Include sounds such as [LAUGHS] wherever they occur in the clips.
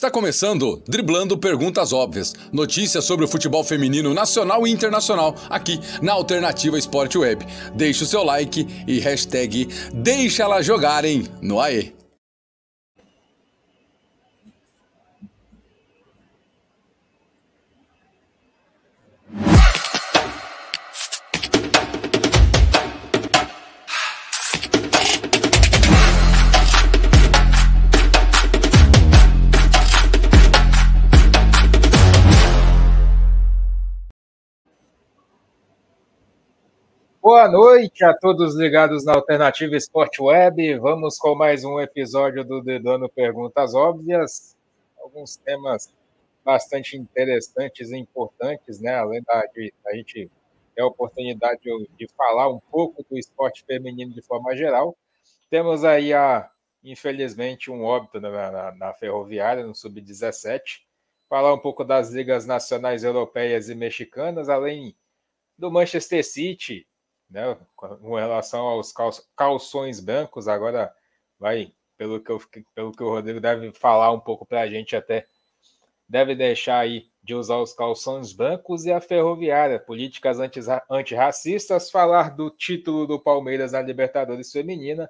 Está começando Driblando Perguntas Óbvias. Notícias sobre o futebol feminino nacional e internacional aqui na Alternativa Esporte Web. Deixe o seu like e hashtag Deixa elas jogarem no AE. Boa noite a todos ligados na Alternativa Esporte Web. Vamos com mais um episódio do Dedando Perguntas Óbvias. Alguns temas bastante interessantes e importantes, né? Além da, de a gente ter a oportunidade de, de falar um pouco do esporte feminino de forma geral. Temos aí, a, infelizmente, um óbito na, na, na Ferroviária, no Sub-17. Falar um pouco das ligas nacionais europeias e mexicanas, além do Manchester City, né, com relação aos calções brancos, agora vai, pelo que, eu, pelo que o Rodrigo deve falar um pouco para a gente até, deve deixar aí de usar os calções brancos e a ferroviária, políticas antirracistas, falar do título do Palmeiras na Libertadores Feminina,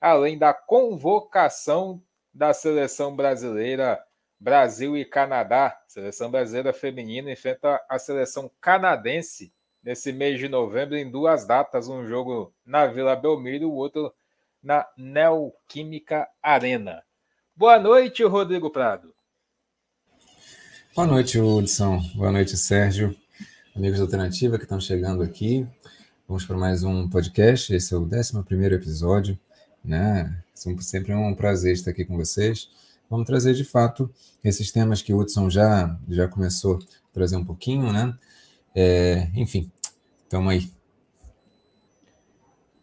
além da convocação da seleção brasileira Brasil e Canadá. seleção brasileira feminina enfrenta a seleção canadense nesse mês de novembro em duas datas, um jogo na Vila Belmiro e o outro na Neoquímica Arena. Boa noite, Rodrigo Prado. Boa noite, Hudson. Boa noite, Sérgio. Amigos da Alternativa que estão chegando aqui. Vamos para mais um podcast. Esse é o 11 episódio. Né? Sempre é um prazer estar aqui com vocês. Vamos trazer de fato esses temas que o Hudson já, já começou a trazer um pouquinho, né? É, enfim, Tamo aí.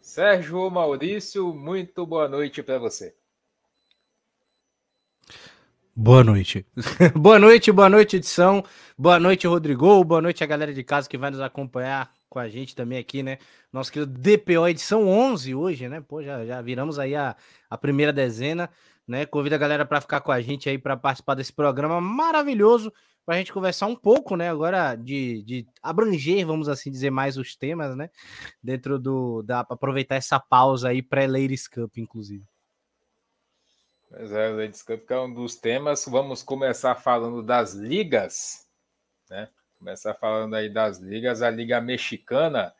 Sérgio Maurício, muito boa noite para você. [LAUGHS] Boa noite. boa noite, boa noite, edição. Boa noite, Rodrigo. Boa noite a galera de casa que vai nos acompanhar com a gente também aqui, né? Nosso querido DPO, edição 11 hoje, né? Pô, já, já viramos aí a, a primeira dezena, né? Convido a galera para ficar com a gente aí para participar desse programa maravilhoso para a gente conversar um pouco, né? Agora de, de abranger, vamos assim dizer, mais os temas, né? Dentro do. da aproveitar essa pausa aí pré-Ladies Cup, inclusive. Pois é, Ladies Cup é um dos temas. Vamos começar falando das ligas, né? Começar falando aí das ligas, a Liga Mexicana.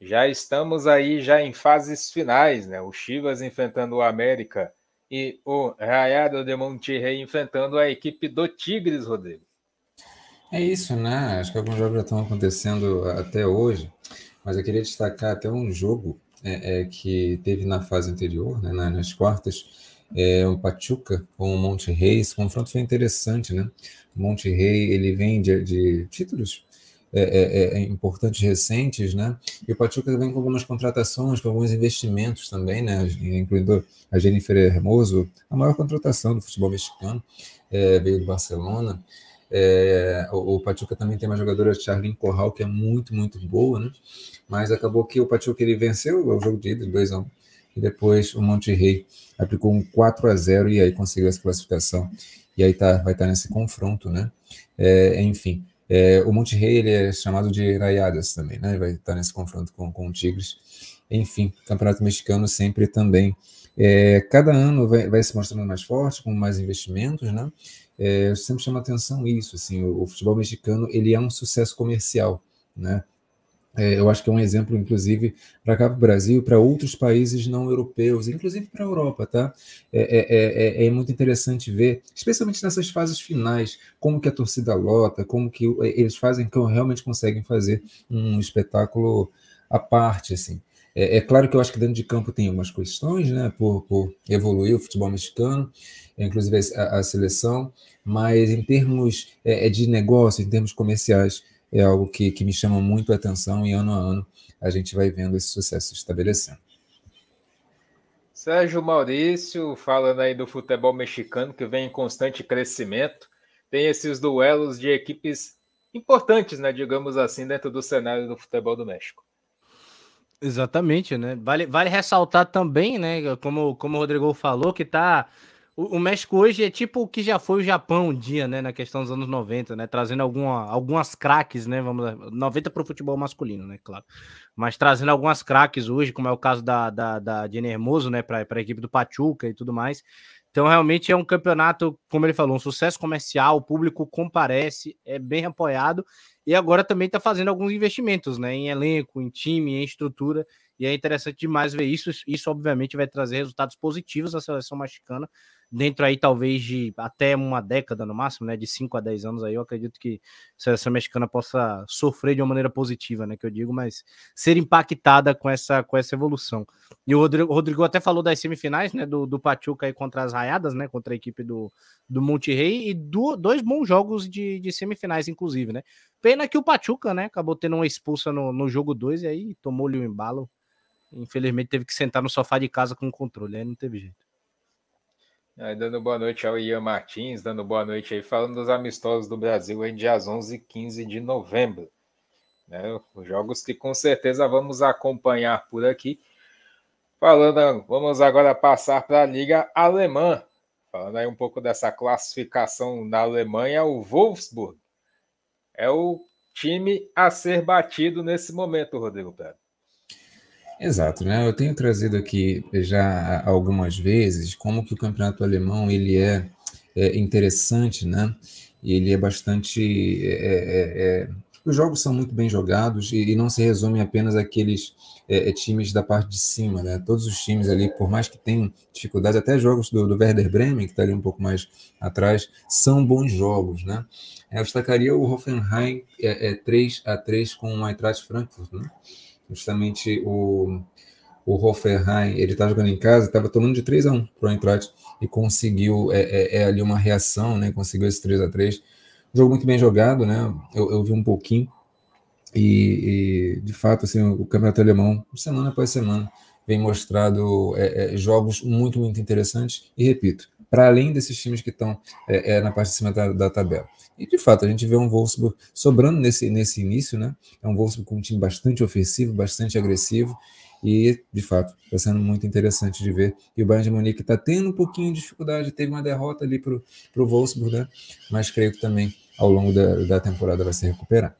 Já estamos aí já em fases finais, né? O Chivas enfrentando o América e o Rayado de Monterrey enfrentando a equipe do Tigres, Rodrigo. É isso, né? Acho que alguns jogos já estão acontecendo até hoje, mas eu queria destacar até um jogo é, é, que teve na fase anterior, né, nas quartas, é, o Pachuca com o Monte Rei. Esse confronto foi interessante, né? O Monte Rei ele vem de, de títulos é, é, é, importantes recentes, né? E o Pachuca vem com algumas contratações, com alguns investimentos também, né? Incluindo a Jennifer Hermoso, a maior contratação do futebol mexicano, é, veio do Barcelona. É, o, o Pachuca também tem uma jogadora, Charlene Corral, que é muito, muito boa, né? Mas acabou que o Pachuca ele venceu o jogo de ida, 2 a 1 um, e depois o Monte Rei aplicou um 4 a 0 e aí conseguiu essa classificação. E aí tá, vai estar tá nesse confronto, né? É, enfim, é, o Monte Rei ele é chamado de Rayadas também, né? Vai estar tá nesse confronto com, com o Tigres. Enfim, Campeonato Mexicano sempre também. É, cada ano vai, vai se mostrando mais forte, com mais investimentos, né? É, sempre chama atenção isso, assim, o, o, futebol mexicano ele é um sucesso comercial, né? É, eu acho que é um exemplo, inclusive, para cá para o Brasil, para outros países não europeus, inclusive para a Europa, tá? É, é, é, é, muito interessante ver, especialmente nessas fases finais, como que a torcida lota, como que eles fazem, que realmente conseguem fazer um espetáculo à parte, assim. É, é, claro que eu acho que dentro de campo tem algumas questões, né, por, por evoluir o futebol mexicano, inclusive a, a seleção, mas em termos é, é, de negócio, em termos comerciais, é algo que, que me chama muito a atenção e ano a ano a gente vai vendo esse sucesso se estabelecendo. Sérgio Maurício, falando aí do futebol mexicano que vem em constante crescimento, tem esses duelos de equipes importantes, né, digamos assim, dentro do cenário do futebol do México. Exatamente, né? Vale, vale ressaltar também, né, como, como o Rodrigo falou, que tá o, o, México hoje é tipo o que já foi o Japão um dia, né? Na questão dos anos 90, né? Trazendo alguma, algumas craques, né? Vamos 90 para o futebol masculino, né? Claro. Mas trazendo algumas craques hoje, como é o caso da, da, da Jenny Hermoso, né? Para a equipe do Pachuca e tudo mais. Então, realmente é um campeonato, como ele falou, um sucesso comercial, o público comparece, é bem apoiado e agora também está fazendo alguns investimentos né, em elenco, em time, em estrutura. E é interessante demais ver isso. Isso, obviamente, vai trazer resultados positivos à seleção mexicana, dentro aí, talvez, de até uma década no máximo, né? De 5 a 10 anos aí, eu acredito que a seleção mexicana possa sofrer de uma maneira positiva, né? Que eu digo, mas ser impactada com essa, com essa evolução. E o Rodrigo, o Rodrigo até falou das semifinais, né? Do, do Pachuca aí contra as Raiadas, né? Contra a equipe do, do Monterrey, e do, dois bons jogos de, de semifinais, inclusive, né? Pena que o Pachuca, né? Acabou tendo uma expulsa no, no jogo 2 e aí tomou-lhe o embalo. Infelizmente teve que sentar no sofá de casa com o controle, aí não teve jeito. Aí, dando boa noite ao Ian Martins, dando boa noite aí, falando dos amistosos do Brasil em dias 11 e 15 de novembro. Né, os jogos que com certeza vamos acompanhar por aqui. Falando, vamos agora passar para a Liga Alemã. Falando aí um pouco dessa classificação na Alemanha, o Wolfsburg é o time a ser batido nesse momento, Rodrigo Pedro. Exato, né? Eu tenho trazido aqui já algumas vezes como que o campeonato alemão ele é, é interessante, né? Ele é bastante, é, é, é os jogos são muito bem jogados e, e não se resume apenas àqueles é, é, times da parte de cima, né? Todos os times ali, por mais que tenham dificuldades, até jogos do, do Werder Bremen, que está ali um pouco mais atrás, são bons jogos, né? Eu destacaria o Hoffenheim é, é 3 a 3 com o Eintracht Frankfurt, né? Justamente o, o Hoffenheim, ele estava jogando em casa, estava tomando de 3 a 1 para o Eintracht e conseguiu é, é, é, ali uma reação, né? Conseguiu esse 3 a 3 Jogo muito bem jogado, né? Eu, eu vi um pouquinho e, e, de fato, assim, o campeonato alemão, semana após semana, vem mostrado é, é, jogos muito, muito interessantes e repito, para além desses times que estão é, é, na parte de cima da, da tabela. E de fato, a gente vê um Wolfsburg sobrando nesse, nesse início, né? É um Wolfsburg com um time bastante ofensivo, bastante agressivo. E, de fato, está sendo muito interessante de ver. E o Bayern de Munique está tendo um pouquinho de dificuldade, teve uma derrota ali para o Wolfsburg, né? Mas creio que também ao longo da, da temporada vai se recuperar.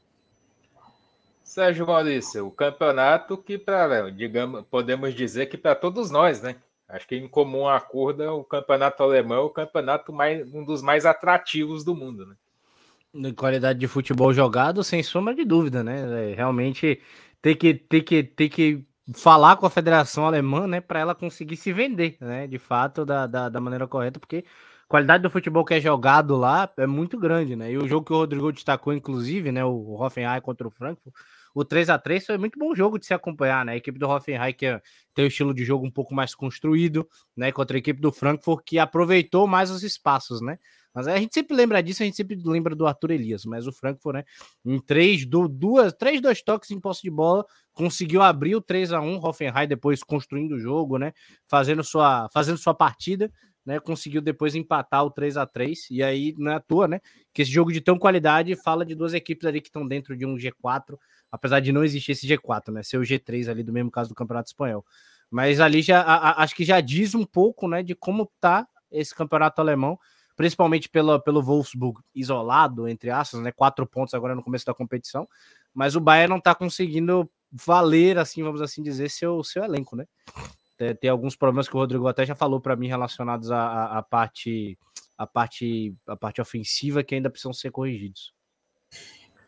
Sérgio Maurício, o campeonato que, para, digamos, podemos dizer que para todos nós, né? Acho que em comum acordo, o campeonato alemão é o campeonato mais, um dos mais atrativos do mundo, né? Qualidade de futebol jogado, sem sombra de dúvida, né? É, realmente tem que, tem que, tem que falar com a Federação Alemã, né, para ela conseguir se vender, né, de fato, da, da, da, maneira correta, porque a qualidade do futebol que é jogado lá é muito grande, né? E o jogo que o Rodrigo destacou, inclusive, né, o Hoffenheim contra o Frankfurt, o 3 a 3 foi muito bom jogo de se acompanhar, né? A equipe do Hoffenheim que tem o estilo de jogo um pouco mais construído, né, contra a equipe do Frankfurt que aproveitou mais os espaços, né? Mas a gente sempre lembra disso, a gente sempre lembra do Arthur Elias, mas o Frankfurt, né, em três, do, duas, três, dois toques em posse de bola, conseguiu abrir o 3 a 1 Hoffenheim depois construindo o jogo, né, fazendo sua, fazendo sua partida, né, conseguiu depois empatar o 3 a 3 e aí não é à toa, né, que esse jogo de tão qualidade fala de duas equipes ali que estão dentro de um G4, apesar de não existir esse G4, né, ser o G3 ali do mesmo caso do Campeonato Espanhol. Mas ali já a, a, acho que já diz um pouco, né, de como tá esse campeonato alemão principalmente pelo, pelo Wolfsburg isolado, entre aspas, né? Quatro pontos agora no começo da competição, mas o Bayern não está conseguindo valer, assim, vamos assim dizer, seu, seu elenco, né? Tem, tem alguns problemas que o Rodrigo até já falou para mim relacionados à, à, parte a parte a parte ofensiva que ainda precisam ser corrigidos.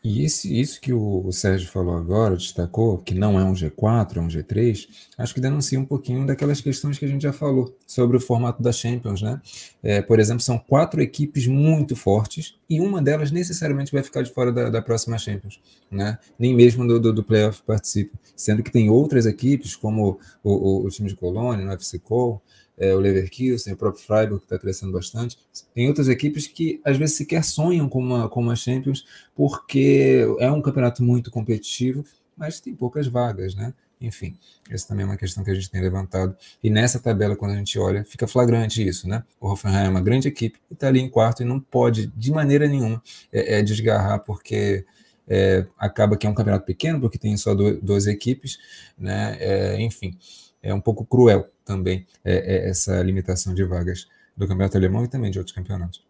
E esse, isso que o, o, Sérgio falou agora, destacou, que não é um G4, é um G3, acho que denuncia um pouquinho daquelas questões que a gente já falou sobre o formato da Champions, né? É, por exemplo, são quatro equipes muito fortes e uma delas necessariamente vai ficar de fora da, da próxima Champions, né? Nem mesmo do, do, do playoff participa, sendo que tem outras equipes, como o, o, o time de Colônia, o FC Cole, é, o Leverkusen, o próprio Freiburg, que está crescendo bastante. Tem outras equipes que às vezes sequer sonham com uma, com uma Champions, porque é um campeonato muito competitivo, mas tem poucas vagas, né? Enfim, essa também é uma questão que a gente tem levantado. E nessa tabela, quando a gente olha, fica flagrante isso, né? O Hoffenheim é uma grande equipe e está ali em quarto e não pode, de maneira nenhuma, é, é desgarrar, porque é, acaba que é um campeonato pequeno, porque tem só duas equipes, né? É, enfim, é um pouco cruel também é, é essa limitação de vagas do campeonato alemão e também de outros campeonatos.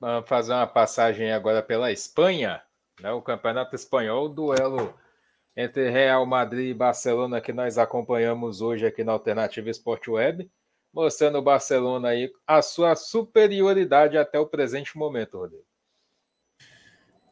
Vamos fazer uma passagem agora pela Espanha, né? o campeonato espanhol, o duelo entre Real Madrid e Barcelona que nós acompanhamos hoje aqui na Alternativa Esporte Web, mostrando o Barcelona aí a sua superioridade até o presente momento, Rodrigo.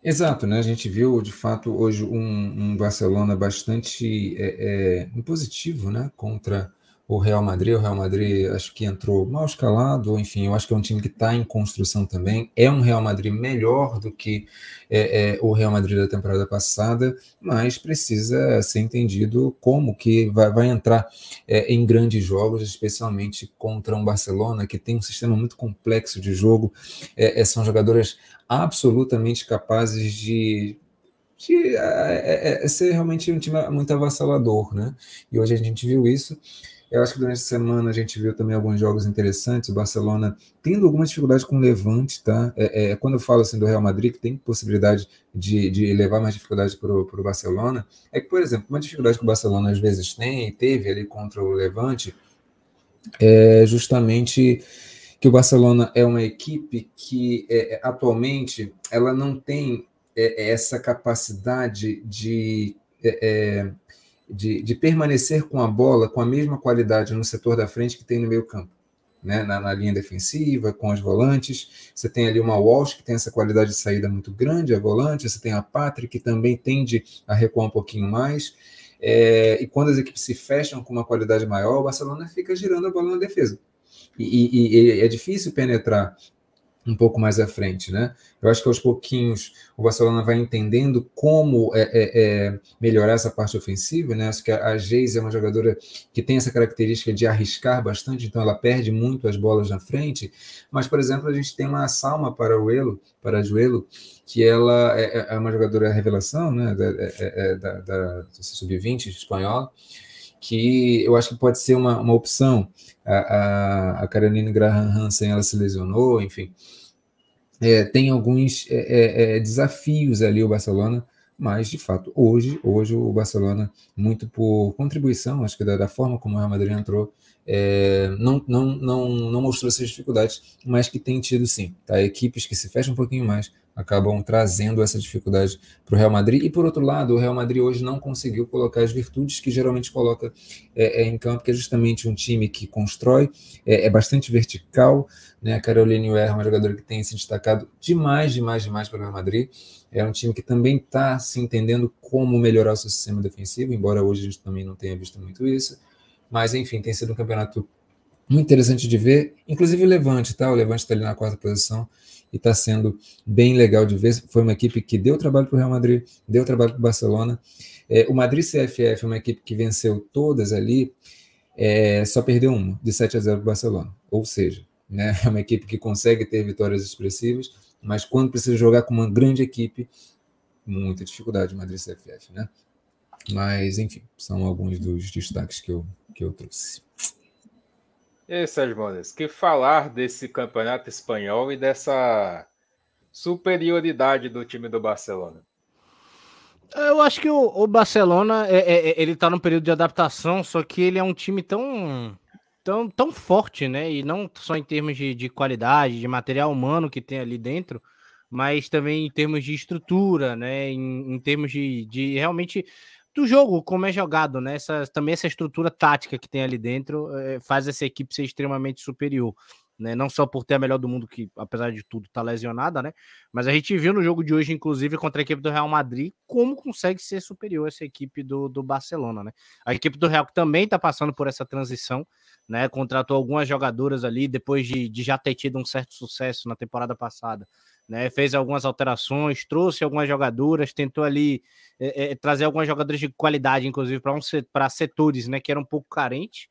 Exato, né? A gente viu de fato hoje um, um Barcelona bastante é, é, positivo, né? Contra o Real Madrid. O Real Madrid acho que entrou mal escalado, enfim, eu acho que é um time que está em construção também. É um Real Madrid melhor do que é, é, o Real Madrid da temporada passada, mas precisa ser entendido como que vai, vai entrar é, em grandes jogos, especialmente contra um Barcelona que tem um sistema muito complexo de jogo. É, é, são jogadoras absolutamente capazes de de é, é, ser realmente um time muito avassalador, né? E hoje a gente viu isso. Eu acho que durante a semana a gente viu também alguns jogos interessantes. O Barcelona tendo alguma dificuldade com o Levante, tá? É, é, quando eu falo assim do Real Madrid, que tem possibilidade de, de levar mais dificuldade para o Barcelona, é que, por exemplo, uma dificuldade que o Barcelona às vezes tem e teve ali contra o Levante é justamente que o Barcelona é uma equipe que é, atualmente ela não tem é, essa capacidade de é, é de, de, permanecer com a bola com a mesma qualidade no setor da frente que tem no meio campo. Né, na, na, linha defensiva, com os volantes. Você tem ali uma Walsh, que tem essa qualidade de saída muito grande, a volante. Você tem a Patrick, que também tende a recuar um pouquinho mais. É, e quando as equipes se fecham com uma qualidade maior, o Barcelona fica girando a bola na defesa. E, e, e é difícil penetrar um pouco mais à frente, né? Eu acho que aos pouquinhos o Barcelona vai entendendo como é, é, é melhorar essa parte ofensiva, né? Acho que a Geise é uma jogadora que tem essa característica de arriscar bastante, então ela perde muito as bolas na frente. Mas, por exemplo, a gente tem uma Salma para o Elo, para Joelo, que ela é, é, é uma jogadora revelação, né? Da, é, da, da sub-20 espanhola que eu acho que pode ser uma, uma opção. A, a, a Caroline Graham Hansen ela se lesionou, enfim. É, tem alguns é, é, é, desafios ali o Barcelona, mas de fato hoje, hoje o Barcelona muito por contribuição, acho que da, da forma como o Real Madrid entrou, é, não, não, não, não mostrou essas dificuldades, mas que tem tido sim. Tá? Equipes que se fecham um pouquinho mais acabam trazendo essa dificuldade para o Real Madrid. E por outro lado, o Real Madrid hoje não conseguiu colocar as virtudes que geralmente coloca é, é, em campo, que é justamente um time que constrói, é, é bastante vertical. Né? A Caroline Weir é uma jogadora que tem se destacado demais, demais, demais para o Real Madrid. É um time que também está se entendendo como melhorar o seu sistema defensivo, embora hoje a gente também não tenha visto muito isso. Mas, enfim, tem sido um campeonato muito interessante de ver, inclusive o Levante, tá? O Levante está ali na quarta posição e está sendo bem legal de ver. Foi uma equipe que deu trabalho para o Real Madrid, deu trabalho para o Barcelona. É, o Madrid CFF é uma equipe que venceu todas ali, é, só perdeu uma, de 7 a 0 para o Barcelona. Ou seja, né, [LAUGHS] é uma equipe que consegue ter vitórias expressivas, mas quando precisa jogar com uma grande equipe, muita dificuldade o Madrid CFF, né? Mas, enfim, são alguns dos destaques que eu, que eu trouxe. E aí, Sérgio Mendes, que falar desse campeonato espanhol e dessa superioridade do time do Barcelona? Eu acho que o, o Barcelona é, é, é ele tá num período de adaptação, só que ele é um time tão, tão, tão forte, né? E não só em termos de, de qualidade, de material humano que tem ali dentro, mas também em termos de estrutura, né? Em, em termos de, de realmente do jogo, como é jogado, né? Essa, também essa estrutura tática que tem ali dentro é, faz essa equipe ser extremamente superior. Né? Não só por ter a melhor do mundo, que apesar de tudo tá lesionada, né? Mas a gente viu no jogo de hoje, inclusive, contra a equipe do Real Madrid, como consegue ser superior essa equipe do, do Barcelona, né? A equipe do Real que também tá passando por essa transição, né? Contratou algumas jogadoras ali depois de, de já ter tido um certo sucesso na temporada passada né? Fez algumas alterações, trouxe algumas jogadoras, tentou ali é, é, trazer algumas jogadoras de qualidade, inclusive para um, setores, né? Que eram um pouco carentes.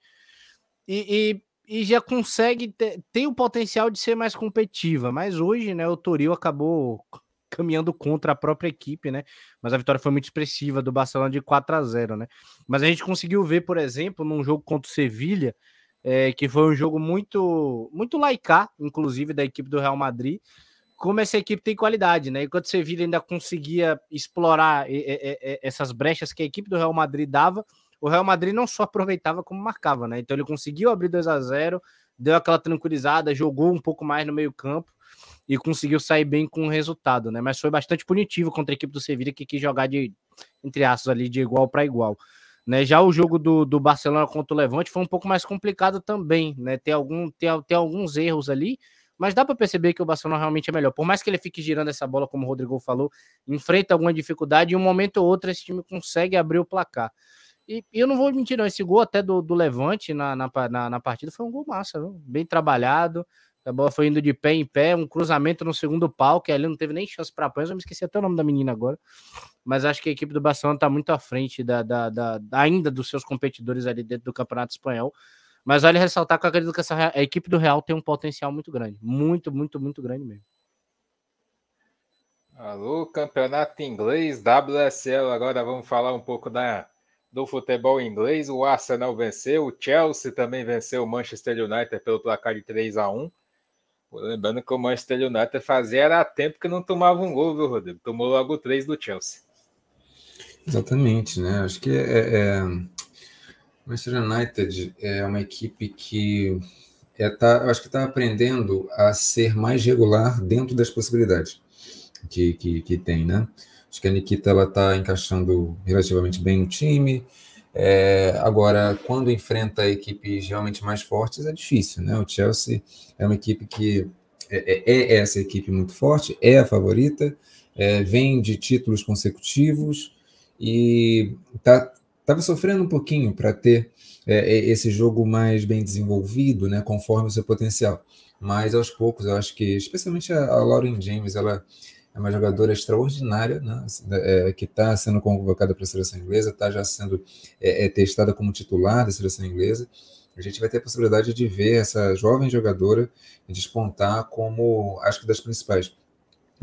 E, e, e já consegue ter, tem o potencial de ser mais competitiva, mas hoje, né? O Toril acabou caminhando contra a própria equipe, né? Mas a vitória foi muito expressiva do Barcelona de 4 a 0, né? Mas a gente conseguiu ver, por exemplo, num jogo contra o Sevilha, é, que foi um jogo muito muito laicar, inclusive da equipe do Real Madrid, como essa equipe tem qualidade, né? Enquanto o Sevilla ainda conseguia explorar essas brechas que a equipe do Real Madrid dava, o Real Madrid não só aproveitava como marcava, né? Então ele conseguiu abrir 2 a 0 deu aquela tranquilizada, jogou um pouco mais no meio-campo e conseguiu sair bem com o resultado, né? Mas foi bastante punitivo contra a equipe do Sevilla que quis jogar de entre aspas ali de igual para igual. Né, já o jogo do, do Barcelona contra o Levante foi um pouco mais complicado também, né? Tem, algum, tem, tem alguns erros ali, mas dá para perceber que o Barcelona realmente é melhor. Por mais que ele fique girando essa bola, como o Rodrigo falou, enfrenta alguma dificuldade e um momento ou outro esse time consegue abrir o placar. E, e eu não vou mentir, não. Esse gol até do, do Levante na, na, na, na partida foi um gol massa, viu? bem trabalhado. A bola foi indo de pé em pé, um cruzamento no segundo pau, que ali não teve nem chance para apanhar. Eu me esqueci até o nome da menina agora. Mas acho que a equipe do Barcelona está muito à frente da, da, da, ainda dos seus competidores ali dentro do Campeonato Espanhol. Mas vale ressaltar que eu acredito que essa, a equipe do Real tem um potencial muito grande. Muito, muito, muito grande mesmo. Alô, Campeonato Inglês, WSL. Agora vamos falar um pouco da, do futebol inglês. O Arsenal venceu, o Chelsea também venceu o Manchester United pelo placar de 3 a 1 Lembrando que o Manchester United fazia era tempo que não tomava um gol, viu, Rodrigo? Tomou logo três do Chelsea. Exatamente, né? Acho que é, é... o Manchester United é uma equipe que é, tá, acho que está aprendendo a ser mais regular dentro das possibilidades que, que, que tem, né? Acho que a Nikita está encaixando relativamente bem no time. É, agora, quando enfrenta equipes realmente mais fortes, é difícil, né? O Chelsea é uma equipe que é, é, é essa equipe muito forte, é a favorita, é, vem de títulos consecutivos e tá, estava sofrendo um pouquinho para ter é, é, esse jogo mais bem desenvolvido, né? Conforme o seu potencial. Mas aos poucos, eu acho que, especialmente a, a Lauren James, ela é uma jogadora extraordinária, né, é, que está sendo convocada para a seleção inglesa, está já sendo é, é, testada como titular da seleção inglesa. A gente vai ter a possibilidade de ver essa jovem jogadora despontar como, acho que das principais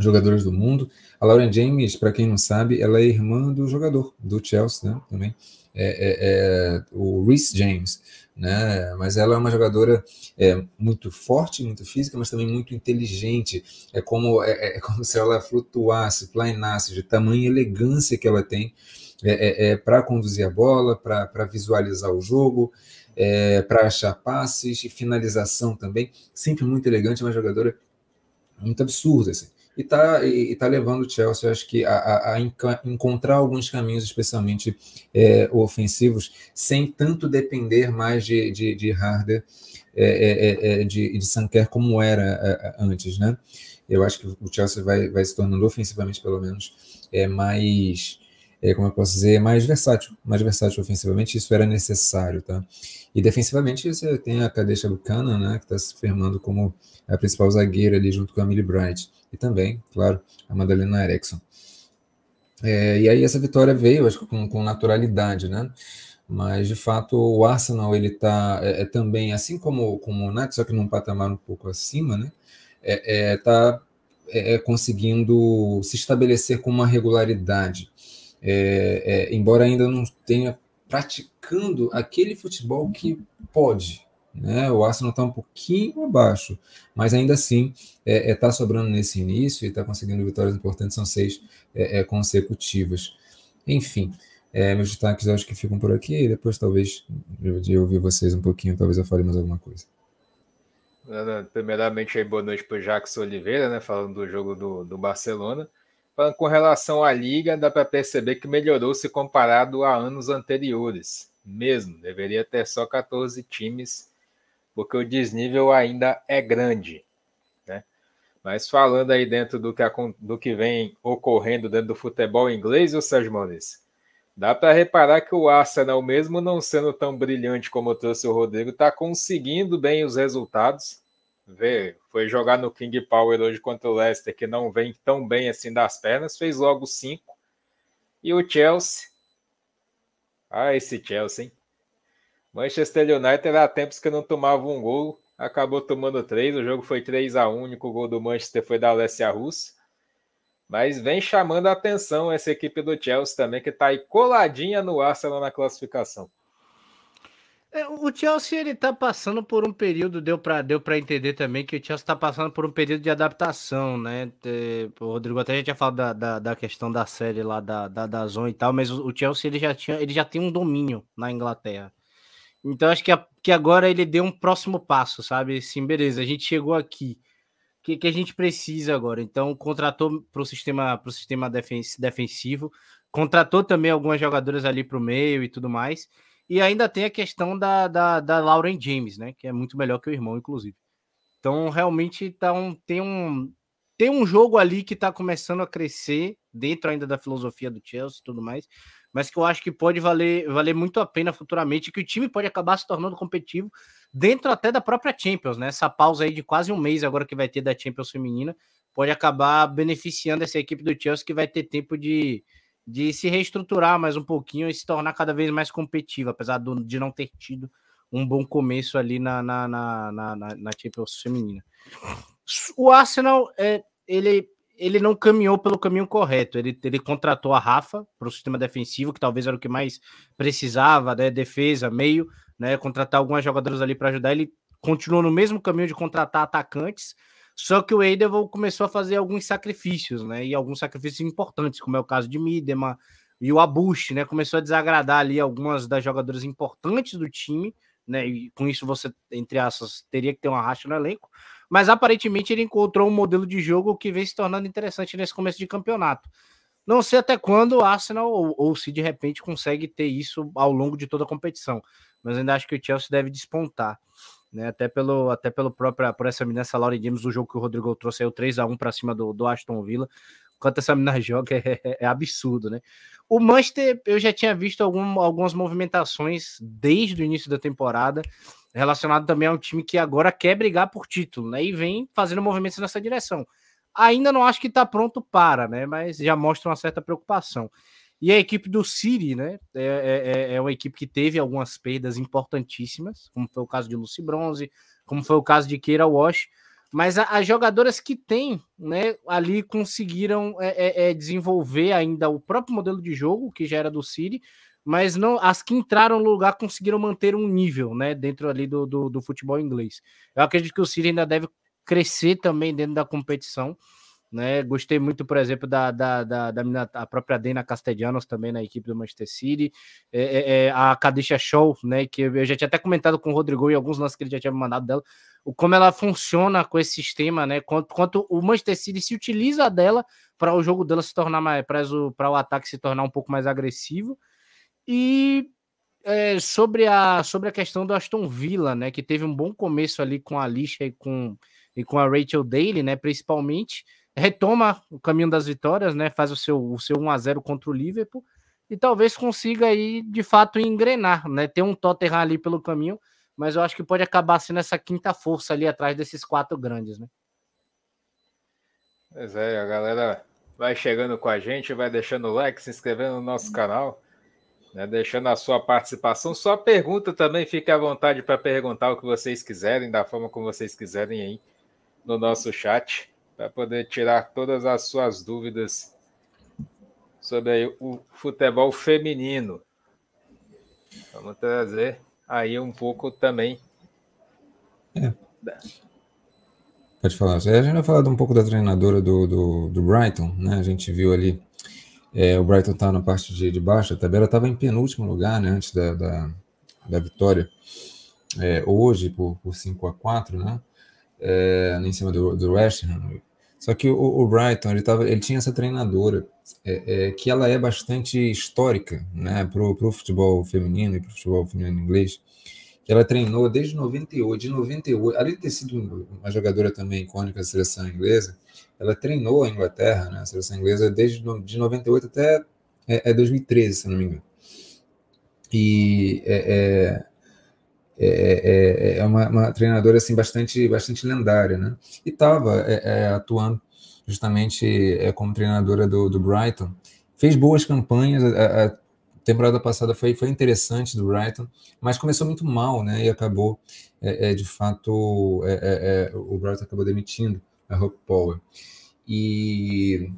jogadoras do mundo. A Lauren James, para quem não sabe, ela é irmã do jogador do Chelsea, né, também, é, é, é o Rhys James né? Mas ela é uma jogadora é, muito forte, muito física, mas também muito inteligente. É como, é, é, é como se ela flutuasse, plainasse, de tamanha elegância que ela tem é, para conduzir a bola, para visualizar o jogo, para achar passes e finalização também. Sempre muito elegante, uma jogadora muito absurda. Assim e está e tá levando o Chelsea, acho que, a, a, a encontrar alguns caminhos, especialmente é, ofensivos, sem tanto depender mais de, de, de Harder, é, é, é, é de, de Sanker como era é, antes, né? Eu acho que o Chelsea vai, vai se tornando ofensivamente, pelo menos, é mais, como eu posso dizer, mais versátil, mais versátil ofensivamente, isso era necessário, tá? E defensivamente você tem a Kadesha Buchanan, né, que está se firmando como a principal zagueira ali junto com a Millie Bright e também, claro, a Madalena Erickson. É, e aí essa vitória veio, acho que com, com, naturalidade, né? Mas de fato o Arsenal ele está é, é, também, assim como, como o United, só que num patamar um pouco acima, né? É, é tá é, é, conseguindo se estabelecer com uma regularidade, embora ainda não tenha praticando aquele futebol que pode, né? O Arsenal está um pouquinho abaixo, mas ainda assim está é, é, tá sobrando nesse início e está conseguindo vitórias importantes, são seis é, é consecutivas. Enfim, é, meus destaques acho que ficam por aqui, e depois talvez de ouvir vocês um pouquinho, talvez eu fale mais alguma coisa. Primeiramente, aí, boa noite para o Jackson Oliveira, né, falando do jogo do, do Barcelona. Falando com relação à liga, dá para perceber que melhorou se comparado a anos anteriores. Mesmo, deveria ter só 14 times porque o desnível ainda é grande. Né? Mas falando aí dentro do que, do que vem ocorrendo dentro do futebol inglês, o Sérgio Maurício, dá para reparar que o Arsenal, mesmo não sendo tão brilhante como trouxe o Rodrigo, está conseguindo bem os resultados. Vê, foi jogar no King Power hoje contra o Leicester, que não vem tão bem assim das pernas, fez logo cinco. E o Chelsea. Ah, esse Chelsea, hein? Manchester United há tempos que não tomava um gol, acabou tomando três. O jogo foi 3 a 1 O único gol do Manchester foi da Alessia Russo. Mas vem chamando a atenção essa equipe do Chelsea também, que está aí coladinha no Arsenal na classificação. É, o Chelsea ele tá passando por um período, deu para deu entender também que o Chelsea está passando por um período de adaptação, né? É, o Rodrigo até já tinha falado da, da, da, questão da série lá da, da, da Zone e tal, mas o Chelsea ele já, tinha, ele já tem um domínio na Inglaterra. Então acho que, a, que agora ele deu um próximo passo, sabe? Sim, beleza, a gente chegou aqui. O que, que a gente precisa agora? Então contratou para o sistema, pro sistema defensivo, contratou também algumas jogadoras ali para o meio e tudo mais. E ainda tem a questão da, da, da Lauren James, né? Que é muito melhor que o irmão, inclusive. Então, realmente tá um, tem, um, tem um jogo ali que está começando a crescer dentro ainda da filosofia do Chelsea e tudo mais mas que eu acho que pode valer, valer muito a pena futuramente, que o time pode acabar se tornando competitivo dentro até da própria Champions, né? Essa pausa aí de quase um mês agora que vai ter da Champions feminina pode acabar beneficiando essa equipe do Chelsea que vai ter tempo de, de se reestruturar mais um pouquinho e se tornar cada vez mais competitiva, apesar do, de não ter tido um bom começo ali na, na, na, na, na Champions feminina. O Arsenal, é, ele ele não caminhou pelo caminho correto. Ele, ele contratou a Rafa para o sistema defensivo, que talvez era o que mais precisava, né? Defesa, meio, né? Contratar algumas jogadoras ali para ajudar. Ele continuou no mesmo caminho de contratar atacantes, só que o Eidevall começou a fazer alguns sacrifícios, né? E alguns sacrifícios importantes, como é o caso de Midema e o Abush, né? Começou a desagradar ali algumas das jogadoras importantes do time, né? E com isso você, entre aspas, teria que ter uma racha no elenco mas aparentemente ele encontrou um modelo de jogo que vem se tornando interessante nesse começo de campeonato. Não sei até quando o Arsenal, ou, ou, se de repente consegue ter isso ao longo de toda a competição, mas ainda acho que o Chelsea deve despontar. Né, até pelo até pelo próprio por essa essa Lauren James do jogo que o Rodrigo trouxe aí o 3 a 1 para cima do, do Aston Villa quanto essa menina [LAUGHS] joga é, é, é, absurdo né o Manchester eu já tinha visto algum, algumas movimentações desde o início da temporada relacionado também a um time que agora quer brigar por título, né? E vem fazendo movimentos nessa direção. Ainda não acho que está pronto para, né? Mas já mostra uma certa preocupação. E a equipe do City, né? É, é, é, é uma equipe que teve algumas perdas importantíssimas, como foi o caso de Lucy Bronze, como foi o caso de Keira Wash. Mas as jogadoras que tem, né, ali conseguiram é, é, é, desenvolver ainda o próprio modelo de jogo, que já era do City, mas não as que entraram no lugar conseguiram manter um nível, né, dentro ali do, do, do futebol inglês. Eu acredito que o City ainda deve crescer também dentro da competição, né? Gostei muito, por exemplo, da, da, da, da a própria Dena Castellanos também na equipe do Manchester City, é, é, é a Kadisha Show, né? Que eu já tinha até comentado com o Rodrigo e alguns lances que ele já tinha mandado dela, o como ela funciona com esse sistema, né? Quanto, quanto o Manchester City se utiliza dela para o jogo dela se tornar mais, para o, o ataque se tornar um pouco mais agressivo e é, sobre, a, sobre a questão do Aston Villa, né? Que teve um bom começo ali com a Lixa e com, e com a Rachel Daly, né? Principalmente, retoma o caminho das vitórias, né? Faz o seu, o seu 1x0 contra o Liverpool e talvez consiga aí de fato engrenar, né? Ter um Tottenham ali pelo caminho, mas eu acho que pode acabar sendo essa quinta força ali atrás desses quatro grandes, né? Pois é, a galera vai chegando com a gente, vai deixando o like, se inscrevendo no nosso canal né, deixando a sua participação. Sua pergunta também, fique à vontade para perguntar o que vocês quiserem, da forma como vocês quiserem aí no nosso chat, para poder tirar todas as suas dúvidas sobre o futebol feminino. Vamos trazer aí um pouco também. É. Pode falar. A gente vai falar um pouco da treinadora do, do, do Brighton, né? A gente viu ali é, o Brighton está na parte de, de baixo, a tabela estava em penúltimo lugar, né, antes da, da, da vitória. É, hoje, por, por 5 a 4 né, é, em cima do, do West Ham. Só que o, o, Brighton, ele, tava, ele tinha essa treinadora, é, é, que ela é bastante histórica né, para o futebol feminino e para o futebol feminino inglês, ela treinou desde 98, de 98, além de ter sido uma jogadora também icônica da seleção inglesa, ela treinou a Inglaterra, né, a seleção inglesa, desde de 98 até é, é 2013, se não me engano. E é, é, é, é uma, uma, treinadora assim bastante, bastante lendária, né? E estava atuando justamente como treinadora do, do, Brighton. Fez boas campanhas. A, a, temporada passada foi, foi interessante do Brighton, mas começou muito mal, né? E acabou, de fato, o Brighton acabou demitindo a Hope Power. E,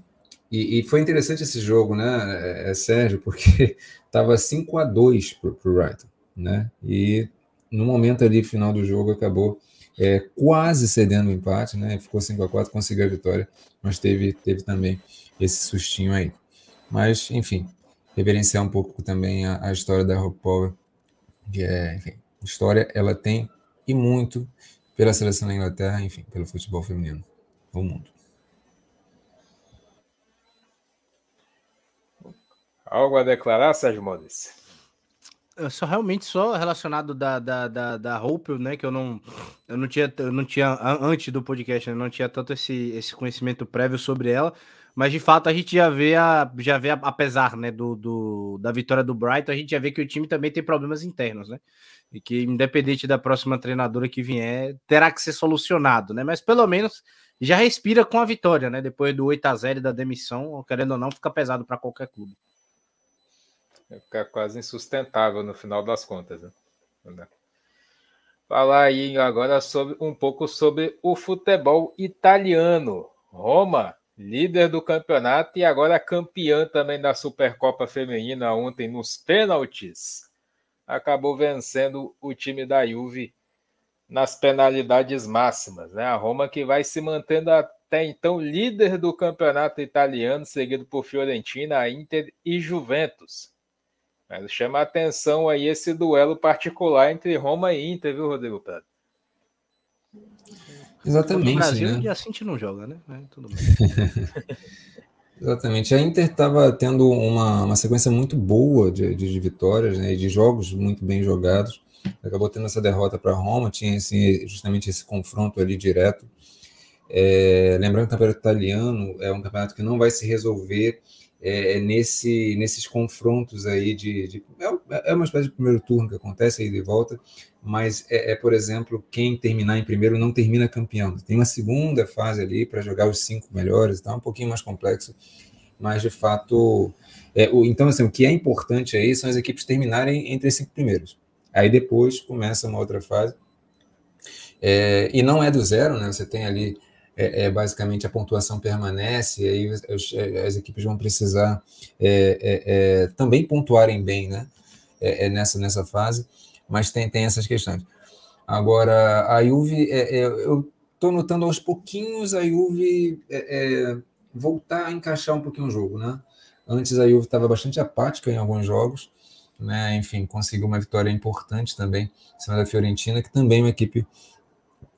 e, e, foi interessante esse jogo, né, é, é Sérgio, porque [LAUGHS] estava 5 a 2 para o Brighton, né? E no momento ali, final do jogo, acabou é, quase cedendo o empate, né? Ficou 5 a 4 conseguiu a vitória, mas teve, teve também esse sustinho aí. Mas, enfim, reverenciar um pouco também a, a história da Rock Power, que é, enfim, História ela tem e muito pela seleção da Inglaterra, enfim, pelo futebol feminino no mundo. Algo a declarar, Sérgio Mendes? só realmente só relacionado da, da, da, da Hope, né? Que eu não, eu não tinha, eu não tinha antes do podcast, eu não tinha tanto esse, esse conhecimento prévio sobre ela, mas de fato a gente já vê a, já vê a, apesar, né, do, do, da vitória do Brighton, a gente já vê que o time também tem problemas internos, né? E que independente da próxima treinadora que vier, terá que ser solucionado, né? Mas pelo menos já respira com a vitória, né? Depois do 8 a 0 da demissão, querendo ou não, fica pesado para qualquer clube. Vai ficar quase insustentável no final das contas. Né? Falar aí agora sobre um pouco sobre o futebol italiano. Roma, líder do campeonato e agora campeã também da Supercopa Feminina ontem nos pênaltis. Acabou vencendo o time da Juve nas penalidades máximas. Né? A Roma que vai se mantendo até então líder do campeonato italiano, seguido por Fiorentina, Inter e Juventus. Mas chama a atenção aí esse duelo particular entre Roma e Inter, viu, Rodrigo Prado? Exatamente. No Brasil, né? dia assim a gente não joga, né? É, tudo bem. [LAUGHS] Exatamente. A Inter estava tendo uma, uma sequência muito boa de, de, de vitórias, né, de jogos muito bem jogados. Acabou tendo essa derrota para Roma, tinha esse, justamente esse confronto ali direto. É, lembrando que o campeonato italiano é um campeonato que não vai se resolver é, é, nesse, nesses confrontos aí de, de, é, é uma espécie de primeiro turno que acontece aí de volta, mas é, é, por exemplo, quem terminar em primeiro não termina campeão. Tem uma segunda fase ali para jogar os cinco melhores, tá um pouquinho mais complexo, mas de fato, é, o, então assim, o que é importante aí são as equipes terminarem entre os cinco primeiros. Aí depois começa uma outra fase. É, e não é do zero, né? Você tem ali é, é, basicamente a pontuação permanece, e aí as, as equipes vão precisar é, é, é também pontuarem bem né, é, nessa, nessa fase, mas tem, tem essas questões. Agora, a Juve, eu estou notando aos pouquinhos a Juve voltar a encaixar um pouquinho o jogo. Né? Antes a Juve estava bastante apática em alguns jogos, né? enfim, conseguiu uma vitória importante também em cima da Fiorentina, que também é uma equipe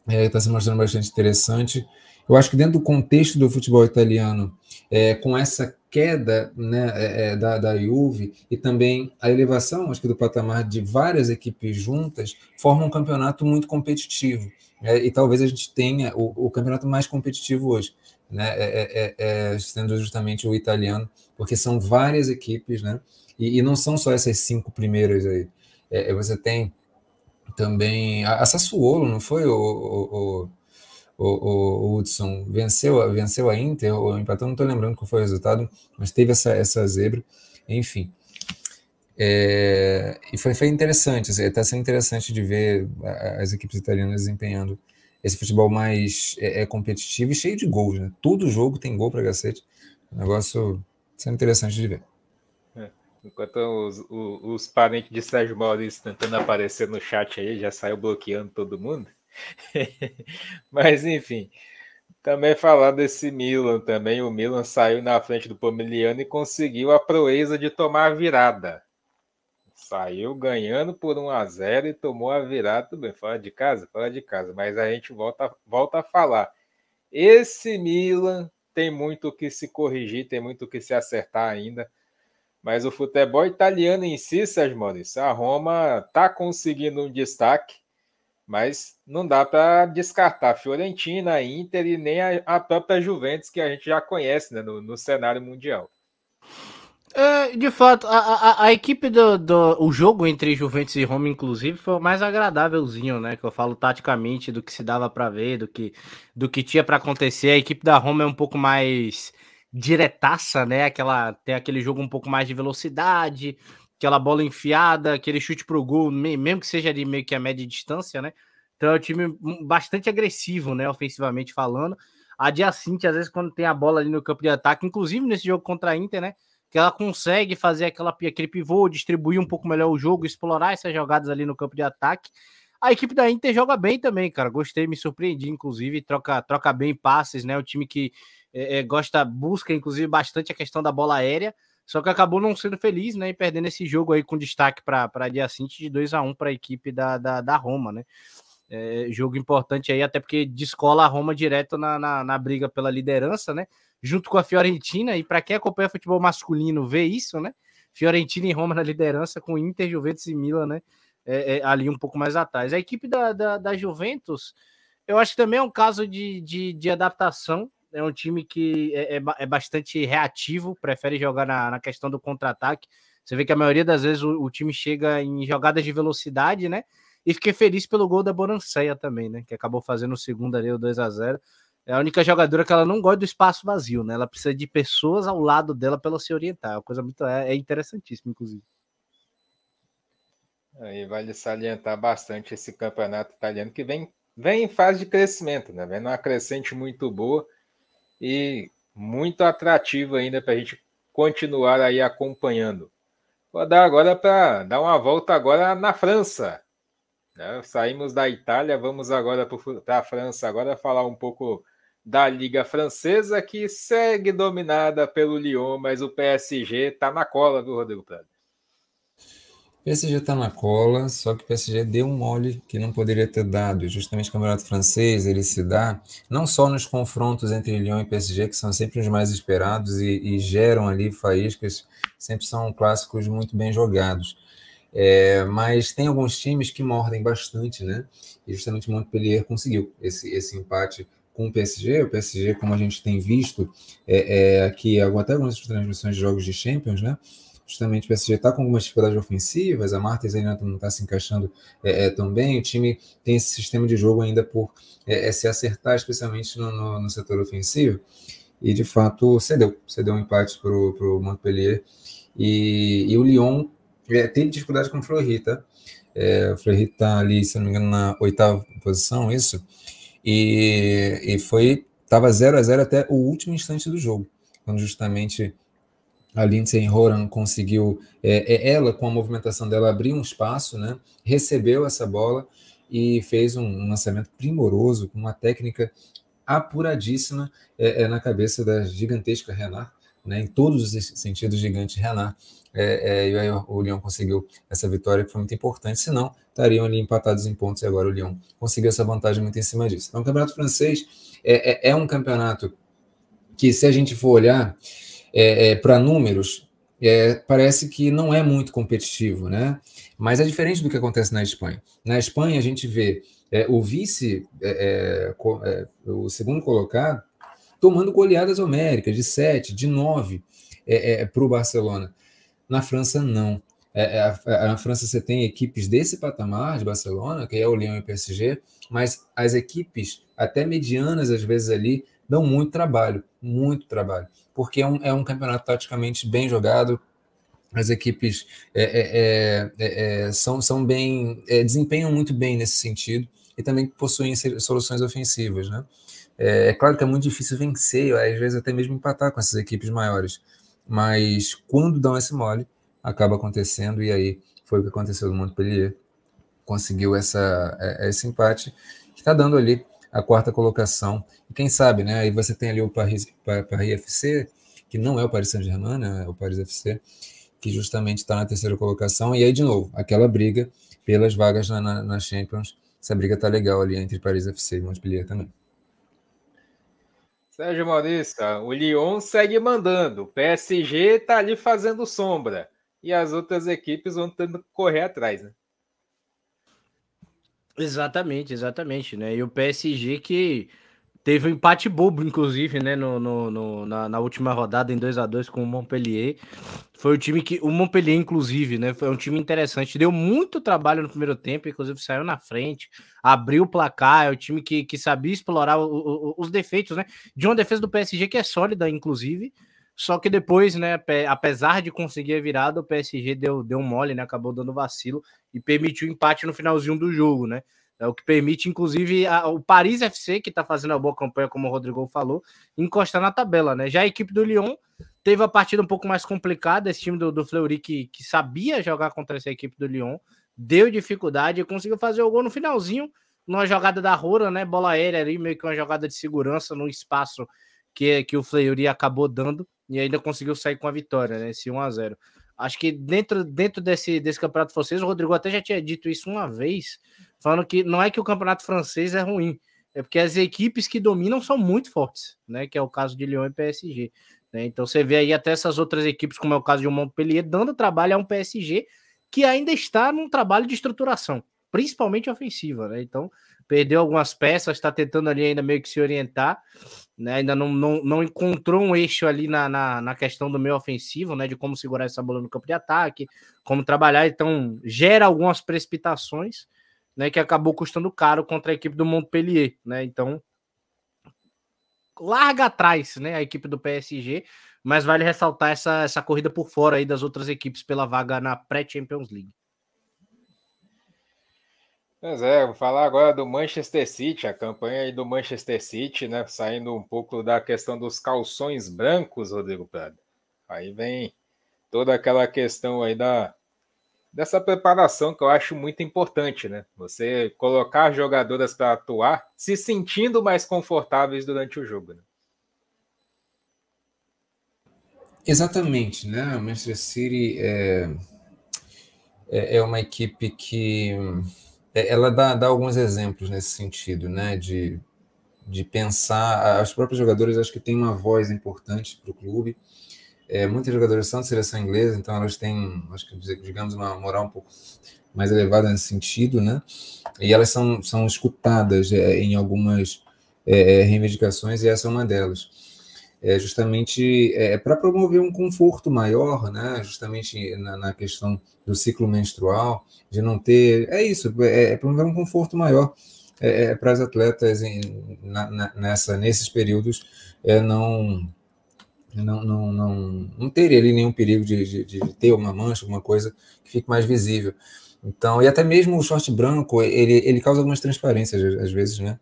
está se mostrando bastante interessante. Eu acho que dentro do contexto do futebol italiano, é, com essa queda né, é, é, da, da Juve e também a elevação, acho que do patamar de várias equipes juntas, forma um campeonato muito competitivo. É, e talvez a gente tenha o, o campeonato mais competitivo hoje, né, é, é, sendo justamente o italiano, porque são várias equipes, né, e, e não são só essas cinco primeiras aí. você tem também a, a Sassuolo, não foi o, o, o o, o, Hudson venceu, venceu a Inter ou empatou, não estou lembrando qual foi o resultado, mas teve essa, essa zebra, enfim. É, e foi, foi interessante, está assim, sendo interessante de ver as equipes italianas desempenhando esse futebol mais é, é competitivo e cheio de gols, né? Todo jogo tem gol para cacete. Um negócio sendo interessante de ver. É, enquanto os, os, os, parentes de Sérgio Maurício tentando aparecer no chat aí, já saiu bloqueando todo mundo. [LAUGHS] Mas enfim, também falar desse Milan também. O Milan saiu na frente do Pomeliano e conseguiu a proeza de tomar a virada. Saiu ganhando por 1 a 0 e tomou a virada. Tudo bem, fora de casa? Fora de casa. Mas a gente volta, volta a falar. Esse Milan tem muito que se corrigir, tem muito que se acertar ainda. Mas o futebol italiano em si, Sérgio Maurício, a Roma está conseguindo um destaque mas não dá para descartar a Fiorentina, a Inter e nem a, a, própria Juventus, que a gente já conhece né, no, no cenário mundial. É, de fato, a, a, a, equipe do, do. O jogo entre Juventus e Roma, inclusive, foi o mais agradávelzinho, né? Que eu falo taticamente do que se dava para ver, do que, do que tinha para acontecer. A equipe da Roma é um pouco mais diretaça, né? Aquela, tem aquele jogo um pouco mais de velocidade, aquela bola enfiada, aquele chute pro gol, mesmo que seja de meio que a média distância, né? Então é um time bastante agressivo, né? Ofensivamente falando. A Diacinte, às vezes, quando tem a bola ali no campo de ataque, inclusive nesse jogo contra a Inter, né? Que ela consegue fazer aquela, aquele pivô, distribuir um pouco melhor o jogo, explorar essas jogadas ali no campo de ataque. A equipe da Inter joga bem também, cara. Gostei, me surpreendi, inclusive, troca, troca bem passes, né? O time que é, é, gosta, busca, inclusive, bastante a questão da bola aérea só que acabou não sendo feliz, né? E perdendo esse jogo aí com destaque para Diacinte de 2 a 1 para a equipe da, da, da Roma, né? É, jogo importante aí, até porque descola a Roma direto na, na, na, briga pela liderança, né? Junto com a Fiorentina, e para quem acompanha futebol masculino vê isso, né? Fiorentina e Roma na liderança, com Inter, Juventus e Milan, né? É, é, ali um pouco mais atrás. A equipe da, da, da, Juventus, eu acho que também é um caso de, de, de adaptação. É um time que é, é, é bastante reativo, prefere jogar na, na questão do contra-ataque. Você vê que a maioria das vezes o, o time chega em jogadas de velocidade, né? E fiquei feliz pelo gol da Boranceia também, né? Que acabou fazendo o segundo ali, o 2 a 0 É a única jogadora que ela não gosta do espaço vazio, né? Ela precisa de pessoas ao lado dela para ela se orientar. É uma coisa muito é, é interessantíssima, inclusive. Aí vale salientar bastante esse campeonato italiano que vem, vem em fase de crescimento, né? Vem numa crescente muito boa e muito atrativo ainda para a gente continuar aí acompanhando. Vou dar agora para dar uma volta agora na França. Né? Saímos da Itália, vamos agora para a França, agora falar um pouco da Liga Francesa, que segue dominada pelo Lyon, mas o PSG está na cola, viu, Rodrigo Prado? PSG está na cola, só que o PSG deu um mole que não poderia ter dado. Justamente o Campeonato Francês, ele se dá não só nos confrontos entre Lyon e PSG, que são sempre os mais esperados e, e geram ali faíscas, sempre são clássicos muito bem jogados é, mas tem alguns times que mordem bastante, né? E justamente o Montpellier conseguiu esse, esse empate com o PSG. O PSG, como a gente tem visto é, é, aqui, até algumas transmissões de jogos de Champions, né? Justamente o PSG está com algumas dificuldades ofensivas, a Martins ainda não está se encaixando é, é, tão bem, o time tem esse sistema de jogo ainda por é, é, se acertar, especialmente no, no, no, setor ofensivo, e de fato cedeu, cedeu um empate para o Montpellier. E, e o Lyon é, teve dificuldade com o Fleury, tá? É, o Fleury tá ali, se não me engano, na oitava posição, isso. E, e foi, tava 0 a 0 até o último instante do jogo, quando justamente a Lindsay Horan conseguiu, é, é, ela com a movimentação dela abrir um espaço, né? Recebeu essa bola e fez um, um lançamento primoroso, com uma técnica apuradíssima é, é, na cabeça da gigantesca Renard, né? Em todos os sentidos, gigante Renard é, é, e aí o Lyon conseguiu essa vitória que foi muito importante, senão estariam ali empatados em pontos e agora o Lyon conseguiu essa vantagem muito em cima disso. Então, o campeonato francês é, é um campeonato que, se a gente for olhar é, é, para números, parece que não é muito competitivo, né? Mas é diferente do que acontece na Espanha. Na Espanha, a gente vê o vice, o segundo colocado, tomando goleadas homéricas de 7, de 9 para o Barcelona. Na França, não. É, é, na França você tem equipes desse patamar de Barcelona, que é o Lyon e o PSG, mas as equipes, até medianas às vezes ali, dão muito trabalho, muito trabalho, porque é um, é um campeonato taticamente bem jogado, as equipes é, é, é, é são, são bem, desempenham muito bem nesse sentido e também possuem soluções ofensivas, né? É, claro que é muito difícil vencer, às vezes até mesmo empatar com essas equipes maiores, mas quando dão esse mole, acaba acontecendo, e aí foi o que aconteceu no Montpellier. Conseguiu essa, é, esse empate, que está dando ali a quarta colocação. E quem sabe, né? Aí você tem ali o Paris, Paris FC, que não é o Paris Saint-Germain, né? É o Paris FC, que justamente está na terceira colocação. E aí, de novo, aquela briga pelas vagas na, na, na Champions. Essa briga tá legal ali entre Paris FC e Montpellier também. Sérgio Maurício, o Lyon segue mandando. O PSG está ali fazendo sombra. E as outras equipes vão tendo que correr atrás, né? Exatamente, exatamente, né? E o PSG que Teve um empate bobo, inclusive, né, no, no, no na, na, última rodada em 2 a 2 com o Montpellier. Foi o time que. O Montpellier, inclusive, né? Foi um time interessante. Deu muito trabalho no primeiro tempo, inclusive saiu na frente, abriu o placar. É o time que, que sabia explorar o, o, os defeitos, né? De uma defesa do PSG que é sólida, inclusive. Só que depois, né, apesar de conseguir a virada, o PSG deu, deu mole, né? Acabou dando vacilo e permitiu empate no finalzinho do jogo, né? É o que permite, inclusive, a, o Paris FC, que está fazendo a boa campanha, como o Rodrigo falou, encostar na tabela, né? Já a equipe do Lyon teve a partida um pouco mais complicada, esse time do, do Fleury que, que sabia jogar contra essa equipe do Lyon, deu dificuldade e conseguiu fazer o gol no finalzinho, numa jogada da Roura, né? Bola aérea ali, meio que uma jogada de segurança no espaço que, que o Fleury acabou dando e ainda conseguiu sair com a vitória, né? Esse 1 a 0 Acho que dentro, dentro desse, desse campeonato francês, o Rodrigo até já tinha dito isso uma vez, falando que não é que o campeonato francês é ruim, é porque as equipes que dominam são muito fortes, né? Que é o caso de Lyon e PSG. Né? Então você vê aí até essas outras equipes, como é o caso de Montpellier, dando trabalho a um PSG que ainda está num trabalho de estruturação, principalmente ofensiva, né? Então perdeu algumas peças, está tentando ali ainda meio que se orientar, né? Ainda não, não, não encontrou um eixo ali na, na, na, questão do meio ofensivo, né? De como segurar essa bola no campo de ataque, como trabalhar, então gera algumas precipitações, né? Que acabou custando caro contra a equipe do Montpellier, né? Então larga atrás, né? A equipe do PSG, mas vale ressaltar essa, essa corrida por fora aí das outras equipes pela vaga na pré-Champions League. Pois é, vou falar agora do Manchester City, a campanha aí do Manchester City, né? Saindo um pouco da questão dos calções brancos, Rodrigo Prado. Aí vem toda aquela questão aí da dessa preparação que eu acho muito importante, né? Você colocar jogadoras para atuar se sentindo mais confortáveis durante o jogo. Né? Exatamente, né? O Manchester City é, é, é uma equipe que ela dá, dá alguns exemplos nesse sentido, né? De, de pensar. As próprias jogadoras acho que têm uma voz importante para o clube. É, muitas jogadoras são de seleção inglesa, então elas têm, acho que digamos, uma moral um pouco mais elevada nesse sentido, né? E elas são, são escutadas é, em algumas é, é reivindicações, e essa é uma delas é justamente é, para promover um conforto maior, né? Justamente na, na, questão do ciclo menstrual, de não ter. É isso, é, é promover um conforto maior é, é para as atletas em, na, na, nessa, nesses períodos é, não, não, não, não, não ter ali nenhum perigo de, de, de, ter uma mancha, alguma coisa que fique mais visível. Então, e até mesmo o short branco, ele, ele causa algumas transparências, às vezes, né?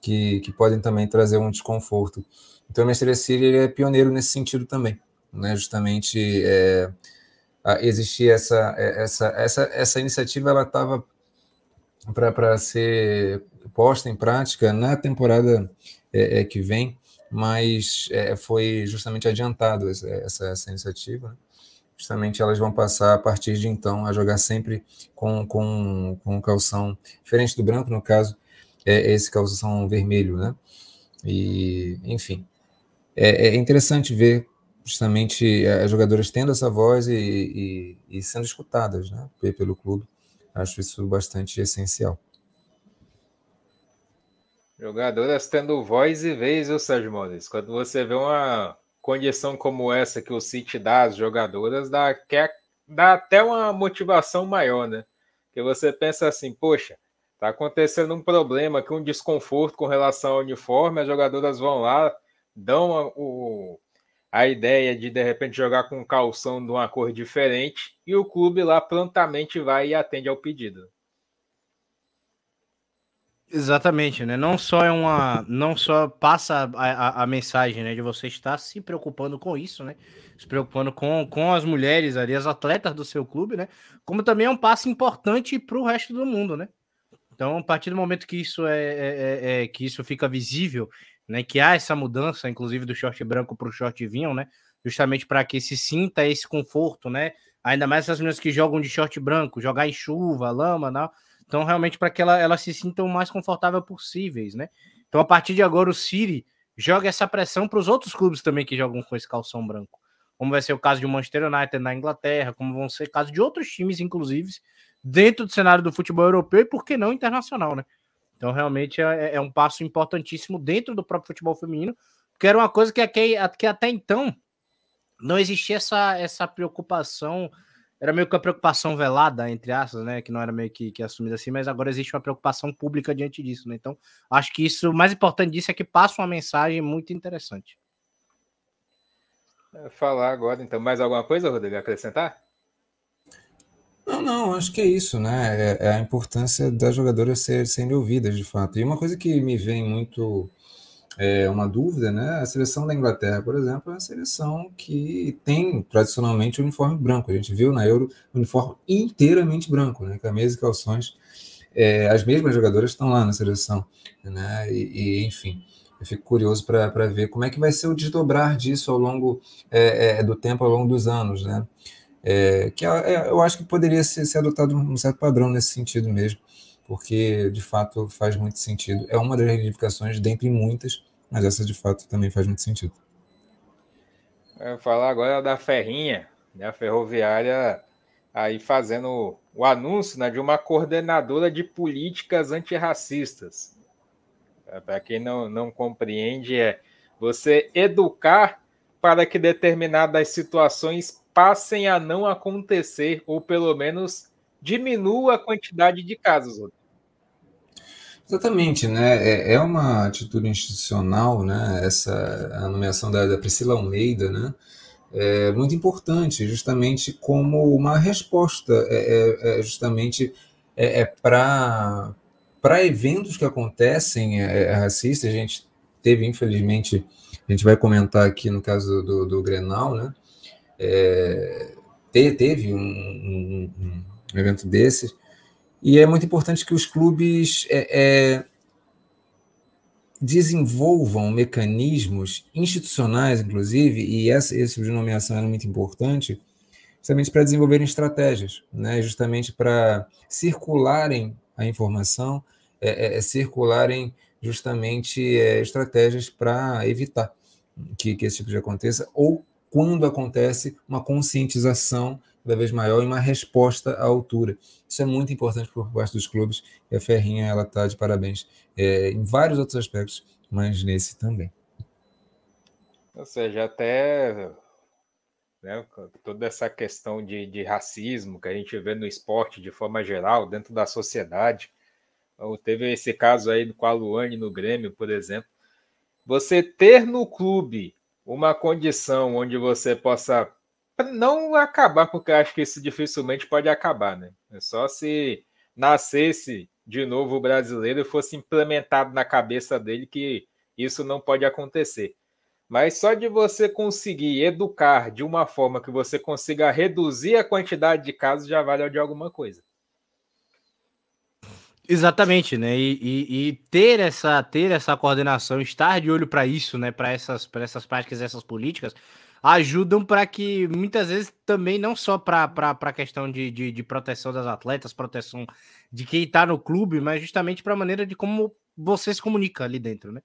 Que, que podem também trazer um desconforto. Então, o Manchester City é pioneiro nesse sentido também, né? Justamente é, existia essa, é, essa, essa, essa iniciativa, ela estava para ser posta em prática na temporada é, é, que vem, mas é, foi justamente adiantado essa, essa, essa iniciativa. Né? Justamente elas vão passar a partir de então a jogar sempre com, com, com calção diferente do branco, no caso, é esse calção vermelho, né? E, enfim, é, é interessante ver justamente as jogadoras tendo essa voz e, e, e sendo escutadas né, pelo clube. Acho isso bastante essencial. Jogadoras tendo voz e vez, viu, Sérgio Mones? Quando você vê uma condição como essa que o City dá às jogadoras, dá, quer, dá até uma motivação maior, né? Que você pensa assim, poxa, tá acontecendo um problema aqui, um desconforto com relação ao uniforme, as jogadoras vão lá, dão a, o, a ideia de de repente jogar com calção de uma cor diferente e o clube lá prontamente vai e atende ao pedido. Exatamente, né? Não só é uma, não só passa a, a, a, mensagem, né, de você estar se preocupando com isso, né? Se preocupando com, com as mulheres ali, as atletas do seu clube, né? Como também é um passo importante para o resto do mundo, né? Então, a partir do momento que isso é, é, é, é que isso fica visível né? Que há essa mudança, inclusive, do short branco para o short vinho, né? Justamente para que se sinta esse conforto, né? Ainda mais essas meninas que jogam de short branco, jogar em chuva, lama, não. Então, realmente, para que ela, elas se sintam o mais confortável possíveis, né? Então, a partir de agora, o City joga essa pressão para os outros clubes também que jogam com esse calção branco. Como vai ser o caso de Manchester United na Inglaterra, como vão ser casos de outros times, inclusive, dentro do cenário do futebol europeu e, por que não, internacional, né? Então, realmente é, é, um passo importantíssimo dentro do próprio futebol feminino, porque era uma coisa que, que, que até então não existia essa, essa preocupação, era meio que a preocupação velada, entre aspas, né? Que não era meio que, que assumida assim, mas agora existe uma preocupação pública diante disso, né? Então, acho que isso, o mais importante disso é que passa uma mensagem muito interessante. Falar agora, então, mais alguma coisa, Rodrigo, acrescentar? Não, não, acho que é isso, né? É, é a importância das jogadoras ser, serem ouvidas, de fato. E uma coisa que me vem muito é, uma dúvida, né? A seleção da Inglaterra, por exemplo, é uma seleção que tem tradicionalmente o uniforme branco. A gente viu na Euro o uniforme inteiramente branco, né? Camisa e calções. É, as mesmas jogadoras estão lá na seleção, né? E, e enfim. Eu fico curioso para ver como é que vai ser o desdobrar disso ao longo é, é, do tempo, ao longo dos anos, né? É, que é, é, eu acho que poderia ser, ser, adotado um certo padrão nesse sentido mesmo, porque de fato faz muito sentido. É uma das reivindicações, dentre muitas, mas essa de fato também faz muito sentido. Eu vou falar agora da Ferrinha, né, a ferroviária aí fazendo o anúncio né, de uma coordenadora de políticas antirracistas. É, para quem não, não compreende, é você educar para que determinadas situações passem a não acontecer, ou pelo menos diminua a quantidade de casos. Exatamente, né? É, é uma atitude institucional, né? Essa a nomeação da, da Priscila Almeida, né? é muito importante, justamente como uma resposta, é, é, é justamente é, é para para eventos que acontecem é, é, racistas. A gente teve, infelizmente, a gente vai comentar aqui no caso do, do Grenal, né? É, teve um, um, um, evento desses, e é muito importante que os clubes é, desenvolvam mecanismos institucionais, inclusive, e essa, esse tipo de nomeação é muito importante, justamente para desenvolverem estratégias, né? justamente para circularem a informação, é, é, é circularem justamente é, estratégias para evitar que, que esse tipo de aconteça, ou quando acontece, uma conscientização cada vez maior e uma resposta à altura. Isso é muito importante por parte dos clubes e a Ferrinha ela está de parabéns é, em vários outros aspectos, mas nesse também. Ou seja, até né, toda essa questão de, de racismo que a gente vê no esporte de forma geral, dentro da sociedade. Então, teve esse caso aí com a Luane no Grêmio, por exemplo. Você ter no clube uma condição onde você possa não acabar, porque acho que isso dificilmente pode acabar, né? É só se nascesse de novo o brasileiro e fosse implementado na cabeça dele que isso não pode acontecer. Mas só de você conseguir educar de uma forma que você consiga reduzir a quantidade de casos já vale de alguma coisa. Exatamente, né? E, e, e, ter essa ter essa coordenação, estar de olho para isso, né? Para essas, essas práticas, essas políticas, ajudam para que muitas vezes também, não só para a questão de, de, de, proteção das atletas, proteção de quem está no clube, mas justamente para a maneira de como você se comunica ali dentro, né?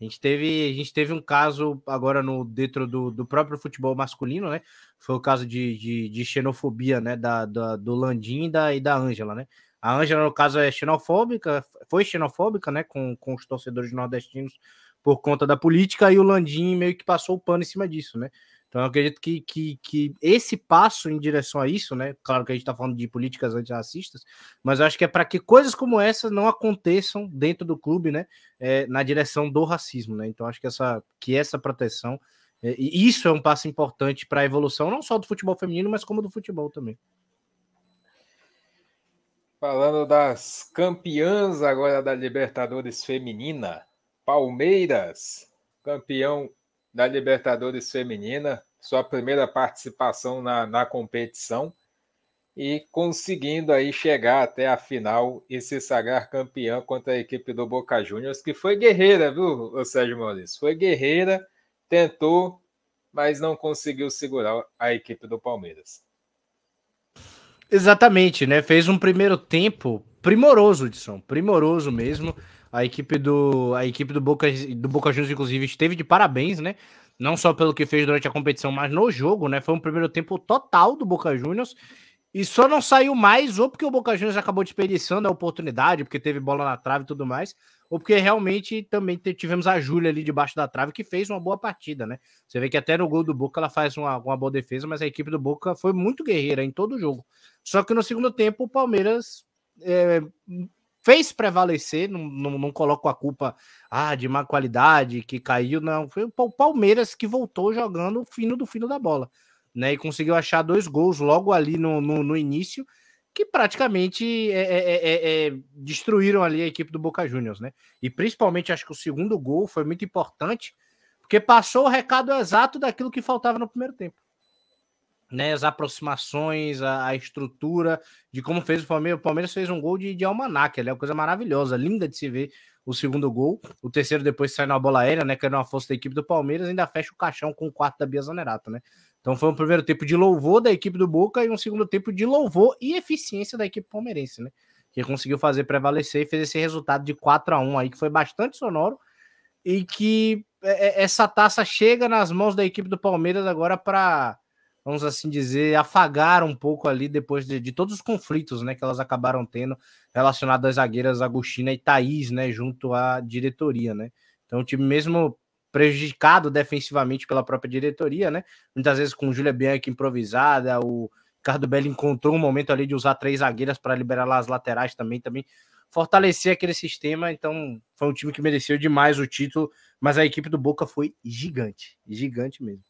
A gente teve, a gente teve um caso agora no dentro do, do próprio futebol masculino, né? Foi o caso de, de, de xenofobia, né? Da, da, do Landim e da, e da Ângela, né? A Ângela, no caso, é xenofóbica, foi xenofóbica, né? Com, com os torcedores nordestinos por conta da política, e o Landim meio que passou o pano em cima disso, né? Então, eu acredito que, que, que esse passo em direção a isso, né? Claro que a gente está falando de políticas antirracistas, mas eu acho que é para que coisas como essa não aconteçam dentro do clube, né? É, na direção do racismo, né? Então, acho que essa, que essa proteção, é, e isso é um passo importante para a evolução, não só do futebol feminino, mas como do futebol também. Falando das campeãs agora da Libertadores Feminina, Palmeiras, campeão da Libertadores Feminina, sua primeira participação na, na competição e conseguindo aí chegar até a final e se sagrar campeão contra a equipe do Boca Juniors, que foi guerreira, viu, Sérgio Maurício? Foi guerreira, tentou, mas não conseguiu segurar a equipe do Palmeiras. Exatamente, né? Fez um primeiro tempo primoroso, Edson, primoroso mesmo. A equipe do, a equipe do Boca, do Boca Juniors, inclusive, esteve de parabéns, né? Não só pelo que fez durante a competição, mas no jogo, né? Foi um primeiro tempo total do Boca Juniors. E só não saiu mais, ou porque o Boca Juniors acabou desperdiçando a oportunidade, porque teve bola na trave e tudo mais, ou porque realmente também tivemos a Júlia ali debaixo da trave, que fez uma boa partida, né? Você vê que até no gol do Boca ela faz uma, uma boa defesa, mas a equipe do Boca foi muito guerreira em todo o jogo. Só que no segundo tempo o Palmeiras é, fez prevalecer, não, não, não coloco a culpa ah, de má qualidade, que caiu, não. Foi o Palmeiras que voltou jogando o fino do fino da bola, né? E conseguiu achar dois gols logo ali no, no, no início, que praticamente é, é, é, é destruíram ali a equipe do Boca Juniors, né? E principalmente acho que o segundo gol foi muito importante, porque passou o recado exato daquilo que faltava no primeiro tempo né, as aproximações, a, a, estrutura de como fez o Palmeiras. O Palmeiras fez um gol de, de almanac, é uma coisa maravilhosa, linda de se ver o segundo gol. O terceiro depois sai na bola aérea, né? Era uma força da equipe do Palmeiras, ainda fecha o caixão com o quarto da Bia Zanerato, né? Então foi um primeiro tempo de louvor da equipe do Boca e um segundo tempo de louvor e eficiência da equipe palmeirense, né? Que conseguiu fazer prevalecer e fez esse resultado de 4 a 1 aí, que foi bastante sonoro e que é, é, essa taça chega nas mãos da equipe do Palmeiras agora para, vamos assim dizer, afagar um pouco ali depois de, de, todos os conflitos né, que elas acabaram tendo relacionados às zagueiras Agostina e Thaís, né, junto à diretoria, né? Então o time mesmo prejudicado defensivamente pela própria diretoria, né? Muitas vezes com Júlia Bianchi improvisada, o Ricardo Belli encontrou um momento ali de usar três zagueiras para liberar as laterais também, também fortalecer aquele sistema. Então, foi um time que mereceu demais o título, mas a equipe do Boca foi gigante, gigante mesmo.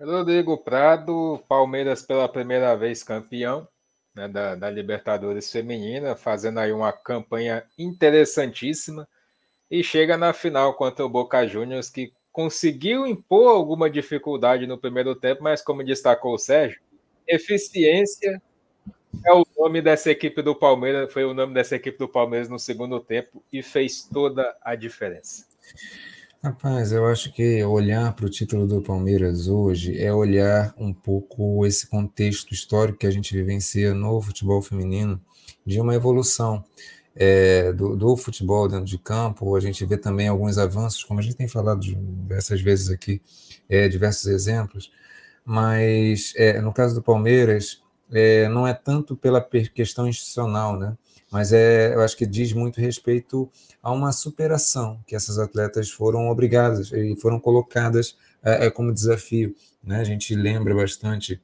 Rodrigo Prado, Palmeiras pela primeira vez campeão né, da, da Libertadores Feminina, fazendo aí uma campanha interessantíssima e chega na final contra o Boca Juniors, que conseguiu impor alguma dificuldade no primeiro tempo, mas como destacou o Sérgio, eficiência é o nome dessa equipe do Palmeiras, foi o nome dessa equipe do Palmeiras no segundo tempo e fez toda a diferença. Rapaz, eu acho que olhar para o título do Palmeiras hoje é olhar um pouco esse contexto histórico que a gente vivencia no futebol feminino de uma evolução é, do, do, futebol dentro de campo. A gente vê também alguns avanços, como a gente tem falado diversas vezes aqui, é, diversos exemplos. Mas é, no caso do Palmeiras, é, não é tanto pela questão institucional, né? Mas é, eu acho que diz muito respeito a uma superação que essas atletas foram obrigadas e foram colocadas é, é como desafio. Né? A gente lembra bastante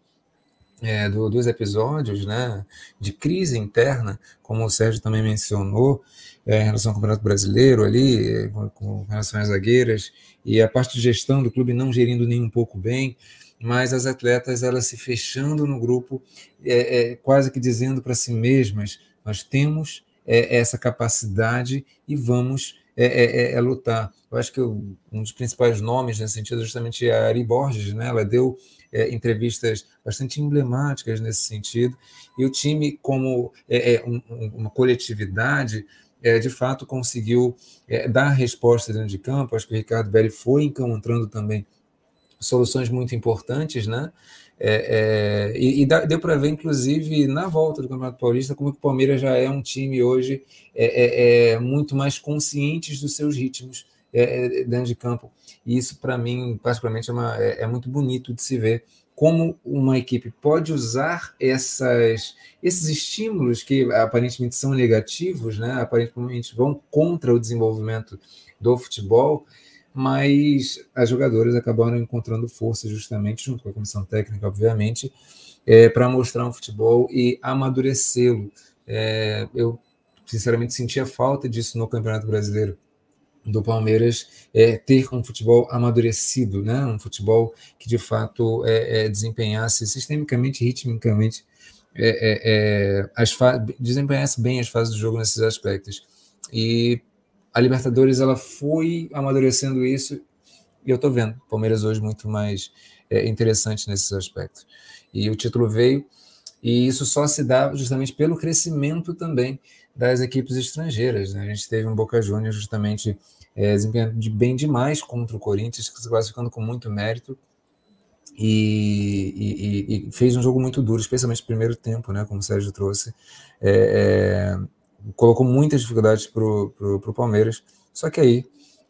é, do, dos episódios né, de crise interna, como o Sérgio também mencionou, é, em relação ao Campeonato Brasileiro ali, com, com relação às zagueiras, e a parte de gestão do clube não gerindo nem um pouco bem mas as atletas elas se fechando no grupo, é, é, quase que dizendo para si mesmas: nós temos é, essa capacidade e vamos é, é, é, é lutar. Eu acho que um dos principais nomes nesse sentido é justamente a Ari Borges, né? ela deu entrevistas bastante emblemáticas nesse sentido, e o time, como um, uma coletividade, de fato conseguiu dar resposta dentro de campo. Acho que o Ricardo Belli foi encontrando também soluções muito importantes, né? É, é, e, e, deu para ver, inclusive, na volta do Campeonato Paulista, como o Palmeiras já é um time hoje é, é, é muito mais conscientes dos seus ritmos é, dentro de campo. E isso, para mim, particularmente, é, uma, é, muito bonito de se ver como uma equipe pode usar essas, esses estímulos que aparentemente são negativos, né? aparentemente vão contra o desenvolvimento do futebol, mas as jogadoras acabaram encontrando força justamente junto com a comissão técnica, obviamente, é, para mostrar um futebol e amadurecê-lo. É, eu sinceramente sentia falta disso no Campeonato Brasileiro do Palmeiras é, ter um futebol amadurecido, né? um futebol que de fato é, é, desempenhasse sistemicamente, ritmicamente, é, é, as desempenhasse bem as fases do jogo nesses aspectos. E a Libertadores ela foi amadurecendo isso e eu estou vendo Palmeiras hoje muito mais é, interessante nesses aspectos. E o título veio e isso só se dá justamente pelo crescimento também das equipes estrangeiras. Né? A gente teve um Boca Juniors justamente é, desempenhando de bem demais contra o Corinthians, se classificando com muito mérito. E, e, e, fez um jogo muito duro, especialmente no primeiro tempo, né, como o Sérgio trouxe. É, é, colocou muitas dificuldades para o Palmeiras. Só que aí,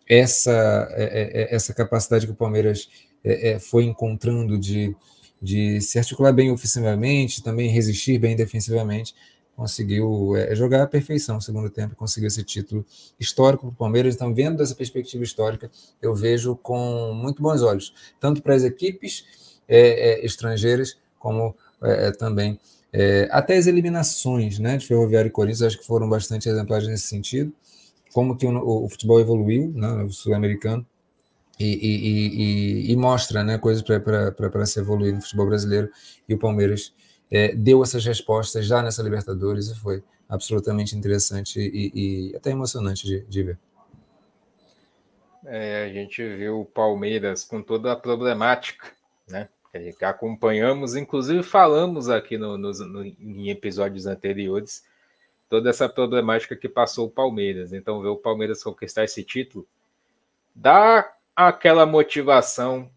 essa, é, é, é, essa capacidade que o Palmeiras é, foi encontrando de, de se articular bem ofensivamente, também resistir bem defensivamente, conseguiu jogar à perfeição no segundo tempo, conseguiu esse título histórico para o Palmeiras. Então, vendo dessa perspectiva histórica, eu vejo com muito bons olhos, tanto para as equipes estrangeiras, como também é, até as eliminações né, de Ferroviário e Corinthians, acho que foram bastante exemplares nesse sentido, como que o, o futebol evoluiu, né, o sul-americano, e, e, e, e, mostra né, coisas para se evoluir no futebol brasileiro, e o Palmeiras é, deu essas respostas já nessa Libertadores, e foi absolutamente interessante e, até emocionante de, de ver. É, a gente viu o Palmeiras com toda a problemática, né? Que acompanhamos, inclusive falamos aqui no, no, no, em episódios anteriores, toda essa problemática que passou o Palmeiras. Então, ver o Palmeiras conquistar esse título dá aquela motivação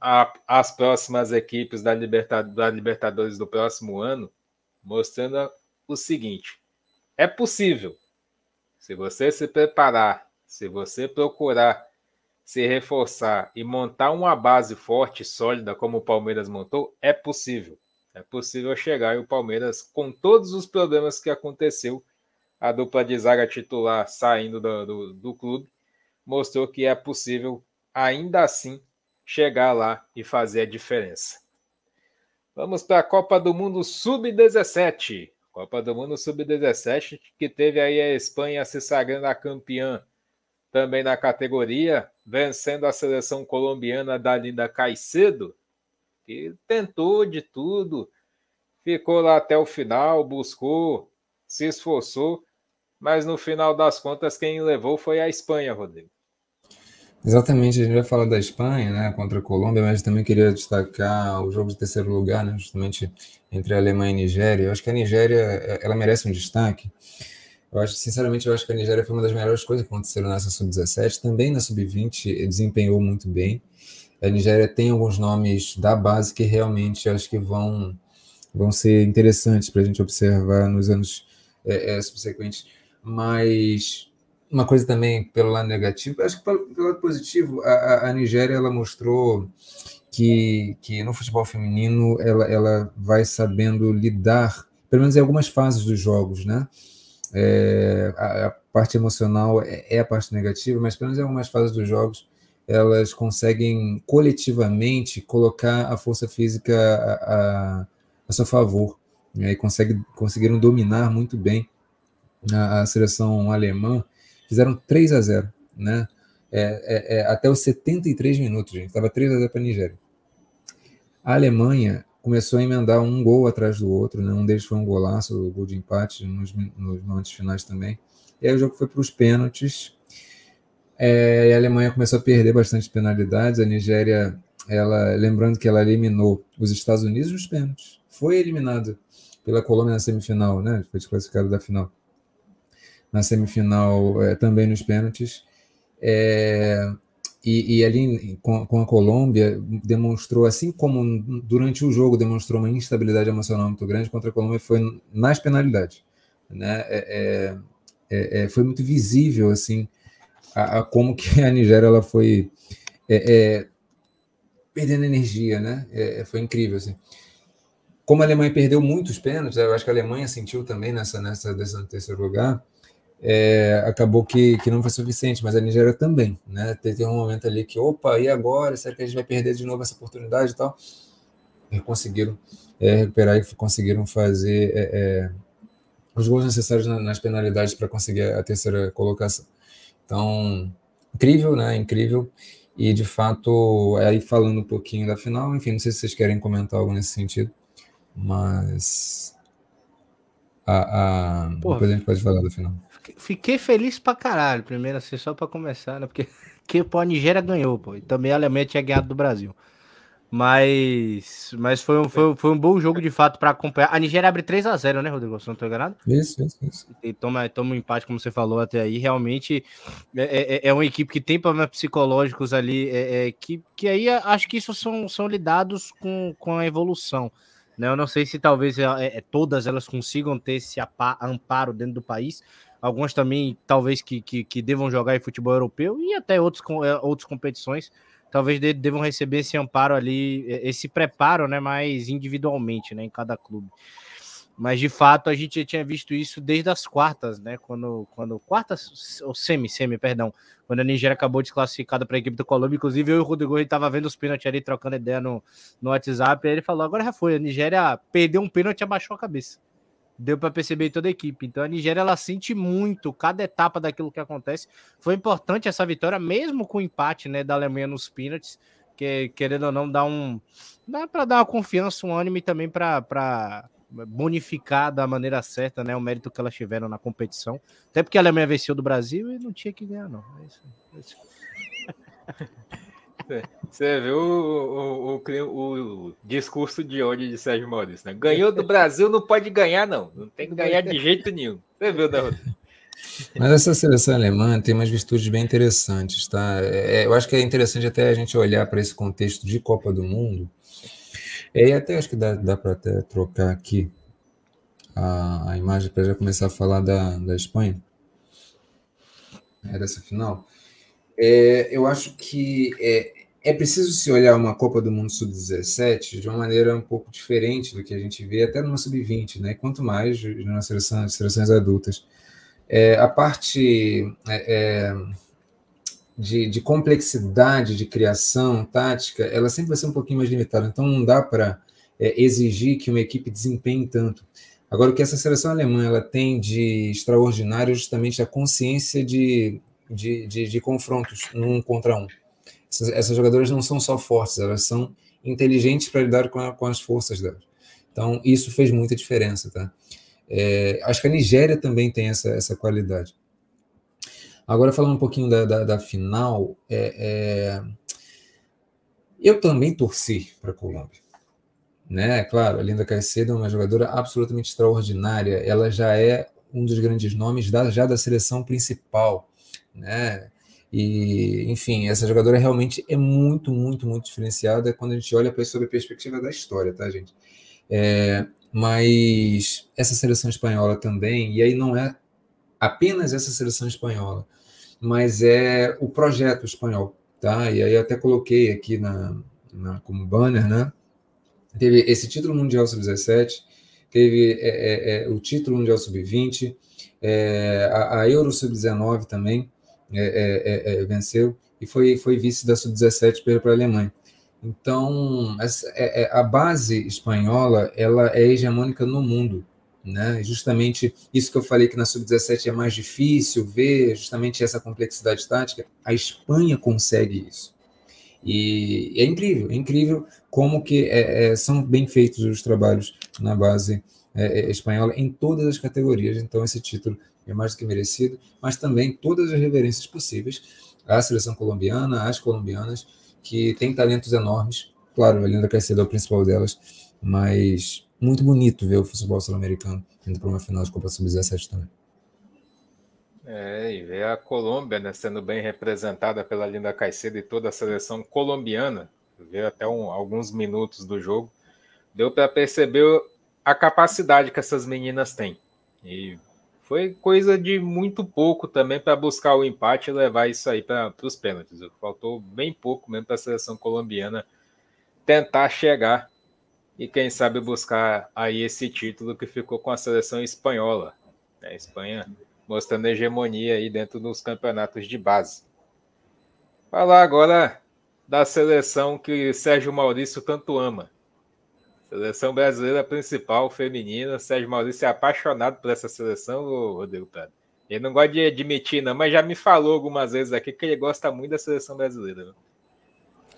às próximas equipes da, da Libertadores do próximo ano, mostrando o seguinte: é possível. Se você se preparar, se você procurar se reforçar e montar uma base forte, sólida, como o Palmeiras montou, é possível. É possível chegar e o Palmeiras, com todos os problemas que aconteceu, a dupla de zaga titular saindo do, do, do clube, mostrou que é possível, ainda assim, chegar lá e fazer a diferença. Vamos para a Copa do Mundo Sub-17. Copa do Mundo Sub-17, que teve aí a Espanha se sagrando a campeã também na categoria, vencendo a seleção colombiana da Linda Caicedo, que tentou de tudo, ficou lá até o final, buscou, se esforçou, mas no final das contas quem levou foi a Espanha, Rodrigo. Exatamente, a gente vai falar da Espanha, né, contra a Colômbia, mas também queria destacar o jogo de terceiro lugar, né, justamente entre a Alemanha e a Nigéria. Eu acho que a Nigéria, ela merece um destaque. Eu acho, sinceramente, eu acho que a Nigéria foi uma das melhores coisas que aconteceram nessa sub-17. Também na sub-20 desempenhou muito bem. A Nigéria tem alguns nomes da base que realmente acho que vão, vão ser interessantes para a gente observar nos anos é, é, subsequentes. Mas uma coisa também pelo lado negativo, acho que pelo, pelo lado positivo, a, a, Nigéria ela mostrou que, que no futebol feminino ela, ela vai sabendo lidar, pelo menos em algumas fases dos jogos, né? É, a, a, parte emocional é, é, a parte negativa, mas pelo menos em algumas fases dos jogos elas conseguem coletivamente colocar a força física a, a, a seu favor né? e consegue, conseguiram dominar muito bem a, seleção alemã fizeram 3 a 0 né? É, é, é, até os 73 minutos, gente. Estava 3 a 0 para a Nigéria. A Alemanha começou a emendar um gol atrás do outro, né? Um deles foi um golaço, o gol de empate nos, nos momentos finais também. E aí o jogo foi para os pênaltis. É, a Alemanha começou a perder bastante penalidades. A Nigéria, ela, lembrando que ela eliminou os Estados Unidos nos pênaltis, foi eliminada pela Colômbia na semifinal, né? Foi desclassificada da final na semifinal é, também nos pênaltis. É, e, e, ali com, com, a Colômbia demonstrou, assim como durante o jogo demonstrou uma instabilidade emocional muito grande, contra a Colômbia foi nas penalidades. Né? É, é, é, é foi muito visível assim a, a, como que a Nigéria ela foi perdendo energia, né? foi incrível assim como a Alemanha perdeu muitos pênaltis, eu acho que a Alemanha sentiu também nessa nessa desse terceiro lugar é, acabou que, que não foi suficiente, mas a Nigéria também, né? Teve um momento ali que, opa, e agora? Será que a gente vai perder de novo essa oportunidade e tal? E conseguiram é, recuperar e conseguiram fazer é, é os gols necessários nas penalidades para conseguir a terceira colocação. Então, incrível, né? Incrível. E de fato, aí falando um pouquinho da final, enfim, não sei se vocês querem comentar algo nesse sentido, mas a, a... depois a gente pode falar da final. Fiquei feliz pra caralho, primeiro assim, só pra começar, né? Porque [LAUGHS] que, pô, a Nigéria ganhou, pô. E também a Alemanha tinha ganhado do Brasil. Mas, mas foi, um, foi, foi um bom jogo de fato para acompanhar. A Nigéria abre 3 a 0 né, Rodrigo? Se não tô enganado? Isso, isso, isso. E toma, toma um empate, como você falou até aí. Realmente é, é, é uma equipe que tem problemas psicológicos ali, é, é, que, que aí acho que isso são, são lidados com, com a evolução. Né? Eu não sei se talvez é, é, todas elas consigam ter esse amparo dentro do país, algumas também talvez que, que, que devam jogar em futebol europeu e até outros, é, outras competições, talvez devam receber esse amparo ali, esse preparo, né, mais individualmente, né, em cada clube. Mas de fato a gente já tinha visto isso desde as quartas, né? Quando, quando quartas ou semi, semi, perdão, quando a Nigéria acabou desclassificada para a equipe do Colômbia, inclusive eu e o Rodrigo estava vendo os pênaltis ali trocando ideia no, no WhatsApp, e ele falou: agora já foi, a Nigéria perdeu um pênalti e abaixou a cabeça deu para perceber toda a equipe. Então a Nigéria ela sente muito cada etapa daquilo que acontece. Foi importante essa vitória, mesmo com o empate né, da Alemanha nos pênaltis, que querendo ou não dá um dá para dar uma confiança, um ânimo também para bonificar da maneira certa né, o mérito que elas tiveram na competição. Até porque a Alemanha venceu do Brasil e não tinha que ganhar, não. É isso, é isso. [LAUGHS] Você viu o, o, o, o, discurso de ódio de Sérgio Maurício, né? Ganhou do Brasil, não pode ganhar, não. Não tem que ganhar de jeito nenhum. Você viu, Rodrigo? Mas essa seleção alemã tem umas virtudes bem interessantes, tá? É, eu acho que é interessante até a gente olhar para esse contexto de Copa do Mundo. E até acho que dá, dá para até trocar aqui a, a imagem para já começar a falar da, da Espanha. É dessa final. É, eu acho que é, é preciso se olhar uma Copa do Mundo Sub-17 de uma maneira um pouco diferente do que a gente vê até numa Sub-20, né? Quanto mais nas seleções, seleções adultas. É, a parte é, é, de, de, complexidade de criação tática, ela sempre vai ser um pouquinho mais limitada. Então, não dá para é, exigir que uma equipe desempenhe tanto. Agora, o que essa seleção alemã ela tem de extraordinário é justamente a consciência de, de, de, de confrontos um contra um. Essas, essas, jogadoras não são só fortes, elas são inteligentes para lidar com, a, com as forças delas. Então, isso fez muita diferença, tá? É, acho que a Nigéria também tem essa, essa qualidade. Agora, falando um pouquinho da, da, da final, é, é, eu também torci para a Colômbia. Né? Claro, a Linda Caicedo é uma jogadora absolutamente extraordinária. Ela já é um dos grandes nomes da, já da seleção principal. Né? E, enfim, essa jogadora realmente é muito, muito, muito diferenciada quando a gente olha para sob a perspectiva da história, tá, gente? É, mas essa seleção espanhola também, e aí não é apenas essa seleção espanhola, mas é o projeto espanhol, tá? E aí até coloquei aqui na, na como banner, né? Teve esse título mundial sub-17, teve é, é, é, o título mundial sub-20, é, a, a, Euro sub-19 também é, é, venceu e foi, foi vice da sub-17 para a Alemanha. Então, essa, é, é, a base espanhola ela é hegemônica no mundo. Né? Justamente isso que eu falei que na sub-17 é mais difícil ver, justamente essa complexidade tática, a Espanha consegue isso. E é incrível, é incrível como que é, é, são bem feitos os trabalhos na base é, é, espanhola em todas as categorias. Então, esse título é mais do que merecido, mas também todas as reverências possíveis à seleção colombiana, às colombianas, que tem talentos enormes. Claro, a Linda Caicedo é o principal delas, mas muito bonito ver o futebol sul-americano indo para uma final de Copa Sub-17 também. É, e ver a Colômbia né, sendo bem representada pela Linda Caicedo e toda a seleção colombiana, ver até um, alguns minutos do jogo, deu para perceber a capacidade que essas meninas têm. E foi coisa de muito pouco também para buscar o empate e levar isso aí para os pênaltis. Faltou bem pouco mesmo para a seleção colombiana tentar chegar e quem sabe buscar aí esse título que ficou com a seleção espanhola. A né? Espanha mostrando hegemonia aí dentro dos campeonatos de base. Falar agora da seleção que Sérgio Maurício tanto ama. Seleção brasileira principal, feminina. Sérgio Maurício é apaixonado por essa seleção, Rodrigo Prado. Ele não gosta de admitir, não, mas já me falou algumas vezes aqui que ele gosta muito da seleção brasileira.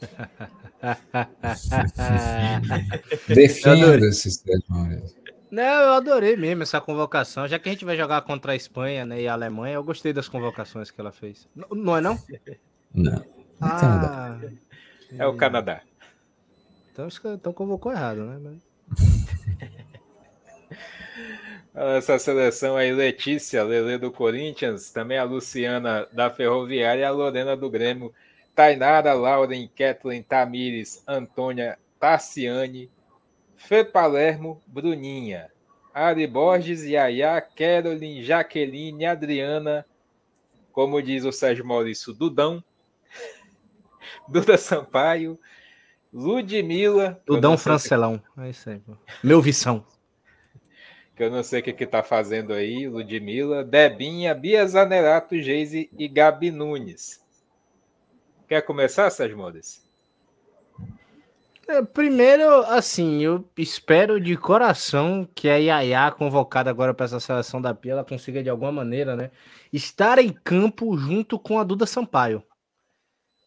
[LAUGHS] Defenda-se, Sérgio Maurício. Não, eu adorei mesmo essa convocação. Já que a gente vai jogar contra a Espanha né, e a Alemanha, eu gostei das convocações que ela fez. Não, não é não? Não. É ah, é o Canadá. Então, então convocou errado, né? [LAUGHS] Essa seleção aí, Letícia, Lele do Corinthians, também a Luciana da Ferroviária a Lorena do Grêmio, Tainara, Lauren, Kathleen, Tamires, Antônia, Tassiane, Fê Palermo, Bruninha, Ari Borges, Yaya, Caroline, Jaqueline, Adriana, como diz o Sérgio Maurício, Dudão, [LAUGHS] Duda Sampaio, Ludmilla. Ludão Francelão. Que... É isso aí. Meu vição. que eu não sei o que, que tá fazendo aí. Ludmilla, Debinha, Bia Zanerato, Geise e Gabi Nunes. Quer começar, Sérgio Modes? É, primeiro, assim, eu espero de coração que a Yaya, convocada agora para essa seleção da Pia, ela consiga de alguma maneira, né, estar em campo junto com a Duda Sampaio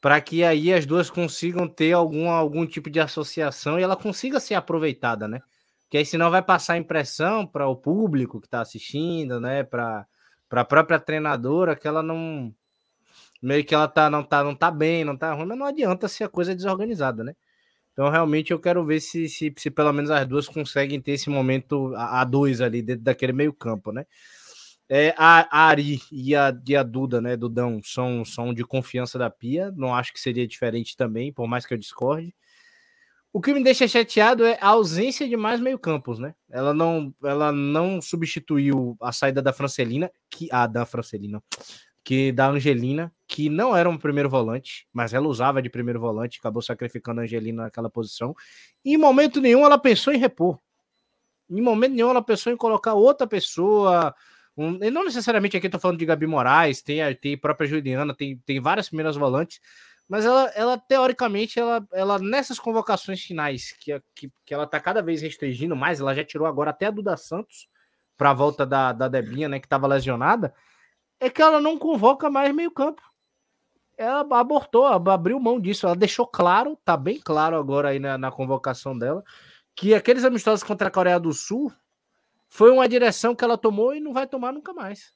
para que aí as duas consigam ter algum, algum tipo de associação e ela consiga ser aproveitada, né? Que aí senão vai passar impressão para o público que está assistindo, né? Para a própria treinadora que ela não meio que ela tá não tá não tá bem, não tá ruim, mas não adianta se a coisa é desorganizada, né? Então realmente eu quero ver se, se, se pelo menos as duas conseguem ter esse momento a, a dois ali dentro daquele meio campo, né? É, a, Ari e a, e a Duda, né, Dudão, são, são de confiança da Pia. Não acho que seria diferente também, por mais que eu discorde. O que me deixa chateado é a ausência de mais meio-campos, né? Ela não, ela não substituiu a saída da Francelina, que a ah, da Francelina, que da Angelina, que não era um primeiro volante, mas ela usava de primeiro volante, acabou sacrificando a Angelina naquela posição. E em momento nenhum ela pensou em repor. Em momento nenhum ela pensou em colocar outra pessoa. Um, não necessariamente aqui estou falando de Gabi Moraes, tem a, tem própria Juliana, tem, tem várias primeiras volantes, mas ela, ela teoricamente, ela, ela nessas convocações finais, que, que, que ela está cada vez restringindo mais, ela já tirou agora até a Duda Santos para a volta da, da Debinha, né, que estava lesionada, é que ela não convoca mais meio-campo. Ela abortou, abriu mão disso, ela deixou claro, tá bem claro agora aí na, na convocação dela, que aqueles amistosos contra a Coreia do Sul foi uma direção que ela tomou e não vai tomar nunca mais.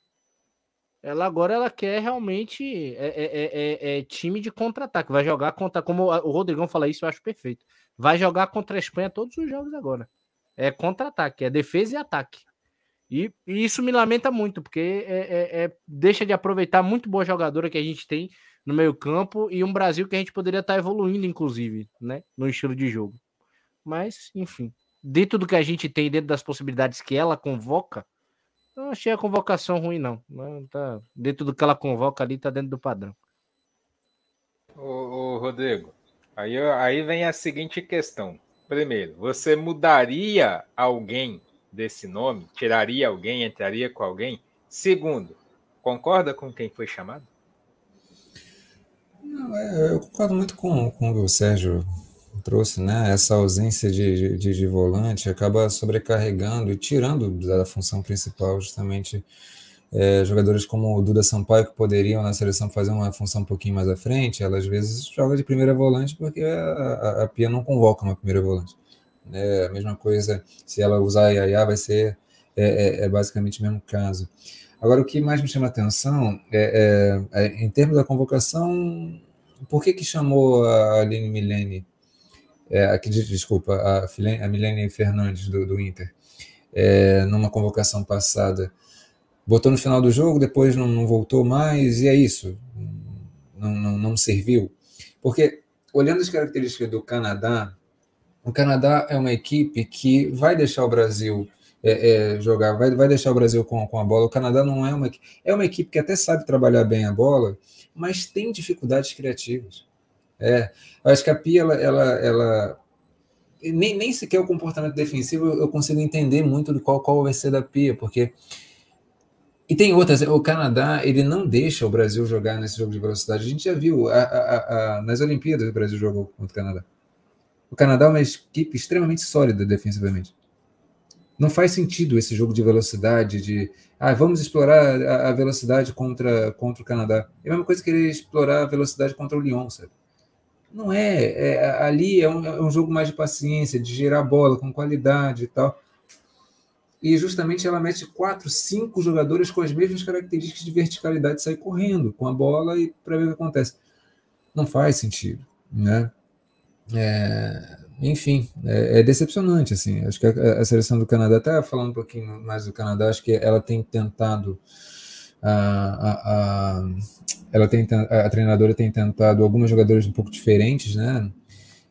Ela agora ela quer realmente é, é, é, é time de contra-ataque. Vai jogar contra. Como o Rodrigão fala isso, eu acho perfeito. Vai jogar contra a Espanha todos os jogos agora. É contra-ataque, é defesa e ataque. E, e, isso me lamenta muito, porque é, deixa de aproveitar muito boa jogadora que a gente tem no meio-campo e um Brasil que a gente poderia estar evoluindo, inclusive, né? No estilo de jogo. Mas, enfim, dentro do que a gente tem, dentro das possibilidades que ela convoca, não achei a convocação ruim, não. não tá, dentro do que ela convoca ali, tá dentro do padrão. Ô, ô, Rodrigo, aí, aí vem a seguinte questão. Primeiro, você mudaria alguém desse nome? Tiraria alguém? Entraria com alguém? Segundo, concorda com quem foi chamado? Não, é, eu concordo muito com, com o Sérgio trouxe, né? Essa ausência de, de, de, volante acaba sobrecarregando e tirando da função principal justamente é, jogadores como o Duda Sampaio que poderiam na seleção fazer uma função um pouquinho mais à frente, ela às vezes joga de primeira volante porque a, a, a Pia não convoca uma primeira volante. É a mesma coisa, se ela usar a Yaya, vai ser é, é, é, basicamente o mesmo caso. Agora, o que mais me chama a atenção é, é, é, em termos da convocação, por que, que chamou a Aline Milene é, aqui, desculpa, a, a Milene Fernandes do, do Inter, é, numa convocação passada, botou no final do jogo, depois não, não voltou mais, e é isso, não, não, não serviu. Porque, olhando as características do Canadá, o Canadá é uma equipe que vai deixar o Brasil é, é, jogar, vai, vai deixar o Brasil com, com a bola. O Canadá não é uma é uma equipe que até sabe trabalhar bem a bola, mas tem dificuldades criativas. É, eu acho que a Pia, ela, ela, ela nem, nem sequer o comportamento defensivo eu consigo entender muito de qual, qual vai ser da Pia, porque e tem outras, o Canadá, ele não deixa o Brasil jogar nesse jogo de velocidade. A gente já viu, a, a, a, nas Olimpíadas o Brasil jogou contra o Canadá. O Canadá é uma equipe extremamente sólida defensivamente. Não faz sentido esse jogo de velocidade, de ah, vamos explorar a, velocidade contra, contra o Canadá. É a mesma coisa que ele explorar a velocidade contra o Lyon, sabe? Não é, é ali é um, é um, jogo mais de paciência, de girar bola com qualidade e tal. E justamente ela mete quatro, cinco jogadores com as mesmas características de verticalidade, sair correndo com a bola e para ver o que acontece. Não faz sentido, né? É, enfim, é, é, decepcionante assim. Acho que a, a seleção do Canadá, até falando um pouquinho mais do Canadá, acho que ela tem tentado a, a, ela tem, a treinadora tem tentado alguns jogadores um pouco diferentes, né?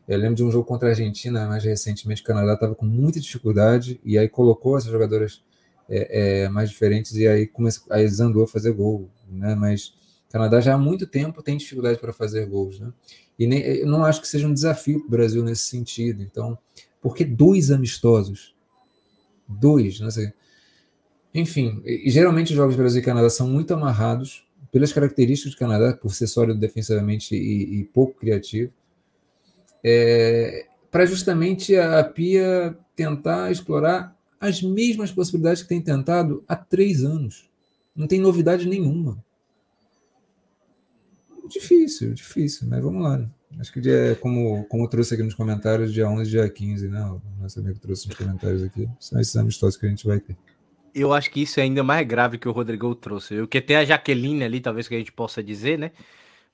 Eu lembro de um jogo contra a Argentina, mais recentemente, o Canadá estava com muita dificuldade e aí colocou essas jogadoras é, é, mais diferentes e aí começou, aí andou a fazer gol, né? Mas o Canadá já há muito tempo tem dificuldade para fazer gols, né? E nem, eu não acho que seja um desafio para o Brasil nesse sentido. Então, por que dois amistosos? Dois, não sei. Enfim, e, geralmente os jogos Brasil e Canadá são muito amarrados pelas características do Canadá, por ser sólido defensivamente e, e pouco criativo, é, para justamente a Pia tentar explorar as mesmas possibilidades que tem tentado há três anos. Não tem novidade nenhuma. Difícil, difícil, mas vamos lá. Né? Acho que dia, como, como eu trouxe aqui nos comentários, dia 11 dia 15, né? O nosso amigo trouxe nos comentários aqui. São esses amistosos que a gente vai ter eu acho que isso é ainda mais grave que o Rodrigo trouxe. O que tem a Jaqueline ali, talvez que a gente possa dizer, né?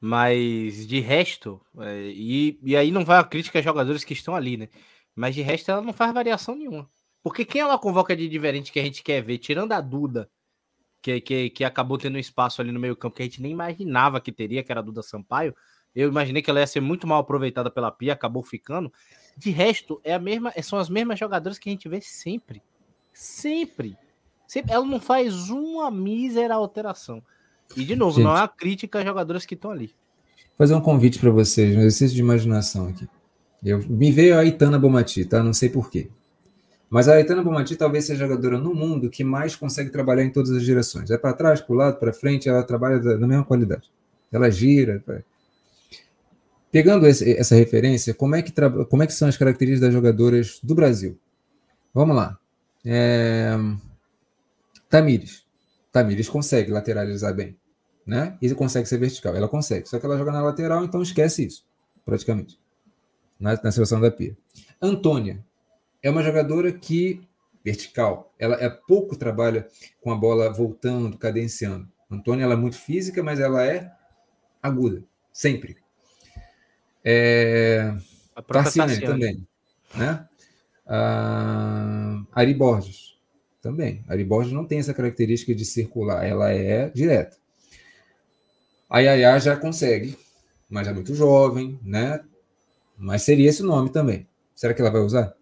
Mas de resto, é, e, e aí não vai a crítica a jogadores que estão ali, né? Mas de resto ela não faz variação nenhuma. Porque quem ela convoca de diferente que a gente quer ver, tirando a Duda, que, que, que acabou tendo um espaço ali no meio campo que a gente nem imaginava que teria, que era a Duda Sampaio. Eu imaginei que ela ia ser muito mal aproveitada pela Pia, acabou ficando. De resto, é a mesma, são as mesmas jogadoras que a gente vê sempre. Sempre. Sempre. Ela não faz uma mísera alteração. E, de novo, gente, não é uma crítica às jogadoras que estão ali. Vou fazer um convite para vocês, um exercício de imaginação aqui. Eu, me veio a Itana Bomati, tá? Não sei porquê. Mas a Aitana Bomati talvez seja a jogadora no mundo que mais consegue trabalhar em todas as direções. É para trás, para o lado, para frente, ela trabalha da, da, mesma qualidade. Ela gira. Pegando esse, essa referência, como é, que como é que são as características das jogadoras do Brasil? Vamos lá. É... Tamires. Tamires consegue lateralizar bem. Né? E consegue ser vertical. Ela consegue. Só que ela joga na lateral, então esquece isso, praticamente. Na, na seleção da Pia. Antônia é uma jogadora que vertical, ela é pouco trabalha com a bola voltando, cadenciando. Antônia ela é muito física, mas ela é aguda, sempre. É... Tarciane também, né? Ah, Ari Borges também. Ari Borges não tem essa característica de circular, ela é direta. A Yaya já consegue, mas é muito jovem, né? Mas seria esse o nome também. Será que ela vai usar?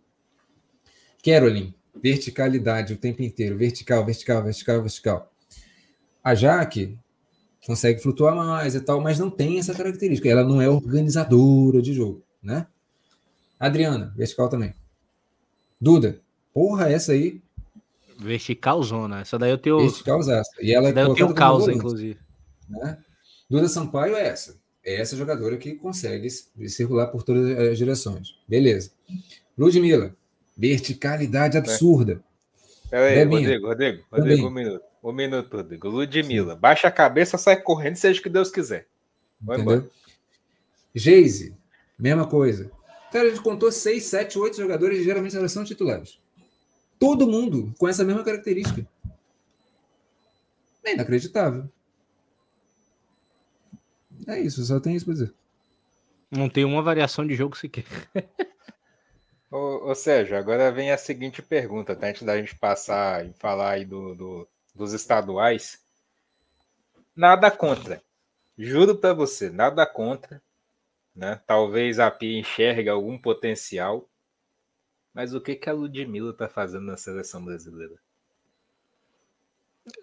Carolyn, verticalidade o tempo inteiro, vertical, vertical, vertical, vertical. A Jaque consegue flutuar mais e tal, mas não tem essa característica. Ela não é organizadora de jogo, né? Adriana, vertical também. Duda, porra, essa aí. Vertical zona. Essa daí eu tenho. Vertical E ela daí eu tenho causa, inclusive. Né? Duda Sampaio é essa. É essa jogadora que consegue circular por todas as direções. Beleza. Ludmilla, Verticalidade absurda. Peraí, Rodrigo, Rodrigo, Rodrigo, um minuto. Um minuto, Rodrigo. Ludmilla, Sim. baixa a cabeça, sai correndo, seja o que Deus quiser. Vai Entendeu? embora. Geise, mesma coisa. Cara, a gente contou seis, sete, oito jogadores, geralmente elas são titulares. Todo mundo com essa mesma característica. É inacreditável. É isso, só tem isso para dizer. Não tem uma variação de jogo sequer. Ou, ou seja, agora vem a seguinte pergunta, tá? antes da gente passar e falar aí do, do, dos estaduais. Nada contra. Juro para você, nada contra. Né? Talvez a Pia enxergue algum potencial. Mas o que, que a Ludmilla está fazendo na seleção brasileira?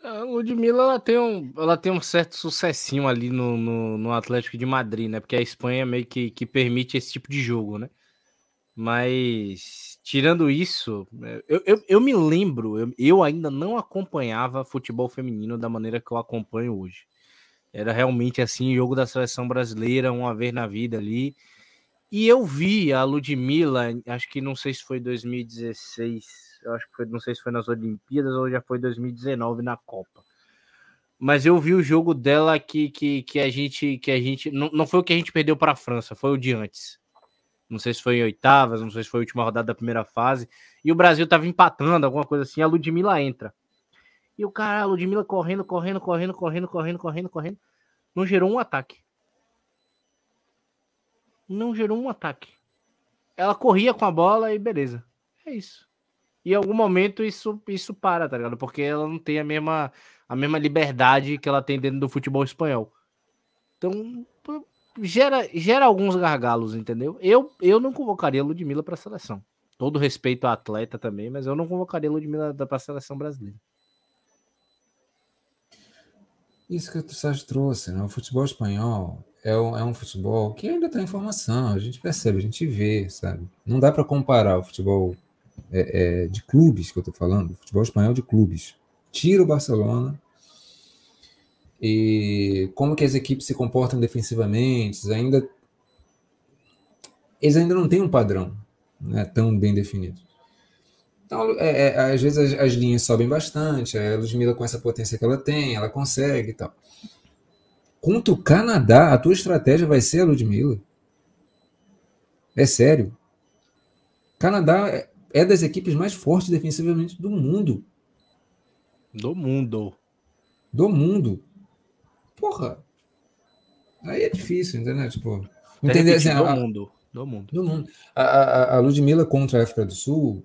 A Ludmilla ela tem, um, ela tem um certo sucessinho ali no, no, no Atlético de Madrid, né? Porque a Espanha meio que, que permite esse tipo de jogo, né? Mas, tirando isso, é, eu, eu, eu me lembro, eu, eu, ainda não acompanhava futebol feminino da maneira que eu acompanho hoje. Era realmente assim, jogo da seleção brasileira, uma vez na vida ali. E eu vi a Ludmilla, acho que não sei se foi 2016, acho que foi, não sei se foi nas Olimpíadas ou já foi 2019 na Copa. Mas eu vi o jogo dela que, que, que a gente que a gente não, não foi o que a gente perdeu para a França, foi o de antes não sei se foi em oitavas, não sei se foi a última rodada da primeira fase, e o Brasil tava empatando, alguma coisa assim, a Ludmilla entra. E o cara, a Ludmilla correndo, correndo, correndo, correndo, correndo, correndo, correndo, não gerou um ataque. Não gerou um ataque. Ela corria com a bola e beleza. É isso. E em algum momento isso, isso para, tá ligado? Porque ela não tem a mesma, a mesma liberdade que ela tem dentro do futebol espanhol. Então, gera, gera alguns gargalos, entendeu? Eu, eu não convocaria a Ludmilla para a seleção. Todo respeito à atleta também, mas eu não convocaria a Ludmilla para a seleção brasileira. Isso que o Sérgio trouxe, né? O futebol espanhol é um, é um futebol que ainda tem informação, a gente percebe, a gente vê, sabe? Não dá para comparar o futebol é, é, de clubes que eu estou falando, o futebol espanhol de clubes. Tira o Barcelona, e como que as equipes se comportam defensivamente, ainda eles ainda não têm um padrão né, tão bem definido. Então, é, é, às vezes as, as, linhas sobem bastante, a Ludmilla com essa potência que ela tem, ela consegue e tal. Contra o Canadá, a tua estratégia vai ser a Ludmilla? É sério? Canadá é, é das equipes mais fortes defensivamente do mundo. Do mundo. Do mundo porra, aí é difícil, entendeu? Tipo, entender assim, do a, mundo. Do mundo. Do mundo. A, a, a Ludmilla contra a África do Sul,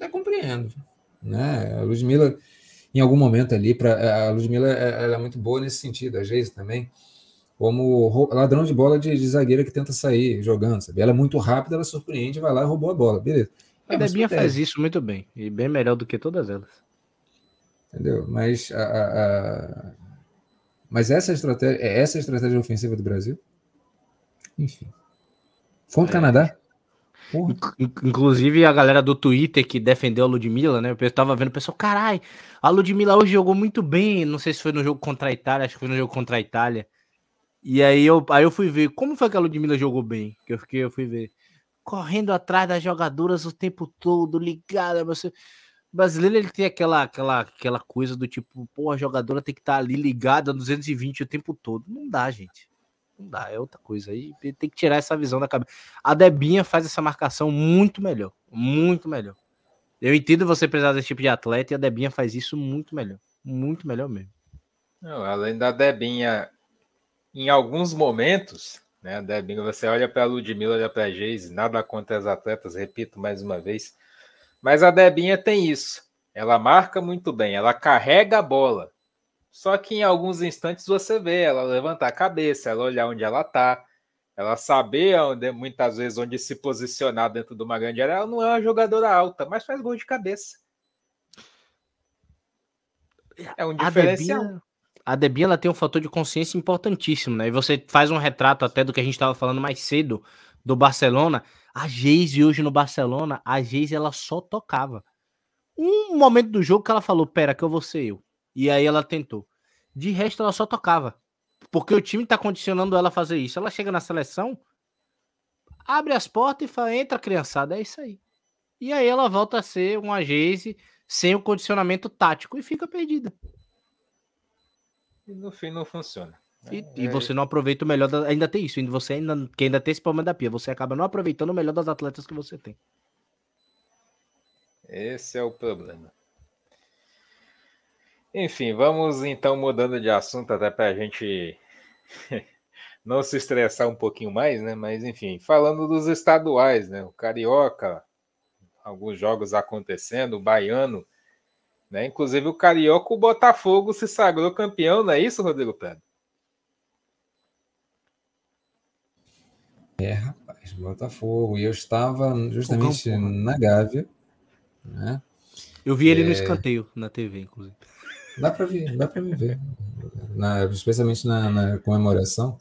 eu compreendo. Né? A Ludmilla. Em algum momento ali, para a Ludmilla ela é muito boa nesse sentido, a Geise também, como ladrão de bola de, de zagueira que tenta sair jogando, sabe? Ela é muito rápida, ela surpreende, vai lá e roubou a bola, beleza. A Debinha faz isso muito bem, e bem melhor do que todas elas. Entendeu? Mas, a, a, a... Mas essa estratégia, é essa a estratégia ofensiva do Brasil? Enfim. Contra o é. Canadá? Porra. Inclusive a galera do Twitter que defendeu a Ludmilla, né? Eu tava vendo o pessoal, carai, a Ludmilla hoje jogou muito bem. Não sei se foi no jogo contra a Itália, acho que foi no jogo contra a Itália. E aí eu, aí eu fui ver como foi que a Ludmilla jogou bem. Que eu fiquei, eu fui ver. Correndo atrás das jogadoras o tempo todo, ligada. Você... Brasileiro ele tem aquela, aquela, aquela coisa do tipo, pô, a jogadora tem que estar tá ali ligada 220 o tempo todo. Não dá, gente. Não dá, é outra coisa. Aí tem que tirar essa visão da cabeça. A Debinha faz essa marcação muito melhor. Muito melhor. Eu entendo você precisar desse tipo de atleta e a Debinha faz isso muito melhor. Muito melhor mesmo. Não, além da Debinha, em alguns momentos, né, Debinha, você olha para a Ludmilla, olha para a Geise, nada contra as atletas, repito mais uma vez. Mas a Debinha tem isso. Ela marca muito bem, ela carrega a bola. Só que em alguns instantes você vê ela levantar a cabeça, ela olhar onde ela está, ela saber onde, muitas vezes onde se posicionar dentro de uma grande área. Ela não é uma jogadora alta, mas faz gol de cabeça. É um diferencial. A Debinha, ela tem um fator de consciência importantíssimo, né? E você faz um retrato até do que a gente estava falando mais cedo do Barcelona. A Geise hoje no Barcelona, a Geise ela só tocava. Um momento do jogo que ela falou: Pera, que eu vou ser eu. E aí ela tentou. De resto, ela só tocava. Porque o time tá condicionando ela a fazer isso. Ela chega na seleção, abre as portas e fala: entra, criançada, é isso aí. E aí ela volta a ser uma Geise sem o condicionamento tático e fica perdida. E no fim não funciona. E, é... e você não aproveita o melhor. Da... Ainda tem isso, você ainda, que ainda tem esse problema da pia. Você acaba não aproveitando o melhor das atletas que você tem. Esse é o problema. Enfim, vamos então mudando de assunto até para a gente [LAUGHS] não se estressar um pouquinho mais, né? Mas enfim, falando dos estaduais, né? O Carioca, alguns jogos acontecendo, o Baiano, né? Inclusive o Carioca, o Botafogo se sagrou campeão, não é isso, Rodrigo Pedro? É, rapaz, Botafogo. E eu estava justamente na Gávea, né? Eu vi ele é... no escanteio na TV, inclusive. Dá para ver, dá para me ver. Na, especialmente na, na, comemoração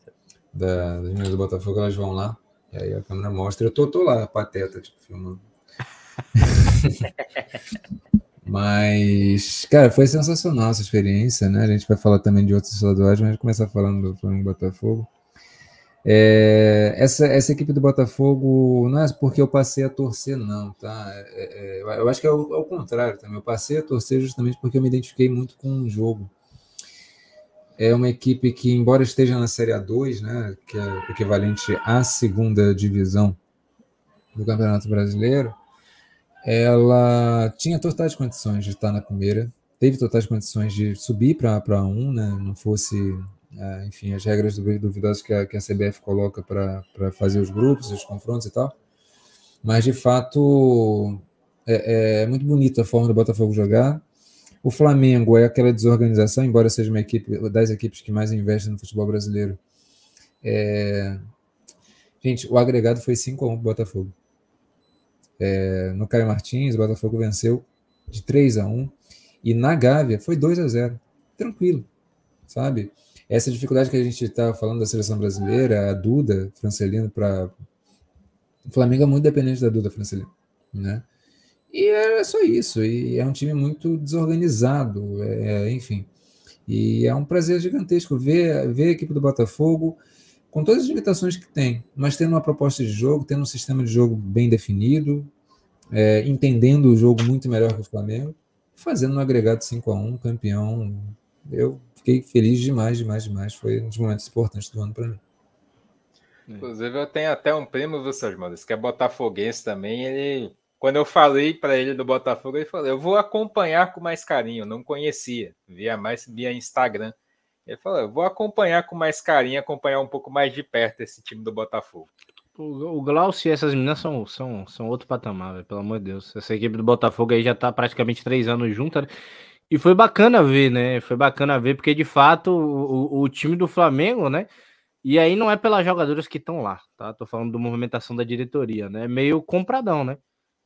da, das meninas do Botafogo, elas vão lá. E aí a câmera mostra. Eu tô, tô lá, pateta, tipo, filmando. [LAUGHS] mas, cara, foi sensacional essa experiência, né? A gente vai falar também de outros estaduais, mas a gente começar falando do Flamengo Botafogo. É, essa, essa equipe do Botafogo não é porque eu passei a torcer, não, tá? É, é, eu acho que é o, é o, contrário também. Eu passei a torcer justamente porque eu me identifiquei muito com o jogo. É uma equipe que, embora esteja na Série A2, né, que é o equivalente à segunda divisão do Campeonato Brasileiro, ela tinha totais condições de estar na primeira, teve totais condições de subir para um, né, não fosse é, enfim, as regras duvidosas que a, que a CBF coloca para fazer os grupos, os confrontos e tal. Mas, de fato, é, é, muito bonita a forma do Botafogo jogar. O Flamengo é aquela desorganização, embora seja uma equipe das equipes que mais investem no futebol brasileiro. É... Gente, o agregado foi 5 a 1 para o Botafogo. É... no Caio Martins, o Botafogo venceu de 3 a 1 e na Gávea foi 2 a 0 Tranquilo, sabe? Essa dificuldade que a gente está falando da seleção brasileira, a Duda Francelino para o Flamengo é muito dependente da Duda Francelino, né? E é só isso. E é um time muito desorganizado, é, enfim. E é um prazer gigantesco ver, ver a equipe do Botafogo com todas as limitações que tem, mas tendo uma proposta de jogo, tendo um sistema de jogo bem definido, é, entendendo o jogo muito melhor que o Flamengo, fazendo um agregado 5 a 1 campeão. Eu fiquei feliz demais, demais, demais. Foi um dos momentos importantes do ano para mim. Inclusive, eu tenho até um primo, viu, seus manos, que é botafoguense também. Ele, quando eu falei para ele do Botafogo, ele falou: Eu vou acompanhar com mais carinho. Eu não conhecia, via mais via Instagram. Ele falou: Eu vou acompanhar com mais carinho, acompanhar um pouco mais de perto esse time do Botafogo. O, o Glaucio e essas meninas são, são, são outro patamar, véio, pelo amor de Deus. Essa equipe do Botafogo aí já tá praticamente três anos junta. E foi bacana ver, né? Foi bacana ver, porque de fato o, o time do Flamengo, né? E aí não é pelas jogadoras que estão lá, tá? Tô falando da movimentação da diretoria, né? Meio compradão, né?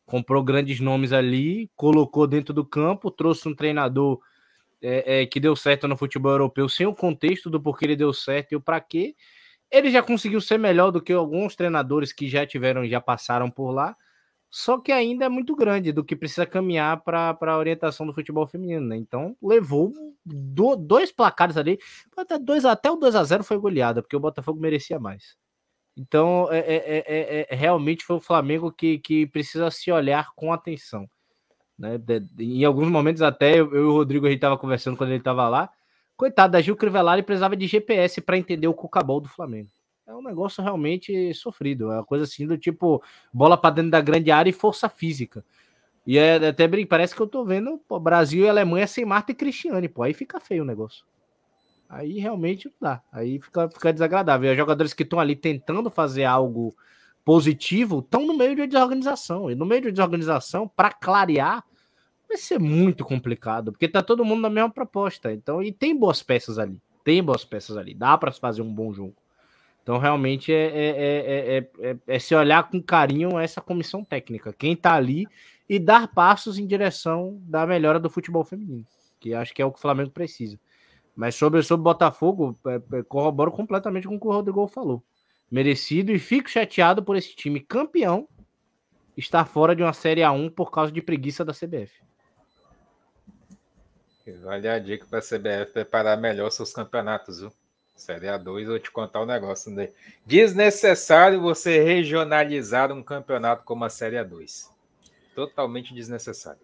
Comprou grandes nomes ali, colocou dentro do campo, trouxe um treinador é, é, que deu certo no futebol europeu sem o contexto do porquê ele deu certo e o para quê. Ele já conseguiu ser melhor do que alguns treinadores que já tiveram, já passaram por lá só que ainda é muito grande do que precisa caminhar para a orientação do futebol feminino, né? Então levou do, dois placares ali, até, dois, até o 2 a 0 foi goleada, porque o Botafogo merecia mais. Então é, é, é, é, realmente foi o Flamengo que, que precisa se olhar com atenção. Né? De, de, em alguns momentos, até eu, eu e o Rodrigo a gente estava conversando quando ele estava lá. Coitado, da Gil Crivellari precisava de GPS para entender o cucabol do Flamengo é um negócio realmente sofrido. É uma coisa assim do tipo bola para dentro da grande área e força física. E é até parece que eu tô vendo pô, Brasil e Alemanha sem Marta e Cristiane, pô, aí fica feio o negócio. Aí realmente não dá. Aí fica, fica desagradável. E os jogadores que estão ali tentando fazer algo positivo estão no meio de desorganização. E no meio de desorganização, para clarear, vai ser muito complicado, porque tá todo mundo na mesma proposta. Então, e tem boas peças ali. Tem boas peças ali. Dá para fazer um bom jogo. Então, realmente, é, é, é, é, se olhar com carinho essa comissão técnica, quem está ali e dar passos em direção da melhora do futebol feminino, que acho que é o que o Flamengo precisa. Mas sobre, o Botafogo, corroboro completamente com o que o Rodrigo falou. Merecido e fico chateado por esse time campeão estar fora de uma Série A1 por causa de preguiça da CBF. Vale a dica para a CBF preparar melhor seus campeonatos, viu? Série A2, vou te contar um negócio. Né? Desnecessário você regionalizar um campeonato como a Série A2. Totalmente desnecessário.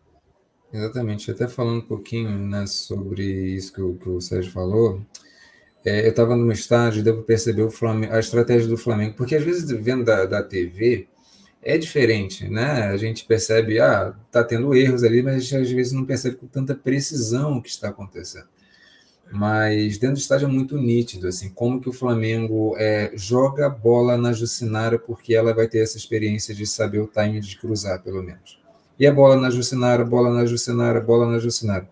Exatamente. Até falando um pouquinho né, sobre isso que o, que o Sérgio falou, é, eu estava no estádio e deu para perceber o Flamengo, a estratégia do Flamengo, porque às vezes vendo da, da TV é diferente, né? A gente percebe, ah, tá tendo erros ali, mas a gente às vezes não percebe com tanta precisão o que está acontecendo mas dentro do estádio é muito nítido, assim, como que o Flamengo é, joga bola na Jucinara, porque ela vai ter essa experiência de saber o time de cruzar, pelo menos. E a bola na Jucinara, bola na Jucinara, bola na Jucinara.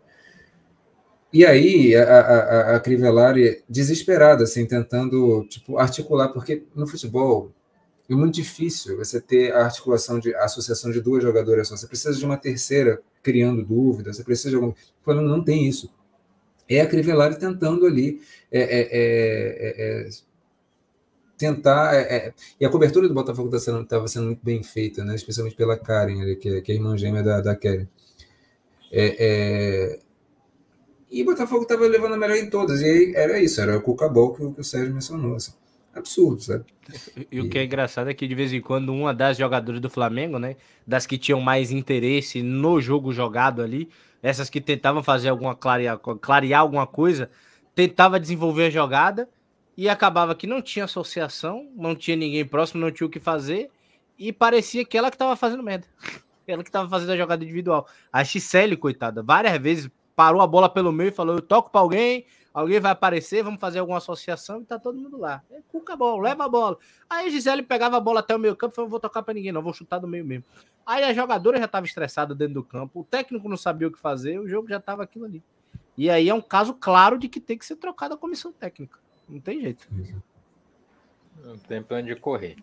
E aí a, a, a Crivellari desesperada, assim, tentando tipo, articular, porque no futebol é muito difícil você ter a articulação de a associação de duas jogadoras só. Você precisa de uma terceira criando dúvidas, você precisa de algum. O Flamengo não tem isso é a Crivellari tentando ali é, é, é, é tentar. É, e a cobertura do Botafogo estava tá sendo, sendo, muito bem feita, né? especialmente pela Karen, ali, que, que é a irmã gêmea da, da Karen. E o Botafogo estava levando a melhor em todas. E era isso, era o Cucabol que, que o Sérgio mencionou. Assim. Absurdo, sabe? E, e o que é engraçado é que de vez em quando uma das jogadoras do Flamengo, né? Das que tinham mais interesse no jogo jogado ali, essas que tentavam fazer alguma clarear, clarear alguma coisa, tentava desenvolver a jogada e acabava que não tinha associação, não tinha ninguém próximo, não tinha o que fazer e parecia que ela que estava fazendo merda. [LAUGHS] Ela que estava fazendo a jogada individual. A Xicele, coitada, várias vezes parou a bola pelo meio e falou: Eu toco para alguém, alguém vai aparecer, vamos fazer alguma associação e tá todo mundo lá. É, cuca a bola, leva a bola. Aí Gisele pegava a bola até o meio campo e falou: vou tocar para ninguém, não, vou chutar do meio mesmo. Aí a jogadora já estava estressada dentro do campo, o técnico não sabia o que fazer, o jogo já estava aquilo ali. E aí é um caso claro de que tem que ser trocada a comissão técnica. Não tem jeito. Não tem pra onde correr.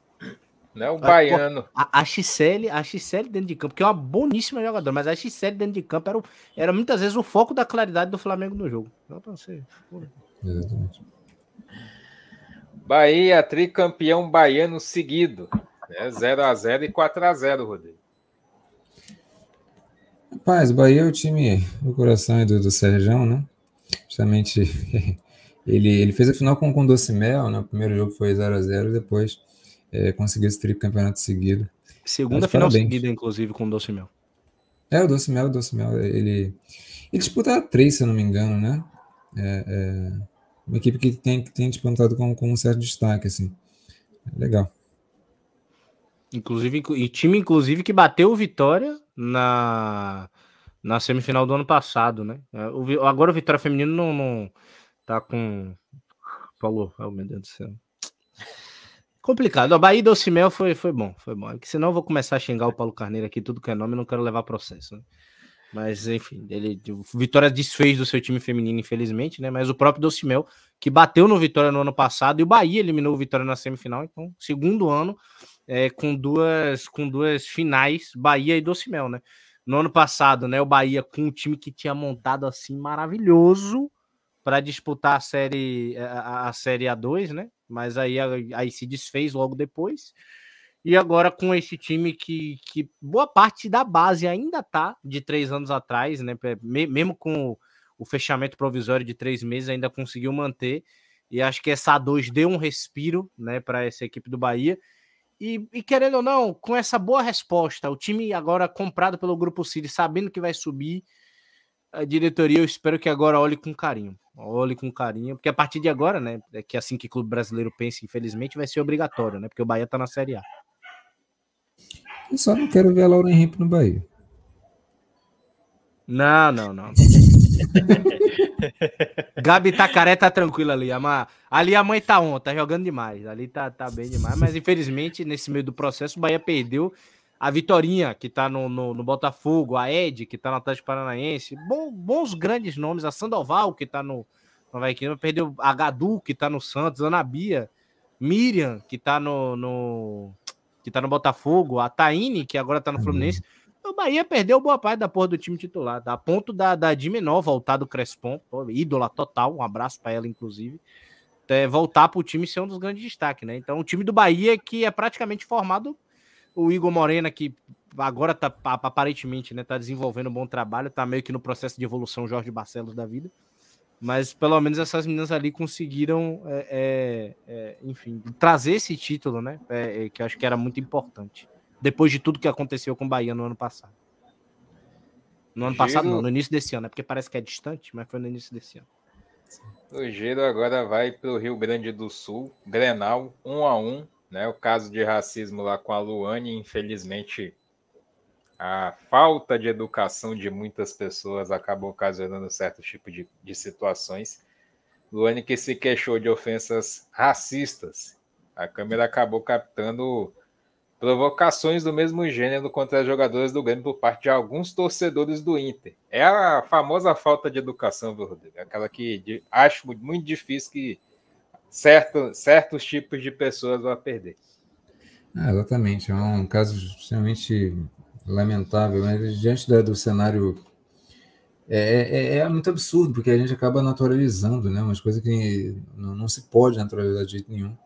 Não é o baiano. A, a Xicele, a Xicele dentro de campo, que é uma boníssima jogadora, mas a Xicele dentro de campo era, era muitas vezes o foco da claridade do Flamengo no jogo. Não pra você. Exatamente. Bahia, tricampeão baiano seguido. Né? 0x0 e 4x0, Rodrigo. Rapaz, Bahia é o time do coração e do, do Sérgio, né? Justamente [LAUGHS] ele, ele fez a final com, com Doce Mel, né? O primeiro jogo foi 0x0, depois é, conseguiu esse tricampeonato seguido. Segunda final parabéns. seguida, inclusive, com o Doce Mel. É, o Doce Mel, o Doce Mel, ele, ele disputa três, se eu não me engano, né? É, é uma equipe que tem, que tem disputado com, com um certo destaque, assim. Legal. Inclusive, e time, inclusive, que bateu o Vitória na, na semifinal do ano passado, né? É, o, agora o Vitória Feminino não, não tá com. Falou, oh, meu Deus do céu. Complicado. A Bahia do Cimel foi, foi bom, foi bom. Porque senão eu vou começar a xingar o Paulo Carneiro aqui, tudo que é nome, não quero levar processo. Né? Mas, enfim, ele, Vitória desfez do seu time feminino, infelizmente, né? Mas o próprio Docimel, que bateu no Vitória no ano passado, e o Bahia eliminou o Vitória na semifinal. Então, segundo ano, é, com, duas, com duas finais, Bahia e Docimel, né? No ano passado, né? O Bahia com um time que tinha montado assim maravilhoso para disputar a série a, a série A2, né? Mas aí, aí se desfez logo depois. E agora com esse time que, que boa parte da base ainda tá de três anos atrás, né? Mesmo com o fechamento provisório de três meses, ainda conseguiu manter. E acho que essa A2 deu um respiro, né, para essa equipe do Bahia. E, e, querendo ou não, com essa boa resposta, o time agora comprado pelo Grupo City, sabendo que vai subir, a diretoria eu espero que agora olhe com carinho. Olhe com carinho, porque a partir de agora, né, é que assim que o clube brasileiro pensa, infelizmente, vai ser obrigatório, né, porque o Bahia tá na Série A. Eu só não quero ver a Laura Henrique no Bahia. Não, não, não. Gabi Tacaré tá tranquila ali. A Ali a mãe tá on, tá jogando demais. Ali tá, tá bem demais. Mas infelizmente, nesse meio do processo, o Bahia perdeu a Vitorinha, que tá no, no, no Botafogo, a Ed, que tá no Atlético Paranaense. Bom, bons grandes nomes. A Sandoval, que tá no, no Vaikino. Perdeu a Gadu, que tá no Santos. Ana Bia. Miriam, que tá no, no que tá no Botafogo, a Taine, que agora tá no Fluminense. Uhum. O Bahia perdeu boa parte da porra do time titular, a ponto da, da de menor voltar do Crespon, ídola total, um abraço para ela, inclusive, é, voltar para o time ser um dos grandes destaques, né? Então, o time do Bahia que é praticamente formado, o Igor Morena, que agora tá aparentemente, né, tá desenvolvendo um bom trabalho, tá meio que no processo de evolução Jorge Barcelos da vida. Mas pelo menos essas meninas ali conseguiram, é, é, é, enfim, trazer esse título, né? É, é, que eu acho que era muito importante. Depois de tudo que aconteceu com o Bahia no ano passado. No ano Giro... passado, não, no início desse ano, né? Porque parece que é distante, mas foi no início desse ano. O Giro agora vai para o Rio Grande do Sul, Grenal, um a um, né? O caso de racismo lá com a Luane, infelizmente a falta de educação de muitas pessoas acabou ocasionando certo tipo de, de situações. Luane que se queixou de ofensas racistas. A câmera acabou captando provocações do mesmo gênero contra os jogadores do Grêmio por parte de alguns torcedores do Inter. É a famosa falta de educação, viu, Rodrigo? Aquela que acho muito difícil que certo, certos tipos de pessoas vão perder. Ah, exatamente, é um caso extremamente lamentável, mas diante da, do cenário é, é, é, muito absurdo, porque a gente acaba naturalizando, né? Umas coisas que não, não, se pode naturalizar de jeito nenhum.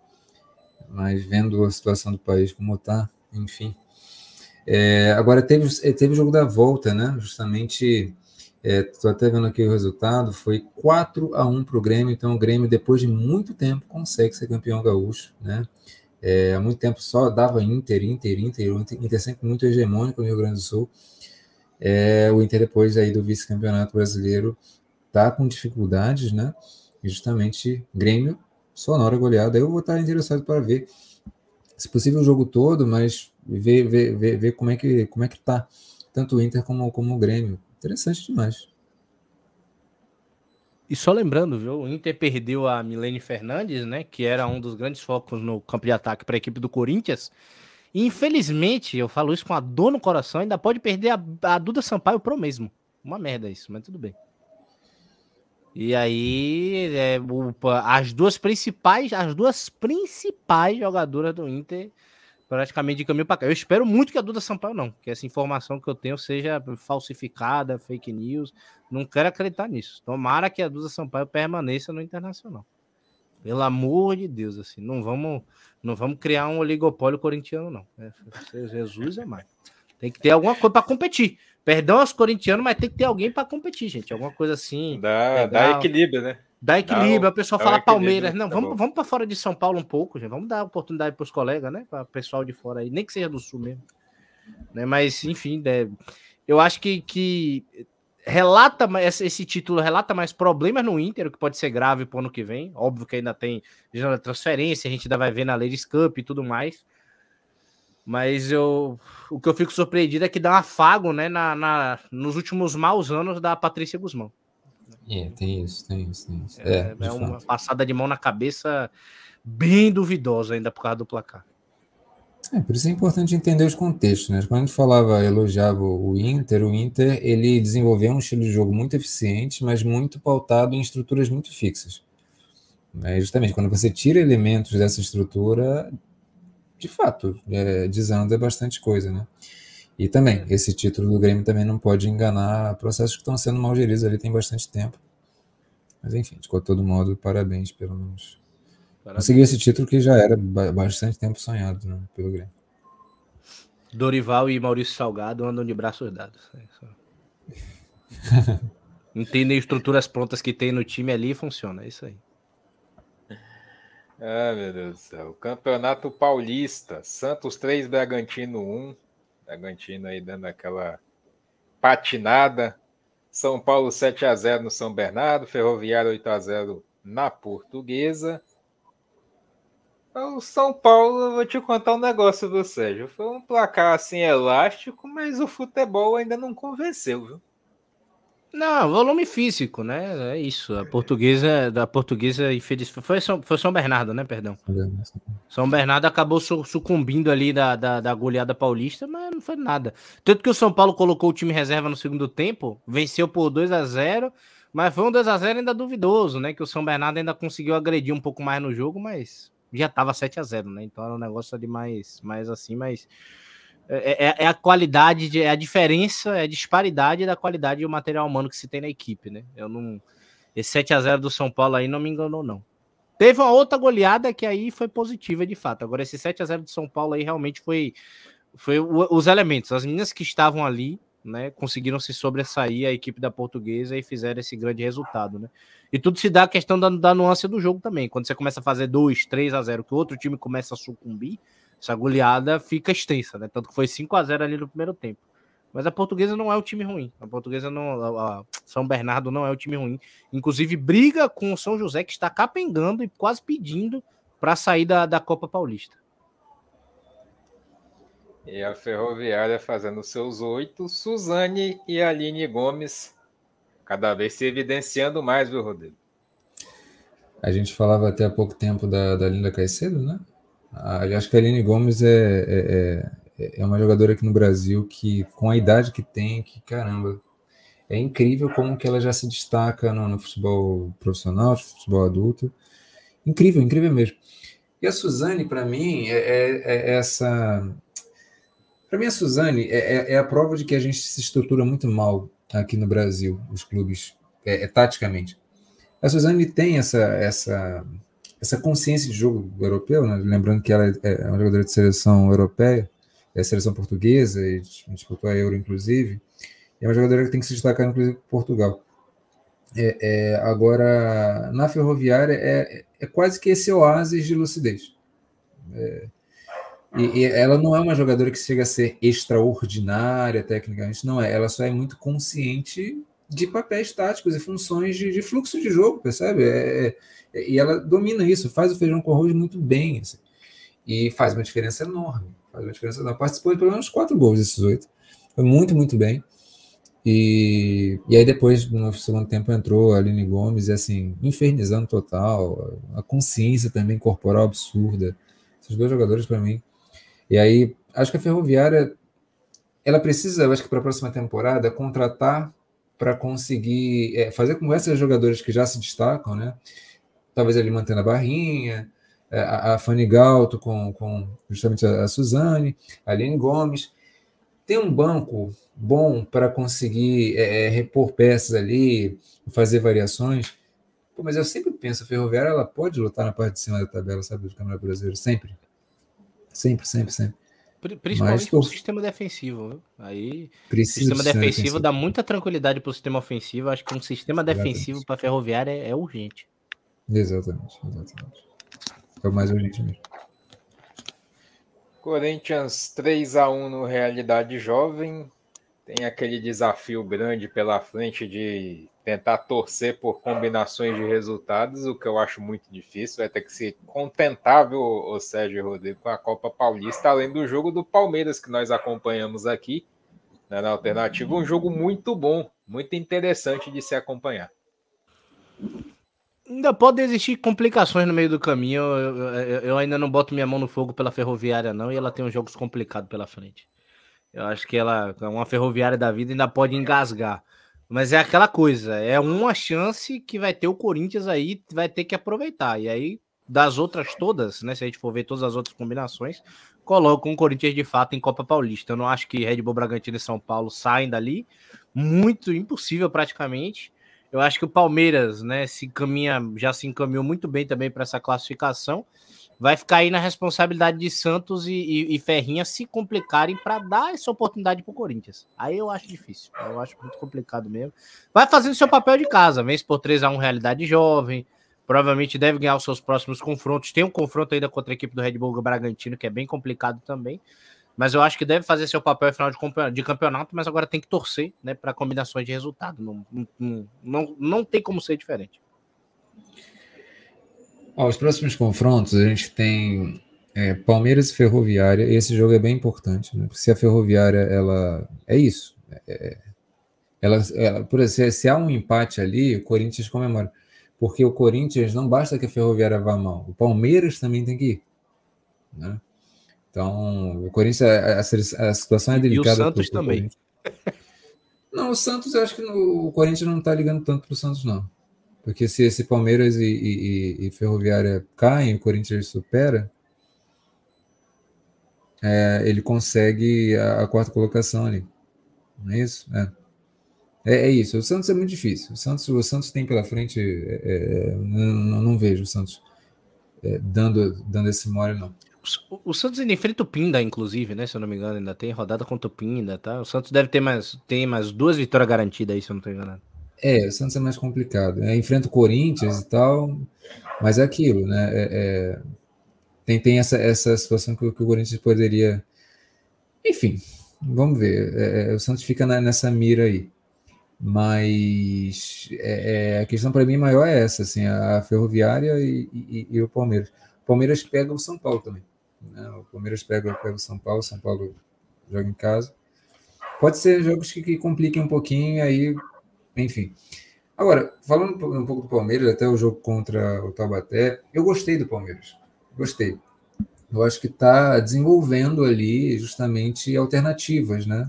Mas vendo a situação do país como está, enfim. É, agora teve, teve o jogo da volta, né? Justamente, estou é, até vendo aqui o resultado, foi 4 a 1 para o Grêmio, então o Grêmio, depois de muito tempo, consegue ser campeão gaúcho, né? É, há muito tempo só dava Inter, Inter, Inter, o Inter sempre muito hegemônico no Rio Grande do Sul. É, o Inter, depois aí do vice-campeonato brasileiro, tá com dificuldades, né? E justamente Grêmio, sonora goleada. Eu vou estar interessado para ver, se possível, o jogo todo, mas ver, ver, ver, ver como, é que, como é que tá tanto o Inter como, como o Grêmio. Interessante demais. E só lembrando, viu, o Inter perdeu a Milene Fernandes, né, que era um dos grandes focos no campo de ataque para a equipe do Corinthians. E, infelizmente, eu falo isso com a dor no coração, ainda pode perder a, a Duda Sampaio pro mesmo. Uma merda isso, mas tudo bem. E aí, é, as duas principais, as duas principais jogadoras do Inter praticamente de caminho para cá. Eu espero muito que a Duda Sampaio não, que essa informação que eu tenho seja falsificada, fake news. Não quero acreditar nisso. Tomara que a Duda Sampaio permaneça no Internacional. Pelo amor de Deus, assim, não vamos, não vamos criar um oligopólio corintiano, não. É, Jesus é mais. Tem que ter alguma coisa para competir. Perdão aos corintianos, mas tem que ter alguém para competir, gente. Alguma coisa assim. Dá, dá equilíbrio, né? Dá equilíbrio, dá, a pessoa fala Palmeiras. Não, tá vamos, vamos para fora de São Paulo um pouco, gente. Vamos dar oportunidade para os colegas, né? Para o pessoal de fora aí, nem que seja do sul mesmo. Né? Mas, enfim, né? eu acho que, que relata esse título relata mais problemas no Inter, o que pode ser grave para o ano que vem. Óbvio que ainda tem transferência, a gente ainda vai ver na Ladies Cup e tudo mais. Mas eu, o que eu fico surpreendido é que dá um afago né, na, na nos últimos maus anos da Patrícia Guzmão. É, tem isso, tem isso, tem isso. É, é, é uma passada de mão na cabeça bem duvidosa ainda por causa do placar. É, por isso é importante entender os contextos, né? Quando a gente falava, elogiava o Inter, o Inter ele desenvolveu um estilo de jogo muito eficiente, mas muito pautado em estruturas muito fixas. É, justamente quando você tira elementos dessa estrutura, de fato, é, desanda bastante coisa, né? E também, esse título do Grêmio também não pode enganar processos que estão sendo mal geridos ali tem bastante tempo. Mas enfim, de todo modo, parabéns pelo menos Conseguiu esse título que já era bastante tempo sonhado né, pelo Grêmio. Dorival e Maurício Salgado andam de braços dados. É Entendem [LAUGHS] estruturas prontas que tem no time ali e funciona. É isso aí. Ah, meu Deus do céu. Campeonato Paulista. Santos 3, Bragantino 1. Bragantino aí dando aquela patinada. São Paulo 7 a 0 no São Bernardo. Ferroviário 8 a 0 na Portuguesa. O São Paulo, vou te contar um negócio, do Sérgio? Foi um placar assim elástico, mas o futebol ainda não convenceu, viu? Não, volume físico, né? É isso. A portuguesa, da portuguesa infeliz. Foi São, foi São Bernardo, né? Perdão. São Bernardo acabou sucumbindo ali da, da, da, goleada paulista, mas não foi nada. Tanto que o São Paulo colocou o time reserva no segundo tempo, venceu por 2 a 0 mas foi um 2 a 0 ainda duvidoso, né? Que o São Bernardo ainda conseguiu agredir um pouco mais no jogo, mas já tava 7 a 0 né? Então era um negócio ali mais, mais assim, mas é, é, é, a qualidade, de, é a diferença, é a disparidade da qualidade do material humano que se tem na equipe, né? Eu não. Esse 7 a 0 do São Paulo aí não me enganou, não. Teve uma outra goleada que aí foi positiva de fato. Agora, esse 7 a 0 do São Paulo aí realmente foi, foi os elementos. As meninas que estavam ali né, conseguiram se sobressair a equipe da portuguesa e fizeram esse grande resultado, né? E tudo se dá a questão da, da nuance do jogo também. Quando você começa a fazer 2, 3 a 0, que o outro time começa a sucumbir, essa goleada fica extensa, né? Tanto que foi 5 a 0 ali no primeiro tempo. Mas a portuguesa não é o time ruim. A portuguesa não. A São Bernardo não é o time ruim. Inclusive, briga com o São José, que está capengando e quase pedindo para sair da, da Copa Paulista. E a Ferroviária fazendo seus oito, Suzane e Aline Gomes cada vez se evidenciando mais, viu, Rodrigo? A gente falava até há pouco tempo da, da Linda Caicedo, né? Acho que a Aline Gomes é, é, é, é uma jogadora aqui no Brasil que, com a idade que tem, que caramba, é incrível como que ela já se destaca no, no futebol profissional, no futebol adulto. Incrível, incrível mesmo. E a Suzane, para mim, é, é, é essa para mim, a Suzane é, é, é, a prova de que a gente se estrutura muito mal aqui no Brasil, os clubes, é, é, taticamente. A Suzane tem essa, essa, essa consciência de jogo europeu, né? lembrando que ela é, é uma jogadora de seleção europeia, é seleção portuguesa, e disputou a Euro, inclusive, é uma jogadora que tem que se destacar, inclusive, em Portugal. É, é, agora, na ferroviária, é, é quase que esse oásis de lucidez. É, e, e, ela não é uma jogadora que chega a ser extraordinária tecnicamente, não é. Ela só é muito consciente de papéis táticos e funções de, de fluxo de jogo, percebe? É, é, é, e ela domina isso, faz o feijão com arroz muito bem. Assim. E faz uma diferença enorme. Faz uma diferença enorme. Participou de pelo menos quatro gols desses oito. Foi muito, muito bem. E, e aí depois, no segundo tempo, entrou a Aline Gomes, e assim, infernizando total, a consciência também corporal absurda. Esses dois jogadores, para mim, e aí, acho que a Ferroviária, ela precisa, acho que para a próxima temporada, contratar para conseguir é, fazer com essas jogadores que já se destacam, né? Talvez ele mantendo a Barrinha, é, a, a Fanny Galto com, com justamente a, a Suzane, a Aline Gomes. Tem um banco bom para conseguir é, é, repor peças ali, fazer variações. Pô, mas eu sempre penso, a Ferroviária ela pode lutar na parte de cima da tabela, sabe, do Câmara Brasileiro, sempre. Sempre, sempre, sempre. Principalmente para o sistema defensivo. Viu? Aí, o sistema defensivo, defensivo, dá muita tranquilidade para o sistema ofensivo. Acho que um sistema defensivo para a ferroviária é, é, urgente. Exatamente, exatamente. É o mais urgente mesmo. Corinthians 3 a 1 no Realidade Jovem. Tem aquele desafio grande pela frente de tentar torcer por combinações de resultados, o que eu acho muito difícil. Vai ter que ser contentável, o Sérgio Rodrigo, com a Copa Paulista, além do jogo do Palmeiras que nós acompanhamos aqui né, na alternativa. Um jogo muito bom, muito interessante de se acompanhar. Ainda pode existir complicações no meio do caminho. Eu, eu, eu, ainda não boto minha mão no fogo pela ferroviária, não, e ela tem uns jogos complicados pela frente. Eu acho que ela, uma ferroviária da vida, ainda pode engasgar. Mas é aquela coisa, é uma chance que vai ter o Corinthians aí, vai ter que aproveitar. E aí, das outras todas, né? Se a gente for ver todas as outras combinações, coloca o Corinthians de fato em Copa Paulista. Eu não acho que Red Bull Bragantino e São Paulo saem dali. Muito impossível, praticamente. Eu acho que o Palmeiras, né, se caminha, já se encaminhou muito bem também para essa classificação. Vai ficar aí na responsabilidade de Santos e, e, e Ferrinha se complicarem para dar essa oportunidade para o Corinthians. Aí eu acho difícil, eu acho muito complicado mesmo. Vai fazendo seu papel de casa, vence por 3 a 1 realidade jovem. Provavelmente deve ganhar os seus próximos confrontos. Tem um confronto ainda contra a equipe do Red Bull Bragantino, que é bem complicado também mas eu acho que deve fazer seu papel final de campeonato, mas agora tem que torcer né, para combinações de resultado. Não, não, não, não tem como ser diferente. Ó, os próximos confrontos, a gente tem é, Palmeiras e Ferroviária. Esse jogo é bem importante, né? Porque se a Ferroviária, ela. É isso. É, ela, ela, por exemplo, se há um empate ali, o Corinthians comemora. Porque o Corinthians não basta que a Ferroviária vá mal, o Palmeiras também tem que ir. Né? Então, o Corinthians, a, a, a situação é delicada. E o Santos também. Não, o Santos, eu acho que no, o Corinthians não está ligando tanto para o Santos, não. Porque se esse Palmeiras e, e, e Ferroviária caem, o Corinthians supera, é, ele consegue a, a, quarta colocação ali. Não é isso? É. é. É, isso. O Santos é muito difícil. O Santos, o Santos tem pela frente. É, é não, não, vejo o Santos é, dando, dando esse mole, não. O, Santos ainda enfrenta o Pinda, inclusive, né? Se eu não me engano, ainda tem rodada contra o Pinda, tá? O Santos deve ter mais, tem mais duas vitórias garantidas aí, se eu não estou enganado. É, o Santos é mais complicado. É, enfrenta o Corinthians e tal, mas é aquilo, né? É, é, tem, tem essa, essa situação que, que, o Corinthians poderia. Enfim, vamos ver. É, é, o Santos fica na, nessa mira aí. Mas a questão para mim maior é essa, assim, a Ferroviária e, e, e o Palmeiras. O Palmeiras pega o São Paulo também. Né? O Palmeiras pega, pega o São Paulo, São Paulo joga em casa. Pode ser jogos que, que compliquem um pouquinho, aí, enfim. Agora, falando um pouco do Palmeiras, até o jogo contra o Taubaté, eu gostei do Palmeiras. Gostei. Eu acho que está desenvolvendo ali justamente alternativas, né?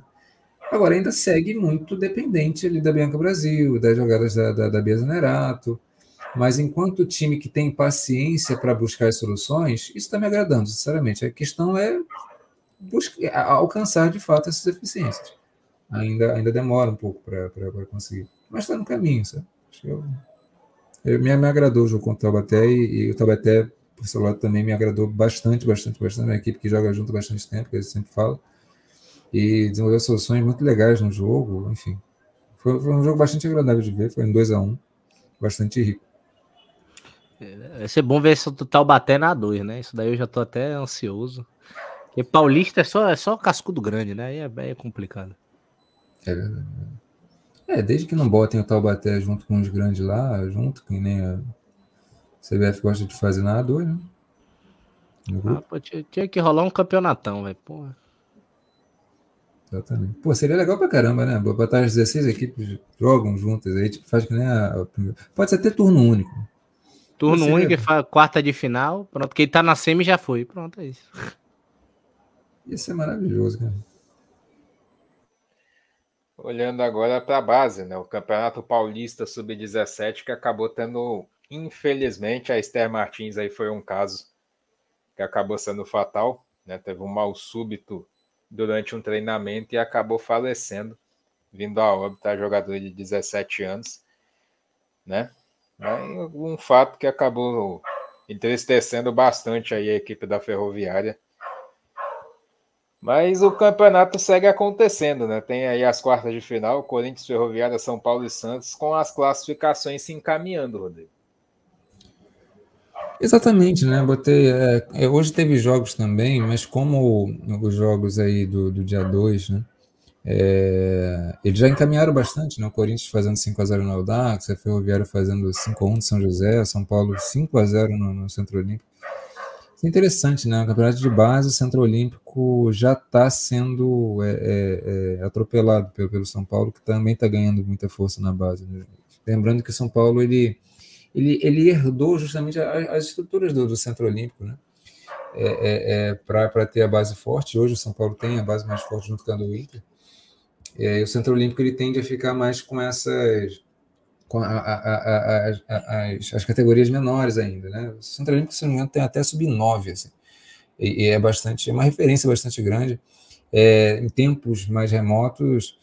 Agora ainda segue muito dependente ali da Bianca Brasil, das jogadas da, da, da Bia Zanerato. Mas enquanto time que tem paciência para buscar as soluções, isso está me agradando, sinceramente. A questão é buscar, alcançar de fato essas eficiências. Ainda, ainda demora um pouco para conseguir. Mas está no caminho, sabe? Eu, eu, me, me agradou o jogo contra o Taubaté e, e o Taubaté, por seu lado, também me agradou bastante, bastante, bastante. É uma equipe que joga junto há bastante tempo, que ele sempre fala. E desenvolveu soluções muito legais no jogo, enfim. Foi, foi um jogo bastante agradável de ver, foi um 2 a 1 um, bastante rico. Vai ser bom ver se o Taubaté na 2, né? Isso daí eu já tô até ansioso. Porque Paulista é só, é só cascudo grande, né? Aí é, é complicado. É verdade. É, desde que não botem o Taubaté junto com os grandes lá, junto, que nem a CBF gosta de fazer na A2, né? Ah, pô, tinha, tinha, que rolar um campeonatão, velho. Porra. Exatamente. Pô, seria legal pra caramba, né? Botar as 16 equipes jogam juntas aí, tipo, faz que nem a, a Pode ser até turno único. Turno Você único, é... quarta de final. Pronto, quem tá na semi já foi. Pronto, é isso. Isso é maravilhoso, cara. Olhando agora para a base, né? O Campeonato Paulista Sub-17 que acabou tendo, infelizmente, a Esther Martins aí foi um caso que acabou sendo fatal, né? Teve um mal súbito durante um treinamento e acabou falecendo, vindo a óbito a jogadora de 17 anos, né? um fato que acabou entristecendo bastante aí a equipe da Ferroviária. Mas o campeonato segue acontecendo, né? Tem aí as quartas de final, Corinthians, Ferroviária, São Paulo e Santos, com as classificações se encaminhando, Rodrigo. Exatamente, né? Botei. É, hoje teve jogos também, mas como os jogos aí do, do dia 2, né? É, eles já encaminharam bastante, né? O Corinthians fazendo 5x0 no Audax, a Ferroviária fazendo 5x1 de São José, São Paulo 5x0 no, no, Centro Olímpico. Isso é interessante, né? O campeonato de base, o Centro Olímpico já está sendo é, é, é, atropelado pelo, pelo, São Paulo, que também está ganhando muita força na base. Né? Lembrando que o São Paulo ele, ele, ele herdou justamente as estruturas do, do Centro Olímpico, né? É, é, é para ter a base forte. Hoje o São Paulo tem a base mais forte junto com a do Inter. É, o Centro Olímpico ele tende a ficar mais com essas a, a, a, as, as, categorias menores ainda, né? O Centro Olímpico, se não me engano, tem até sub-9, assim. E, e, é bastante, é uma referência bastante grande. É, em tempos mais remotos,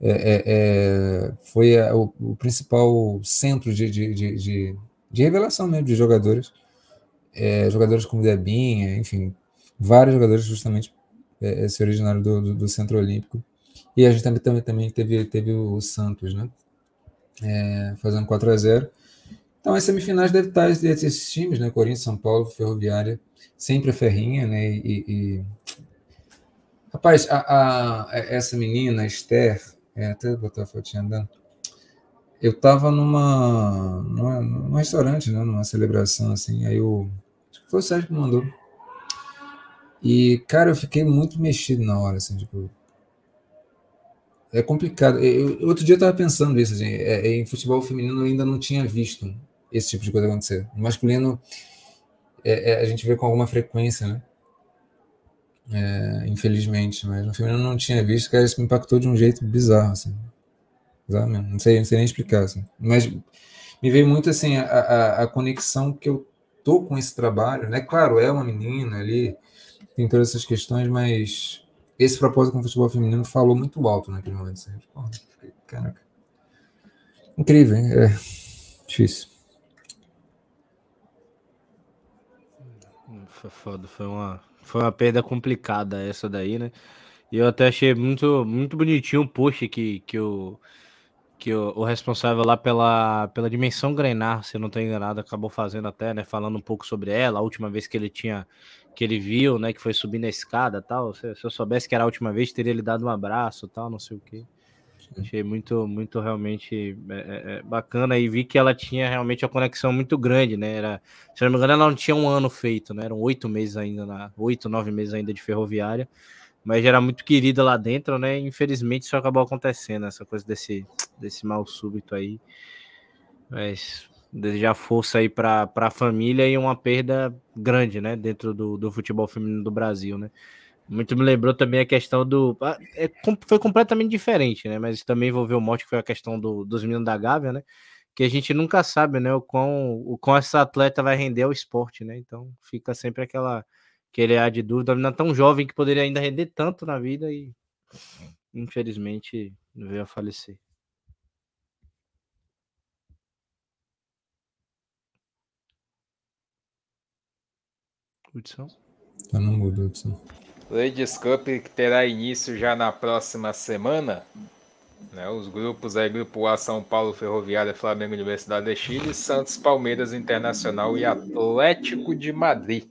é, é, é foi o, o, principal centro de, de, de, de, de revelação mesmo de jogadores, é, jogadores como Debinha, enfim, vários jogadores justamente é, se originaram do, do, do, Centro Olímpico. E a gente também, também, também teve, teve o Santos, né? É, fazendo 4 a 0 Então, as semifinais devem estar esses times, né? Corinthians, São Paulo, Ferroviária, sempre a Ferrinha, né? E, e... Rapaz, a, a, essa menina, Esther, é, até botar a fotinha andando. Eu tava numa, numa, num restaurante, né? Numa celebração, assim, aí o. Foi o Sérgio que mandou. E, cara, eu fiquei muito mexido na hora, assim, tipo. É complicado. Eu, outro dia eu tava pensando isso, assim, é, é, em futebol feminino eu ainda não tinha visto esse tipo de coisa acontecer. No masculino, é, é, a gente vê com alguma frequência, né? É, infelizmente, mas no feminino eu não tinha visto, cara, isso me impactou de um jeito bizarro, assim. Bizarro mesmo. Não sei, não sei nem explicar, assim. Mas me veio muito, assim, a, a, a conexão que eu tô com esse trabalho, né? Claro, é uma menina ali, tem todas essas questões, mas esse propósito com o futebol feminino falou muito alto naquele momento. Assim. Caraca. Incrível, hein? É difícil. Foi foda, foi uma, foi uma perda complicada essa daí, né? E eu até achei muito, muito bonitinho o post que, que, o, que o, o responsável lá pela, pela dimensão Grenar, se eu não estou enganado, acabou fazendo até, né? Falando um pouco sobre ela, a última vez que ele tinha que ele viu, né? Que foi subir na escada tal. Se, se eu soubesse que era a última vez, teria lhe dado um abraço tal, não sei o que. Achei muito, muito realmente é, é, é, bacana e vi que ela tinha realmente uma conexão muito grande, né? Era, se não me engano, ela não tinha um ano feito, né? Eram oito meses ainda, na, oito, nove meses ainda de ferroviária, mas era muito querida lá dentro, né? Infelizmente isso acabou acontecendo, essa coisa desse, desse mal súbito aí. Mas desejar força aí para a família e uma perda grande, né? Dentro do, do futebol feminino do Brasil, né? Muito me lembrou também a questão do. É, foi completamente diferente, né? Mas também envolveu o morte, que foi a questão do, dos meninos da Gávea, né? Que a gente nunca sabe, né? O quão, o quão essa atleta vai render ao esporte, né? Então fica sempre aquela aquele ar de dúvida. Não tão jovem que poderia ainda render tanto na vida e infelizmente veio a falecer. Hudson? Tá no mudo, Hudson. Ladies Cup que terá início já na próxima semana. Né, os grupos aí, Grupo A, São Paulo, Ferroviária, Flamengo, Universidade de Chile, Santos, Palmeiras, Internacional e Atlético de Madrid.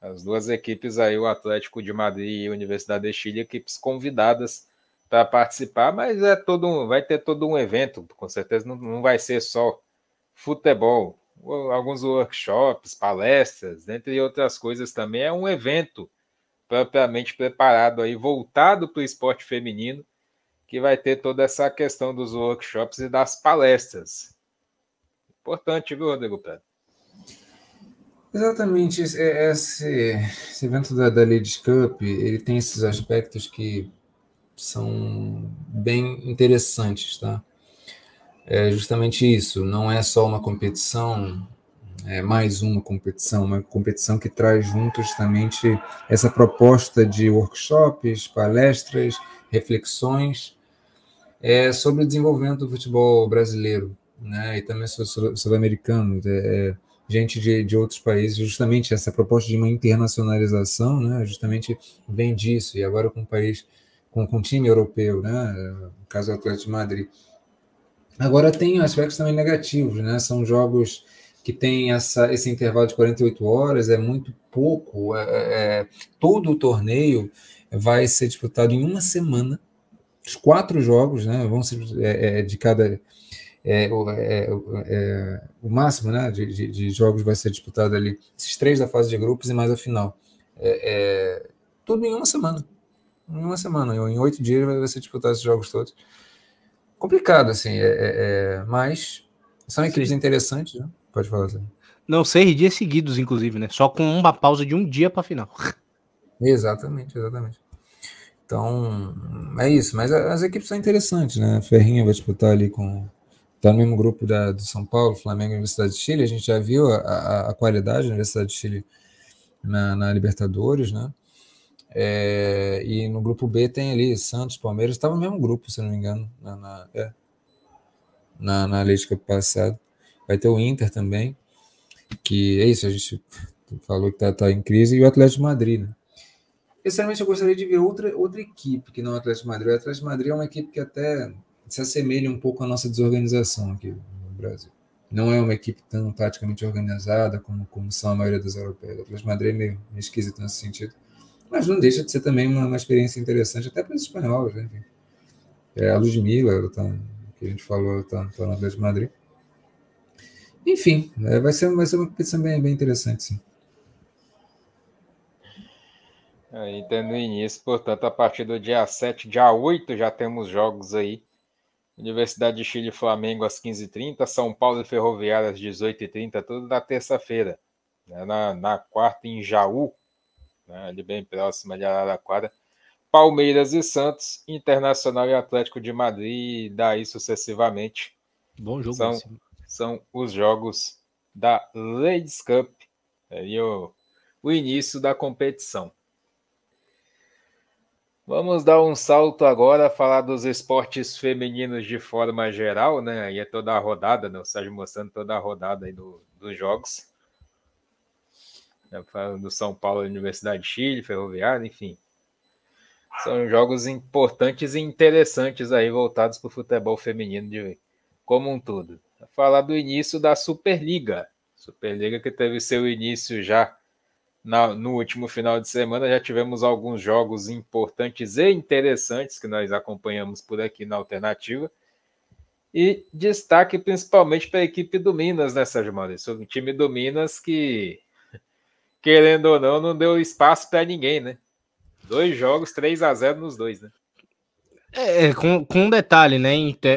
As duas equipes aí, o Atlético de Madrid e a Universidade de Chile, equipes convidadas para participar, mas é todo um, vai ter todo um evento, com certeza não, não vai ser só futebol, alguns workshops, palestras, entre outras coisas também, é um evento propriamente preparado aí, voltado para o esporte feminino, que vai ter toda essa questão dos workshops e das palestras. Importante, viu, Rodrigo Prado? Exatamente, esse, esse evento da, da Ladies Cup, ele tem esses aspectos que são bem interessantes, tá? É justamente isso, não é só uma competição é, mais uma competição, uma competição que traz junto justamente essa proposta de workshops, palestras, reflexões é, sobre o desenvolvimento do futebol brasileiro, né, e também sul-americano, é, é, gente de, de outros países, justamente essa proposta de uma internacionalização, né, justamente vem disso, e agora com um país, com, com time europeu, né, no caso do Atlético de Madrid. Agora tem aspectos também negativos, né, são jogos que tem essa, esse intervalo de 48 horas, é muito pouco. É, é, é, todo o torneio vai ser disputado em uma semana. Os quatro jogos né, vão ser é, é de cada. É, o máximo né, de, de, de, jogos vai ser disputado ali, esses três da fase de grupos e mais a final. tudo em uma semana. Em uma semana, em oito dias vai ser disputado esses jogos todos. Complicado, assim, mas São equipes Sim. interessantes, né? Pode falar assim. Não, seis dias seguidos, inclusive, né? Só com uma pausa de um dia para final. Exatamente, exatamente. Então, é isso. Mas as equipes são interessantes, né? Ferrinha vai disputar ali com. Tá no mesmo grupo da, do São Paulo, Flamengo e Universidade de Chile. A gente já viu a, a, a qualidade da Universidade de Chile na, na Libertadores, né? É, e no grupo B tem ali Santos, Palmeiras, estava no mesmo grupo, se não me engano, na, na, é, na, na passado. Vai ter o Inter também, que é isso, a gente falou que está tá em crise, e o Atlético de Madrid, né? Sinceramente, eu gostaria de ver outra, outra equipe que não o Atlético de Madrid. O Atlético de Madrid é uma equipe que até se assemelha um pouco à nossa desorganização aqui no Brasil. Não é uma equipe tão taticamente organizada como, como são a maioria das europeias. O Atlético de Madrid é meio esquisito nesse sentido. Mas não deixa de ser também uma, uma experiência interessante, até para os espanhóis. Né? É, a Ludmilla, tá, que a gente falou, está tá no Atlético de Madrid. Enfim, é, vai, ser, vai ser uma competição bem, bem interessante, sim. Aí tendo início, portanto, a partir do dia 7, dia 8, já temos jogos aí. Universidade de Chile Flamengo às 15h30, São Paulo e Ferroviária às 18h30, tudo na terça-feira. Né? Na, na quarta, em Jaú, né? ali bem próxima de Araraquara. Palmeiras e Santos, Internacional e Atlético de Madrid, e daí sucessivamente. Bom jogo. São, são os jogos da Ladies Cup, aí o, o início da competição. Vamos dar um salto agora, falar dos esportes femininos de forma geral, né? Aí é toda a rodada, né? O Sérgio mostrando toda a rodada aí do, dos jogos. Falando do São Paulo, Universidade de Chile, Ferroviária, enfim. São jogos importantes e interessantes aí, voltados para o futebol feminino de, como um todo. Falar do início da Superliga. Superliga que teve seu início já na, no último final de semana já tivemos alguns jogos importantes e interessantes que nós acompanhamos por aqui na alternativa. E destaque principalmente para a equipe do Minas, né, Sérgio Maurício? O time do Minas que, querendo ou não, não deu espaço para ninguém, né? Dois jogos, 3 a 0 nos dois, né? É, é, com, com um detalhe, né?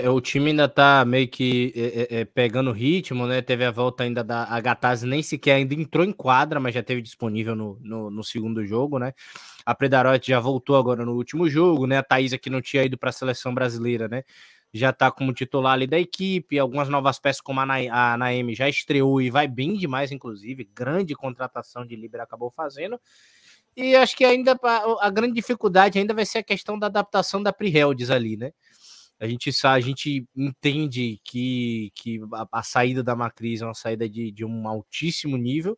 O time ainda tá meio que é, é, é, pegando ritmo, né? Teve a volta ainda da Agataz, nem sequer ainda entrou em quadra, mas já teve disponível no, no, no segundo jogo, né? A Predarote já voltou agora no último jogo, né? A Thaisa, que não tinha ido para a seleção brasileira, né? Já tá como titular ali da equipe. Algumas novas peças, como a, Na a Naemi, já estreou e vai bem demais, inclusive. Grande contratação de Libra acabou fazendo. E acho que ainda a, grande dificuldade ainda vai ser a questão da adaptação da Priheldes ali, né? A gente, a gente entende que, que a, a saída da Macris é uma saída de, de um altíssimo nível,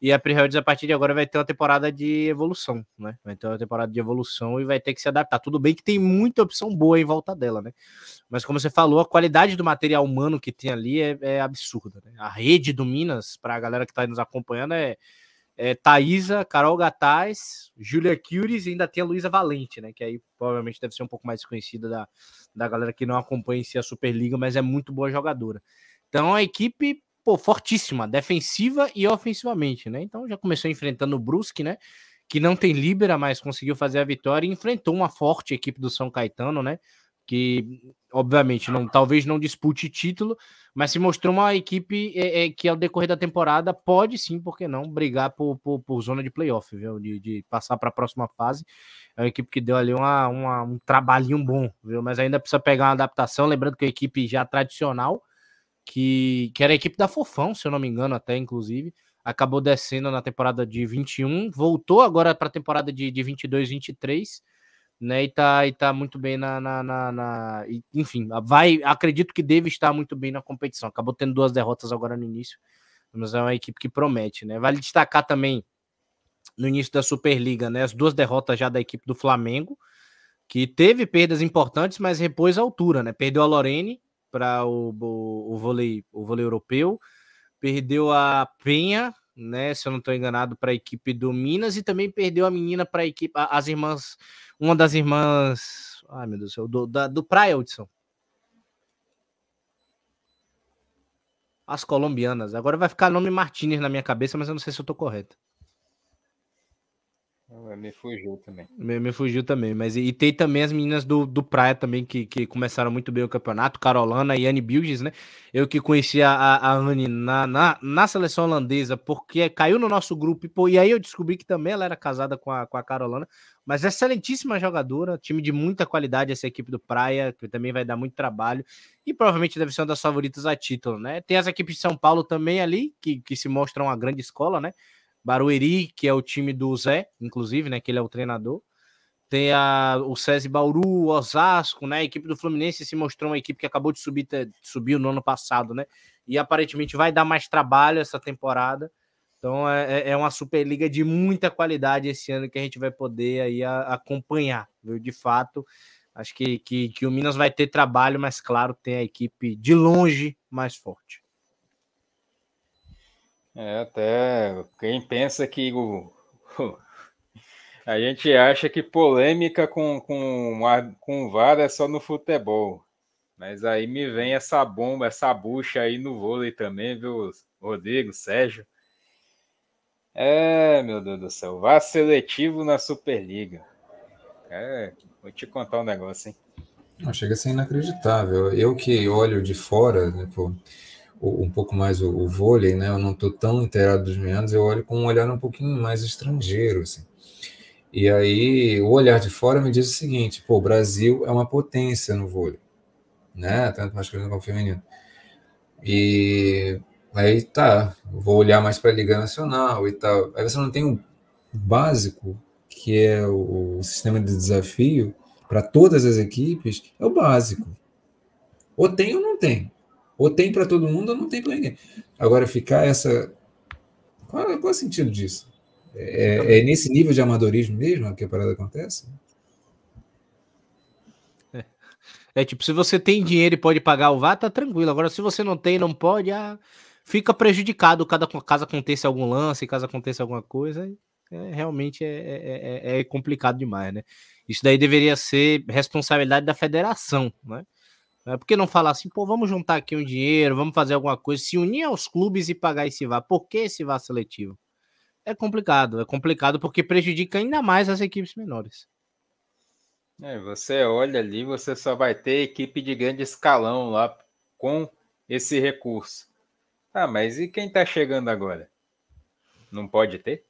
e a Priheldes, a partir de agora, vai ter uma temporada de evolução, né? Vai ter uma temporada de evolução e vai ter que se adaptar. Tudo bem que tem muita opção boa em volta dela, né? Mas como você falou, a qualidade do material humano que tem ali é, é absurda. Né? A rede do Minas, para a galera que está nos acompanhando, é, é, Thaisa, Carol Gataz, Julia Curies e ainda tem a Luísa Valente, né? Que aí provavelmente deve ser um pouco mais conhecida da, da galera que não acompanha em si a Superliga, mas é muito boa jogadora. Então a equipe, pô, fortíssima, defensiva e ofensivamente, né? Então já começou enfrentando o Brusque, né? Que não tem Libera, mas conseguiu fazer a vitória e enfrentou uma forte equipe do São Caetano, né? que obviamente não, talvez não dispute título, mas se mostrou uma equipe é, é, que ao decorrer da temporada pode sim, por que não, brigar por, por, por zona de playoff, viu? De, de passar para a próxima fase. É uma equipe que deu ali uma, uma, um trabalhinho bom, viu? Mas ainda precisa pegar uma adaptação, lembrando que a equipe já tradicional, que, que era a equipe da Fofão, se eu não me engano, até inclusive, acabou descendo na temporada de 21, voltou agora para a temporada de, de 22, 23 né? E tá, e tá muito bem na, na, na, na, Enfim, vai. Acredito que deve estar muito bem na competição. Acabou tendo duas derrotas agora no início, mas é uma equipe que promete, né? Vale destacar também no início da Superliga, né? As duas derrotas já da equipe do Flamengo, que teve perdas importantes, mas repôs a altura, né? Perdeu a Lorene para o, o, o, vôlei, o vôlei europeu, perdeu a Penha né? Se eu não estou enganado, para a equipe do Minas e também perdeu a menina para a equipe, as irmãs, uma das irmãs, ai meu Deus do céu, do, da, do Praia Hudson. As colombianas. Agora vai ficar nome Martinez na minha cabeça, mas eu não sei se eu estou correto. Me fugiu também. Me, me, fugiu também. Mas e, tem também as meninas do, do Praia também que, que começaram muito bem o campeonato. Carolana e Anne Bilges, né? Eu que conheci a, a Anne na, na, na, seleção holandesa, porque caiu no nosso grupo. E, pô, e aí eu descobri que também ela era casada com a, com a Carolana. Mas excelentíssima jogadora, time de muita qualidade, essa equipe do Praia, que também vai dar muito trabalho. E provavelmente deve ser uma das favoritas a título, né? Tem as equipes de São Paulo também ali, que, que se mostram uma grande escola, né? Barueri, que é o time do Zé, inclusive, né? Que ele é o treinador. Tem a, o SESI Bauru, Osasco, né? A equipe do Fluminense se mostrou uma equipe que acabou de subir, subiu no ano passado, né? E aparentemente vai dar mais trabalho essa temporada. Então é, é, é uma Superliga de muita qualidade esse ano que a gente vai poder aí a, acompanhar, viu? De fato, acho que, que, que o Minas vai ter trabalho, mas claro, tem a equipe de longe mais forte. É, até quem pensa que o, a gente acha que polêmica com, com, com VAR é só no futebol. Mas aí me vem essa bomba, essa bucha aí no vôlei também, viu, Rodrigo, Sérgio? É, meu Deus do céu, VAR seletivo na Superliga. É, vou te contar um negócio, hein? Não, chega a ser inacreditável. Eu que olho de fora, né, pô, um pouco mais o, o vôlei, né? Eu não estou tão inteirado dos meandros, eu olho com um olhar um pouquinho mais estrangeiro, assim. E aí, o olhar de fora me diz o seguinte: pô, o Brasil é uma potência no vôlei, né? Tanto masculino como feminino. E aí tá, vou olhar mais para a Liga Nacional e tal. Aí você não tem o básico, que é o, o sistema de desafio para todas as equipes, é o básico. Ou tem ou não tem. Ou tem para todo mundo ou não tem para ninguém. Agora, ficar essa. Qual, qual é o sentido disso? É, é, nesse nível de amadorismo mesmo que a parada acontece? É. é. tipo, se você tem dinheiro e pode pagar o VAR, tá tranquilo. Agora, se você não tem não pode, ah, fica prejudicado cada, caso aconteça algum lance, caso aconteça alguma coisa. É, realmente é, é, é, é complicado demais, né? Isso daí deveria ser responsabilidade da federação, né? É, por que não falar assim, pô, vamos juntar aqui um dinheiro, vamos fazer alguma coisa, se unir aos clubes e pagar esse VAR? Por que esse VAR seletivo? É complicado, é complicado porque prejudica ainda mais as equipes menores. É, você olha ali, você só vai ter equipe de grande escalão lá com esse recurso. Ah, mas e quem tá chegando agora? Não pode ter?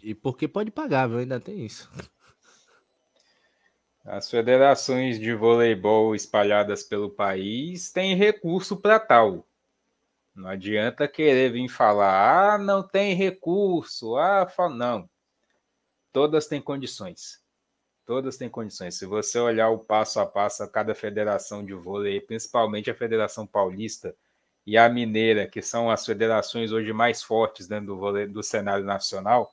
E porque pode pagar, viu? Ainda tem isso. As federações de voleibol espalhadas pelo país têm recurso para tal. Não adianta querer vir falar, ah, não tem recurso, ah, não. Todas têm condições. Todas têm condições. Se você olhar o passo a passo a cada federação de vôlei, principalmente a Federação Paulista e a Mineira, que são as federações hoje mais fortes dentro do, vôlei, do cenário nacional,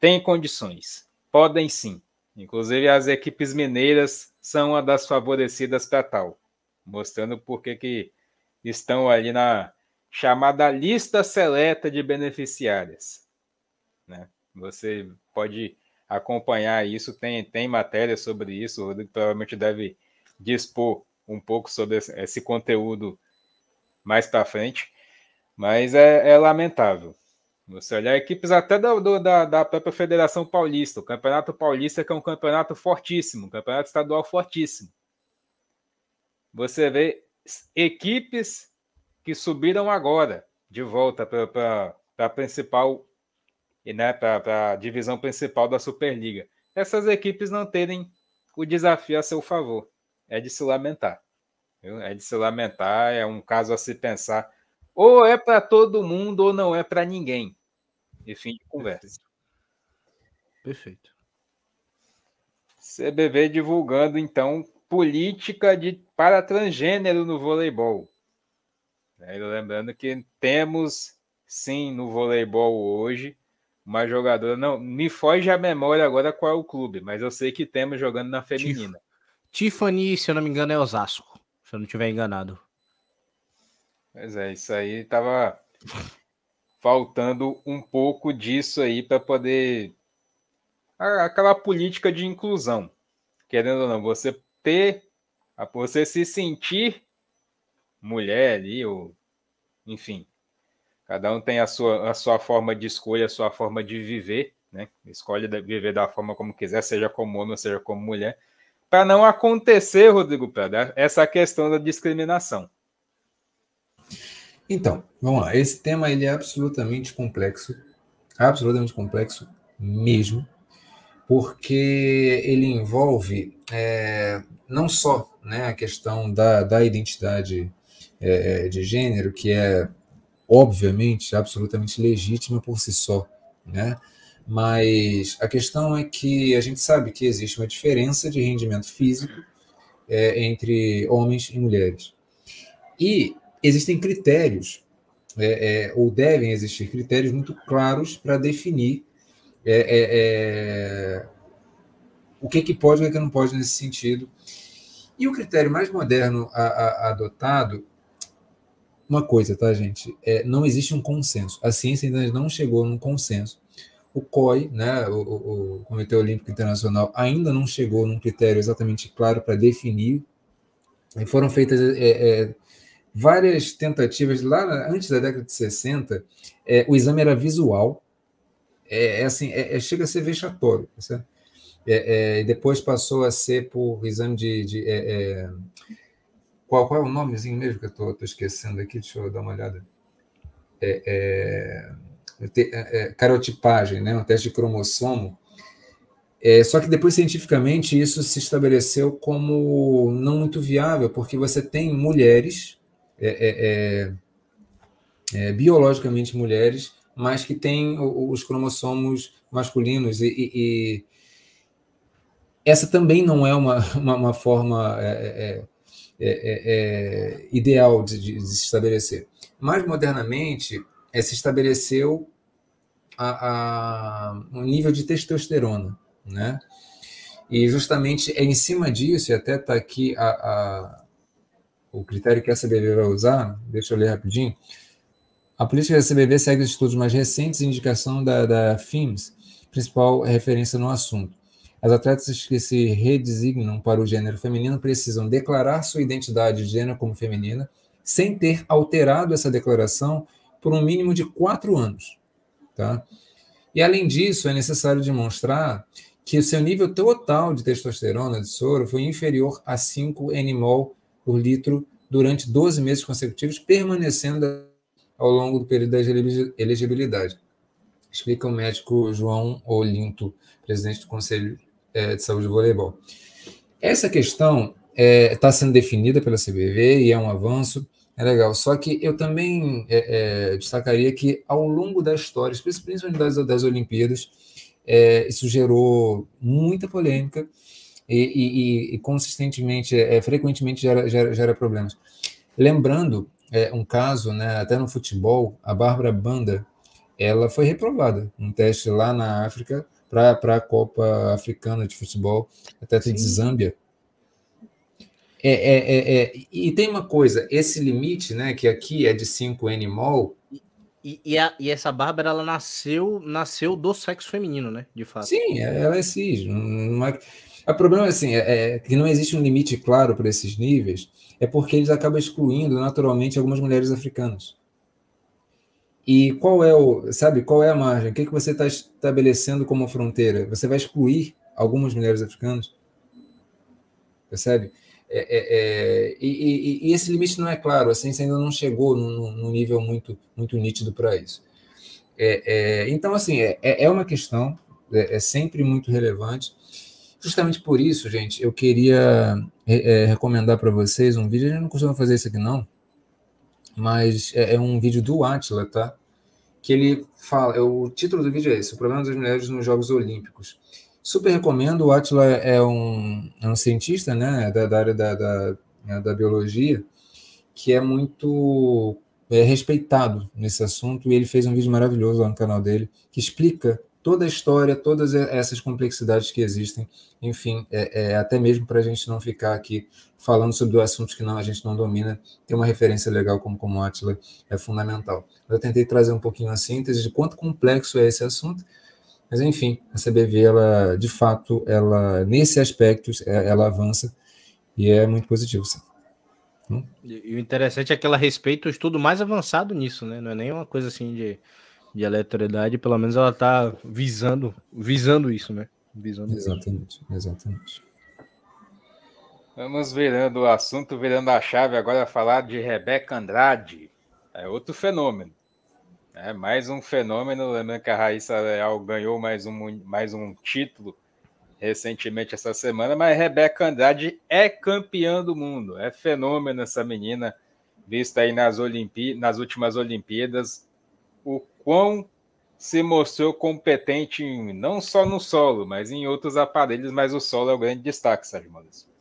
tem condições. Podem sim. Inclusive, as equipes mineiras são uma das favorecidas para tal, mostrando por que estão ali na chamada lista seleta de beneficiárias. Né? Você pode acompanhar isso, tem, tem matéria sobre isso, o Rodrigo provavelmente deve dispor um pouco sobre esse, conteúdo mais para frente, mas é, é lamentável. Você olhar equipes até da, do, da, da própria Federação Paulista, o Campeonato Paulista, que é um campeonato fortíssimo, um campeonato estadual fortíssimo. Você vê equipes que subiram agora de volta para a principal, né, para a divisão principal da Superliga. Essas equipes não terem o desafio a seu favor. É de se lamentar. Viu? É de se lamentar, é um caso a se pensar ou é para todo mundo ou não é para ninguém. E fim de conversa. Perfeito. CBV divulgando então política de para transgênero no voleibol. Lembrando que temos sim no voleibol hoje uma jogadora, não me foge a memória agora qual é o clube, mas eu sei que temos jogando na feminina. Tiffany, se eu não me engano, é Osasco, se eu não estiver enganado. Pois é, isso aí estava faltando um pouco disso aí para poder. aquela política de inclusão. Querendo ou não, você ter. Você se sentir mulher ali, ou enfim, Cada um tem a sua, a sua forma de escolha, a sua forma de viver, né? Escolhe viver da forma como quiser, seja como homem, seja como mulher, para não acontecer, Rodrigo Pedro, essa questão da discriminação. Então, vamos lá. Esse tema ele é absolutamente complexo, absolutamente complexo mesmo, porque ele envolve é, não só né, a questão da, da identidade é, de gênero, que é obviamente, absolutamente legítima por si só, né? Mas a questão é que a gente sabe que existe uma diferença de rendimento físico é, entre homens e mulheres. E existem critérios, é, é, ou devem existir critérios muito claros para definir é, é, é, o que, que pode e o que não pode nesse sentido. E o critério mais moderno a, a, adotado uma coisa, tá, gente? É, não existe um consenso. A ciência ainda não chegou num consenso. O COI, né, o, o, Comitê Olímpico Internacional, ainda não chegou num critério exatamente claro para definir. E foram feitas é, é, várias tentativas lá antes da década de 60. É, o exame era visual. É, é assim, é, chega a ser vexatório. Tá certo? depois passou a ser por exame de, de qual, qual é o nomezinho mesmo que eu estou esquecendo aqui? Deixa eu dar uma olhada. É, é, é, é, carotipagem, né? um teste de cromossomo. É, só que depois, cientificamente, isso se estabeleceu como não muito viável, porque você tem mulheres, é, é, biologicamente mulheres, mas que têm os cromossomos masculinos, e, e, e essa também não é uma, [LAUGHS] uma, uma forma é, é, é, ideal de, de, se estabelecer. Mais modernamente, é, se estabeleceu a, a, um nível de testosterona, né? E justamente é em cima disso, e até está aqui a, o critério que a CBV vai usar, deixa eu ler rapidinho. A política da CBV segue os estudos mais recentes e indicação da, da FIMS, principal referência no assunto. As atletas que se redesignam para o gênero feminino precisam declarar sua identidade de gênero como feminina, sem ter alterado essa declaração por um mínimo de quatro anos. Tá? E, além disso, é necessário demonstrar que o seu nível total de testosterona de soro foi inferior a 5 nmol por litro durante 12 meses consecutivos, permanecendo ao longo do período da elegibilidade. Explica o médico João Olinto, presidente do Conselho é, de saúde do voleibol. Essa questão está é, tá sendo definida pela CBV e é um avanço, é legal. Só que eu também é, é destacaria que ao longo da história, principalmente das, das Olimpíadas, é, isso gerou muita polêmica e, e, e consistentemente, é, frequentemente gera, gera, gera, problemas. Lembrando um caso, né, até no futebol, a Bárbara Banda, ela foi reprovada um teste lá na África para a Copa Africana de Futebol, até de Zâmbia. É, é, é, é, e tem uma coisa, esse limite, né, que aqui é de 5 N-mol. E, e, a, e, essa Bárbara, ela nasceu, nasceu do sexo feminino, né, de fato. Sim, ela é cis. Não é, o problema assim, é, é que não existe um limite claro para esses níveis, é porque eles acabam excluindo naturalmente algumas mulheres africanas. E qual é o, sabe, qual é a margem? O que, que você está estabelecendo como fronteira? Você vai excluir algumas mulheres africanas? Percebe? É, é, é, e, e, e, esse limite não é claro, a ciência ainda não chegou num, nível muito, muito nítido para isso. É, é, então, assim, é, é uma questão, é, sempre muito relevante. Justamente por isso, gente, eu queria recomendar para vocês um vídeo. A gente não costuma fazer isso aqui, não, mas é, é um vídeo do Atila, tá? Que ele fala, é, o título do vídeo é esse, o problema das mulheres nos Jogos Olímpicos. Super recomendo, o Atila é um, é um cientista, né, da, da área da, da, né, da biologia, que é muito é, respeitado nesse assunto, e ele fez um vídeo maravilhoso lá no canal dele, que explica toda a história, todas essas complexidades que existem, enfim, é, é até mesmo para a gente não ficar aqui falando sobre assuntos que não, a gente não domina, ter uma referência legal como, como Atila é fundamental. Eu tentei trazer um pouquinho a síntese de quanto complexo é esse assunto, mas enfim, a CBV, ela, de fato, ela nesse aspecto, é, ela avança e é muito positivo, sim. Hum? E, o interessante é que ela respeita o estudo mais avançado nisso, né? Não é nem uma coisa assim de, de aleatoriedade, pelo menos ela está visando, visando isso, né? Visando exatamente, isso. exatamente. Vamos virando o assunto, virando a chave agora falar de Rebeca Andrade. É outro fenômeno. É mais um fenômeno. Lembrando que a Raíssa Leal ganhou mais um, mais um título recentemente essa semana, mas Rebeca Andrade é campeã do mundo. É fenômeno essa menina, vista aí nas, Olimpí nas últimas Olimpíadas. O quão se mostrou competente não só no solo, mas em outros aparelhos, mas o solo é o grande destaque, Sérgio Maurício.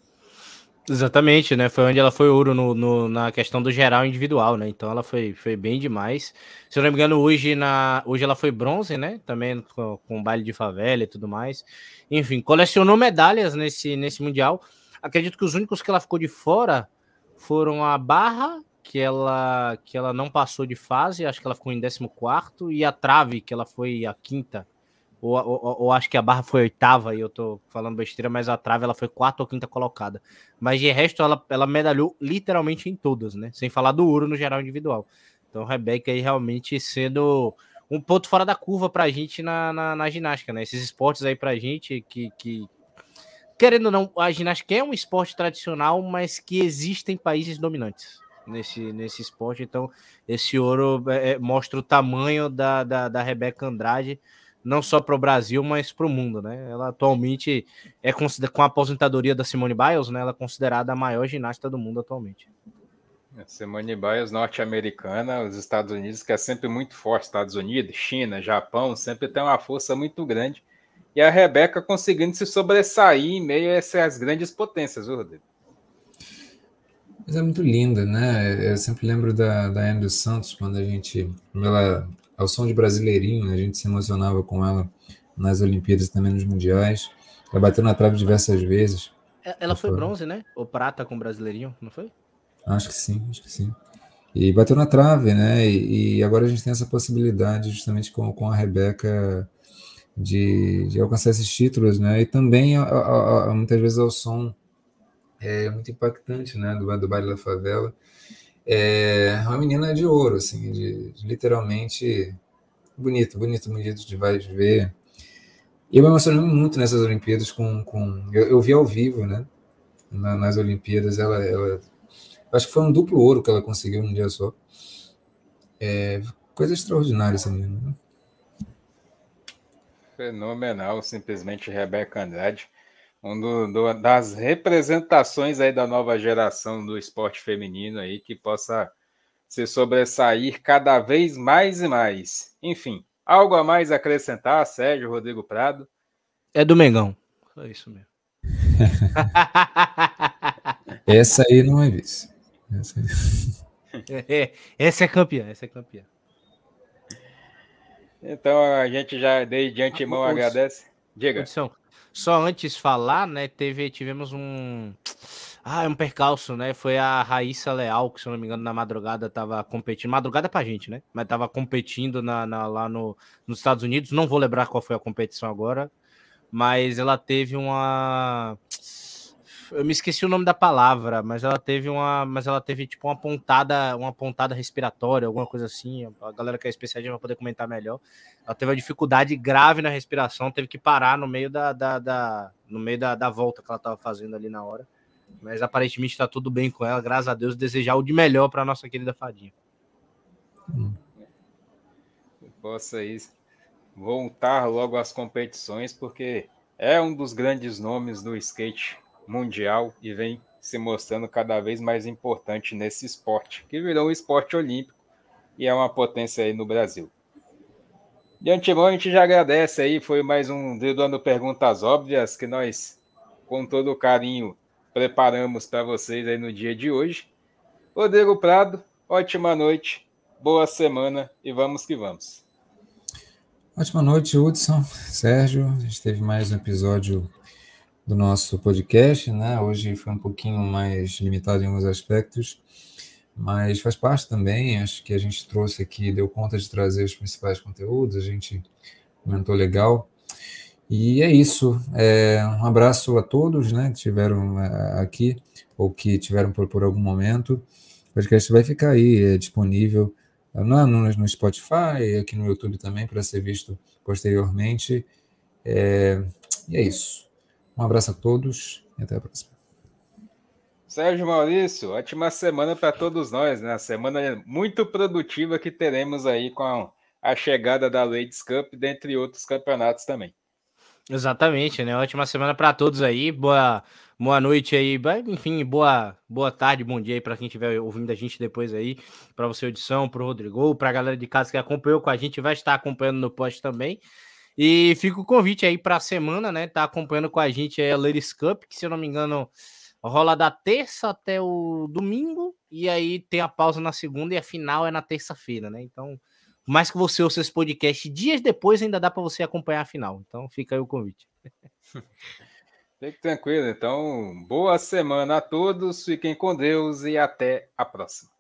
Exatamente, né? Foi onde ela foi ouro no, no, na questão do geral individual, né? Então ela foi, foi bem demais. Se eu não me engano, hoje, na, hoje ela foi bronze, né? Também com, com baile de favela e tudo mais. Enfim, colecionou medalhas nesse, nesse Mundial. Acredito que os únicos que ela ficou de fora foram a Barra, que ela, que ela não passou de fase, acho que ela ficou em 14, e a Trave, que ela foi a quinta ou, ou, ou, acho que a barra foi oitava e eu tô falando besteira, mas a trave ela foi quarta ou quinta colocada. Mas de resto ela, ela medalhou literalmente em todas, né? Sem falar do ouro no geral individual. Então, Rebeca aí realmente sendo um ponto fora da curva pra gente na, na, na ginástica, né? Esses esportes aí pra gente que, que. Querendo ou não, a ginástica é um esporte tradicional, mas que existem países dominantes nesse, nesse esporte. Então, esse ouro é, é mostra o tamanho da, da, da Rebeca Andrade não só para o Brasil, mas para o mundo, né? Ela atualmente é com a aposentadoria da Simone Biles, né? Ela é considerada a maior ginasta do mundo atualmente. Simone Biles, norte-americana, os Estados Unidos, que é sempre muito forte, Estados Unidos, China, Japão, sempre tem uma força muito grande. E a Rebeca conseguindo se sobressair em meio a essas grandes potências, viu, Rodrigo? Mas é muito linda, né? Eu sempre lembro da, da Anne dos Santos, quando a gente. Ela ao som de Brasileirinho, né? a gente se emocionava com ela nas Olimpíadas também nos Mundiais. Ela bateu na trave diversas vezes. É, ela foi bronze, né? Ou prata com Brasileirinho, não foi? Acho que sim, acho que sim. E bateu na trave, né? E, e agora a gente tem essa possibilidade, justamente com, com a Rebeca, de, de alcançar esses títulos, né? E também, a, a, a, muitas vezes, ao som é muito impactante, né? Do, do baile da favela é uma menina de ouro, assim, de, de literalmente bonito, bonito, bonito de vai ver. E eu me emocionei muito nessas Olimpíadas com. com eu, eu vi ao vivo, né? Na, nas Olimpíadas, ela, ela. Acho que foi um duplo ouro que ela conseguiu num dia só. É, coisa extraordinária essa menina. Né? Fenomenal, simplesmente Rebeca Andrade um do, do, das representações aí da nova geração do esporte feminino aí que possa se sobressair cada vez mais e mais. Enfim, algo a mais a acrescentar, Sérgio Rodrigo Prado? É do Mengão. É isso mesmo. [LAUGHS] essa aí não é vice. Essa, aí... é, essa é campeã, essa é campeã. Então a gente já desde antemão agradece. Diga. Condição. Só antes falar, né, teve, tivemos um. Ah, é um percalço, né? Foi a Raíssa Leal, que se não me engano, na madrugada estava competindo. Madrugada pra gente, né? Mas estava competindo na, na, lá no, nos Estados Unidos. Não vou lembrar qual foi a competição agora. Mas ela teve uma eu me esqueci o nome da palavra, mas ela teve uma, mas ela teve tipo uma pontada, uma pontada respiratória, alguma coisa assim. A galera que é especialista vai poder comentar melhor. Ela teve uma dificuldade grave na respiração, teve que parar no meio da, da, da no meio da, da volta que ela estava fazendo ali na hora. Mas aparentemente está tudo bem com ela, graças a Deus. Desejar o de melhor para nossa querida Fadinha. Hum. Possa voltar logo às competições, porque é um dos grandes nomes do skate mundial e vem se mostrando cada vez mais importante nesse esporte, que virou um esporte olímpico e é uma potência aí no Brasil. De antemão, a gente já agradece aí, foi mais um Dando Perguntas Óbvias que nós, com todo carinho, preparamos para vocês aí no dia de hoje. Rodrigo Prado, ótima noite, boa semana e vamos que vamos. Ótima noite, Hudson, Sérgio. A gente teve mais um episódio do nosso podcast, né? Hoje foi um pouquinho mais limitado em alguns aspectos, mas faz parte também. Acho que a gente trouxe aqui, deu conta de trazer os principais conteúdos, a gente comentou legal. E é isso. É, um abraço a todos né, que estiveram é, aqui ou que tiveram por, por algum momento. O podcast vai ficar aí é, disponível no, no, Spotify, aqui no YouTube também, para ser visto posteriormente. É, e é isso. Um abraço a todos e até a próxima. Sérgio Maurício, ótima semana para todos nós, né? Semana muito produtiva que teremos aí com a chegada da Ladies Cup, dentre outros campeonatos também. Exatamente, né? Ótima semana para todos aí. Boa, boa noite aí. Enfim, boa, boa tarde, bom dia aí para quem estiver ouvindo a gente depois aí. Para você, Edição, para o Rodrigo, para a galera de casa que acompanhou com a gente, vai estar acompanhando no post também. E fica o convite aí para a semana, né? Tá acompanhando com a gente aí a Ladies Cup, que se eu não me engano rola da terça até o domingo, e aí tem a pausa na segunda e a final é na terça-feira, né? Então, mais que você ouça esse podcast dias depois, ainda dá para você acompanhar a final. Então, fica aí o convite. [LAUGHS] Fique tranquilo. Então, boa semana a todos, fiquem com Deus e até a próxima.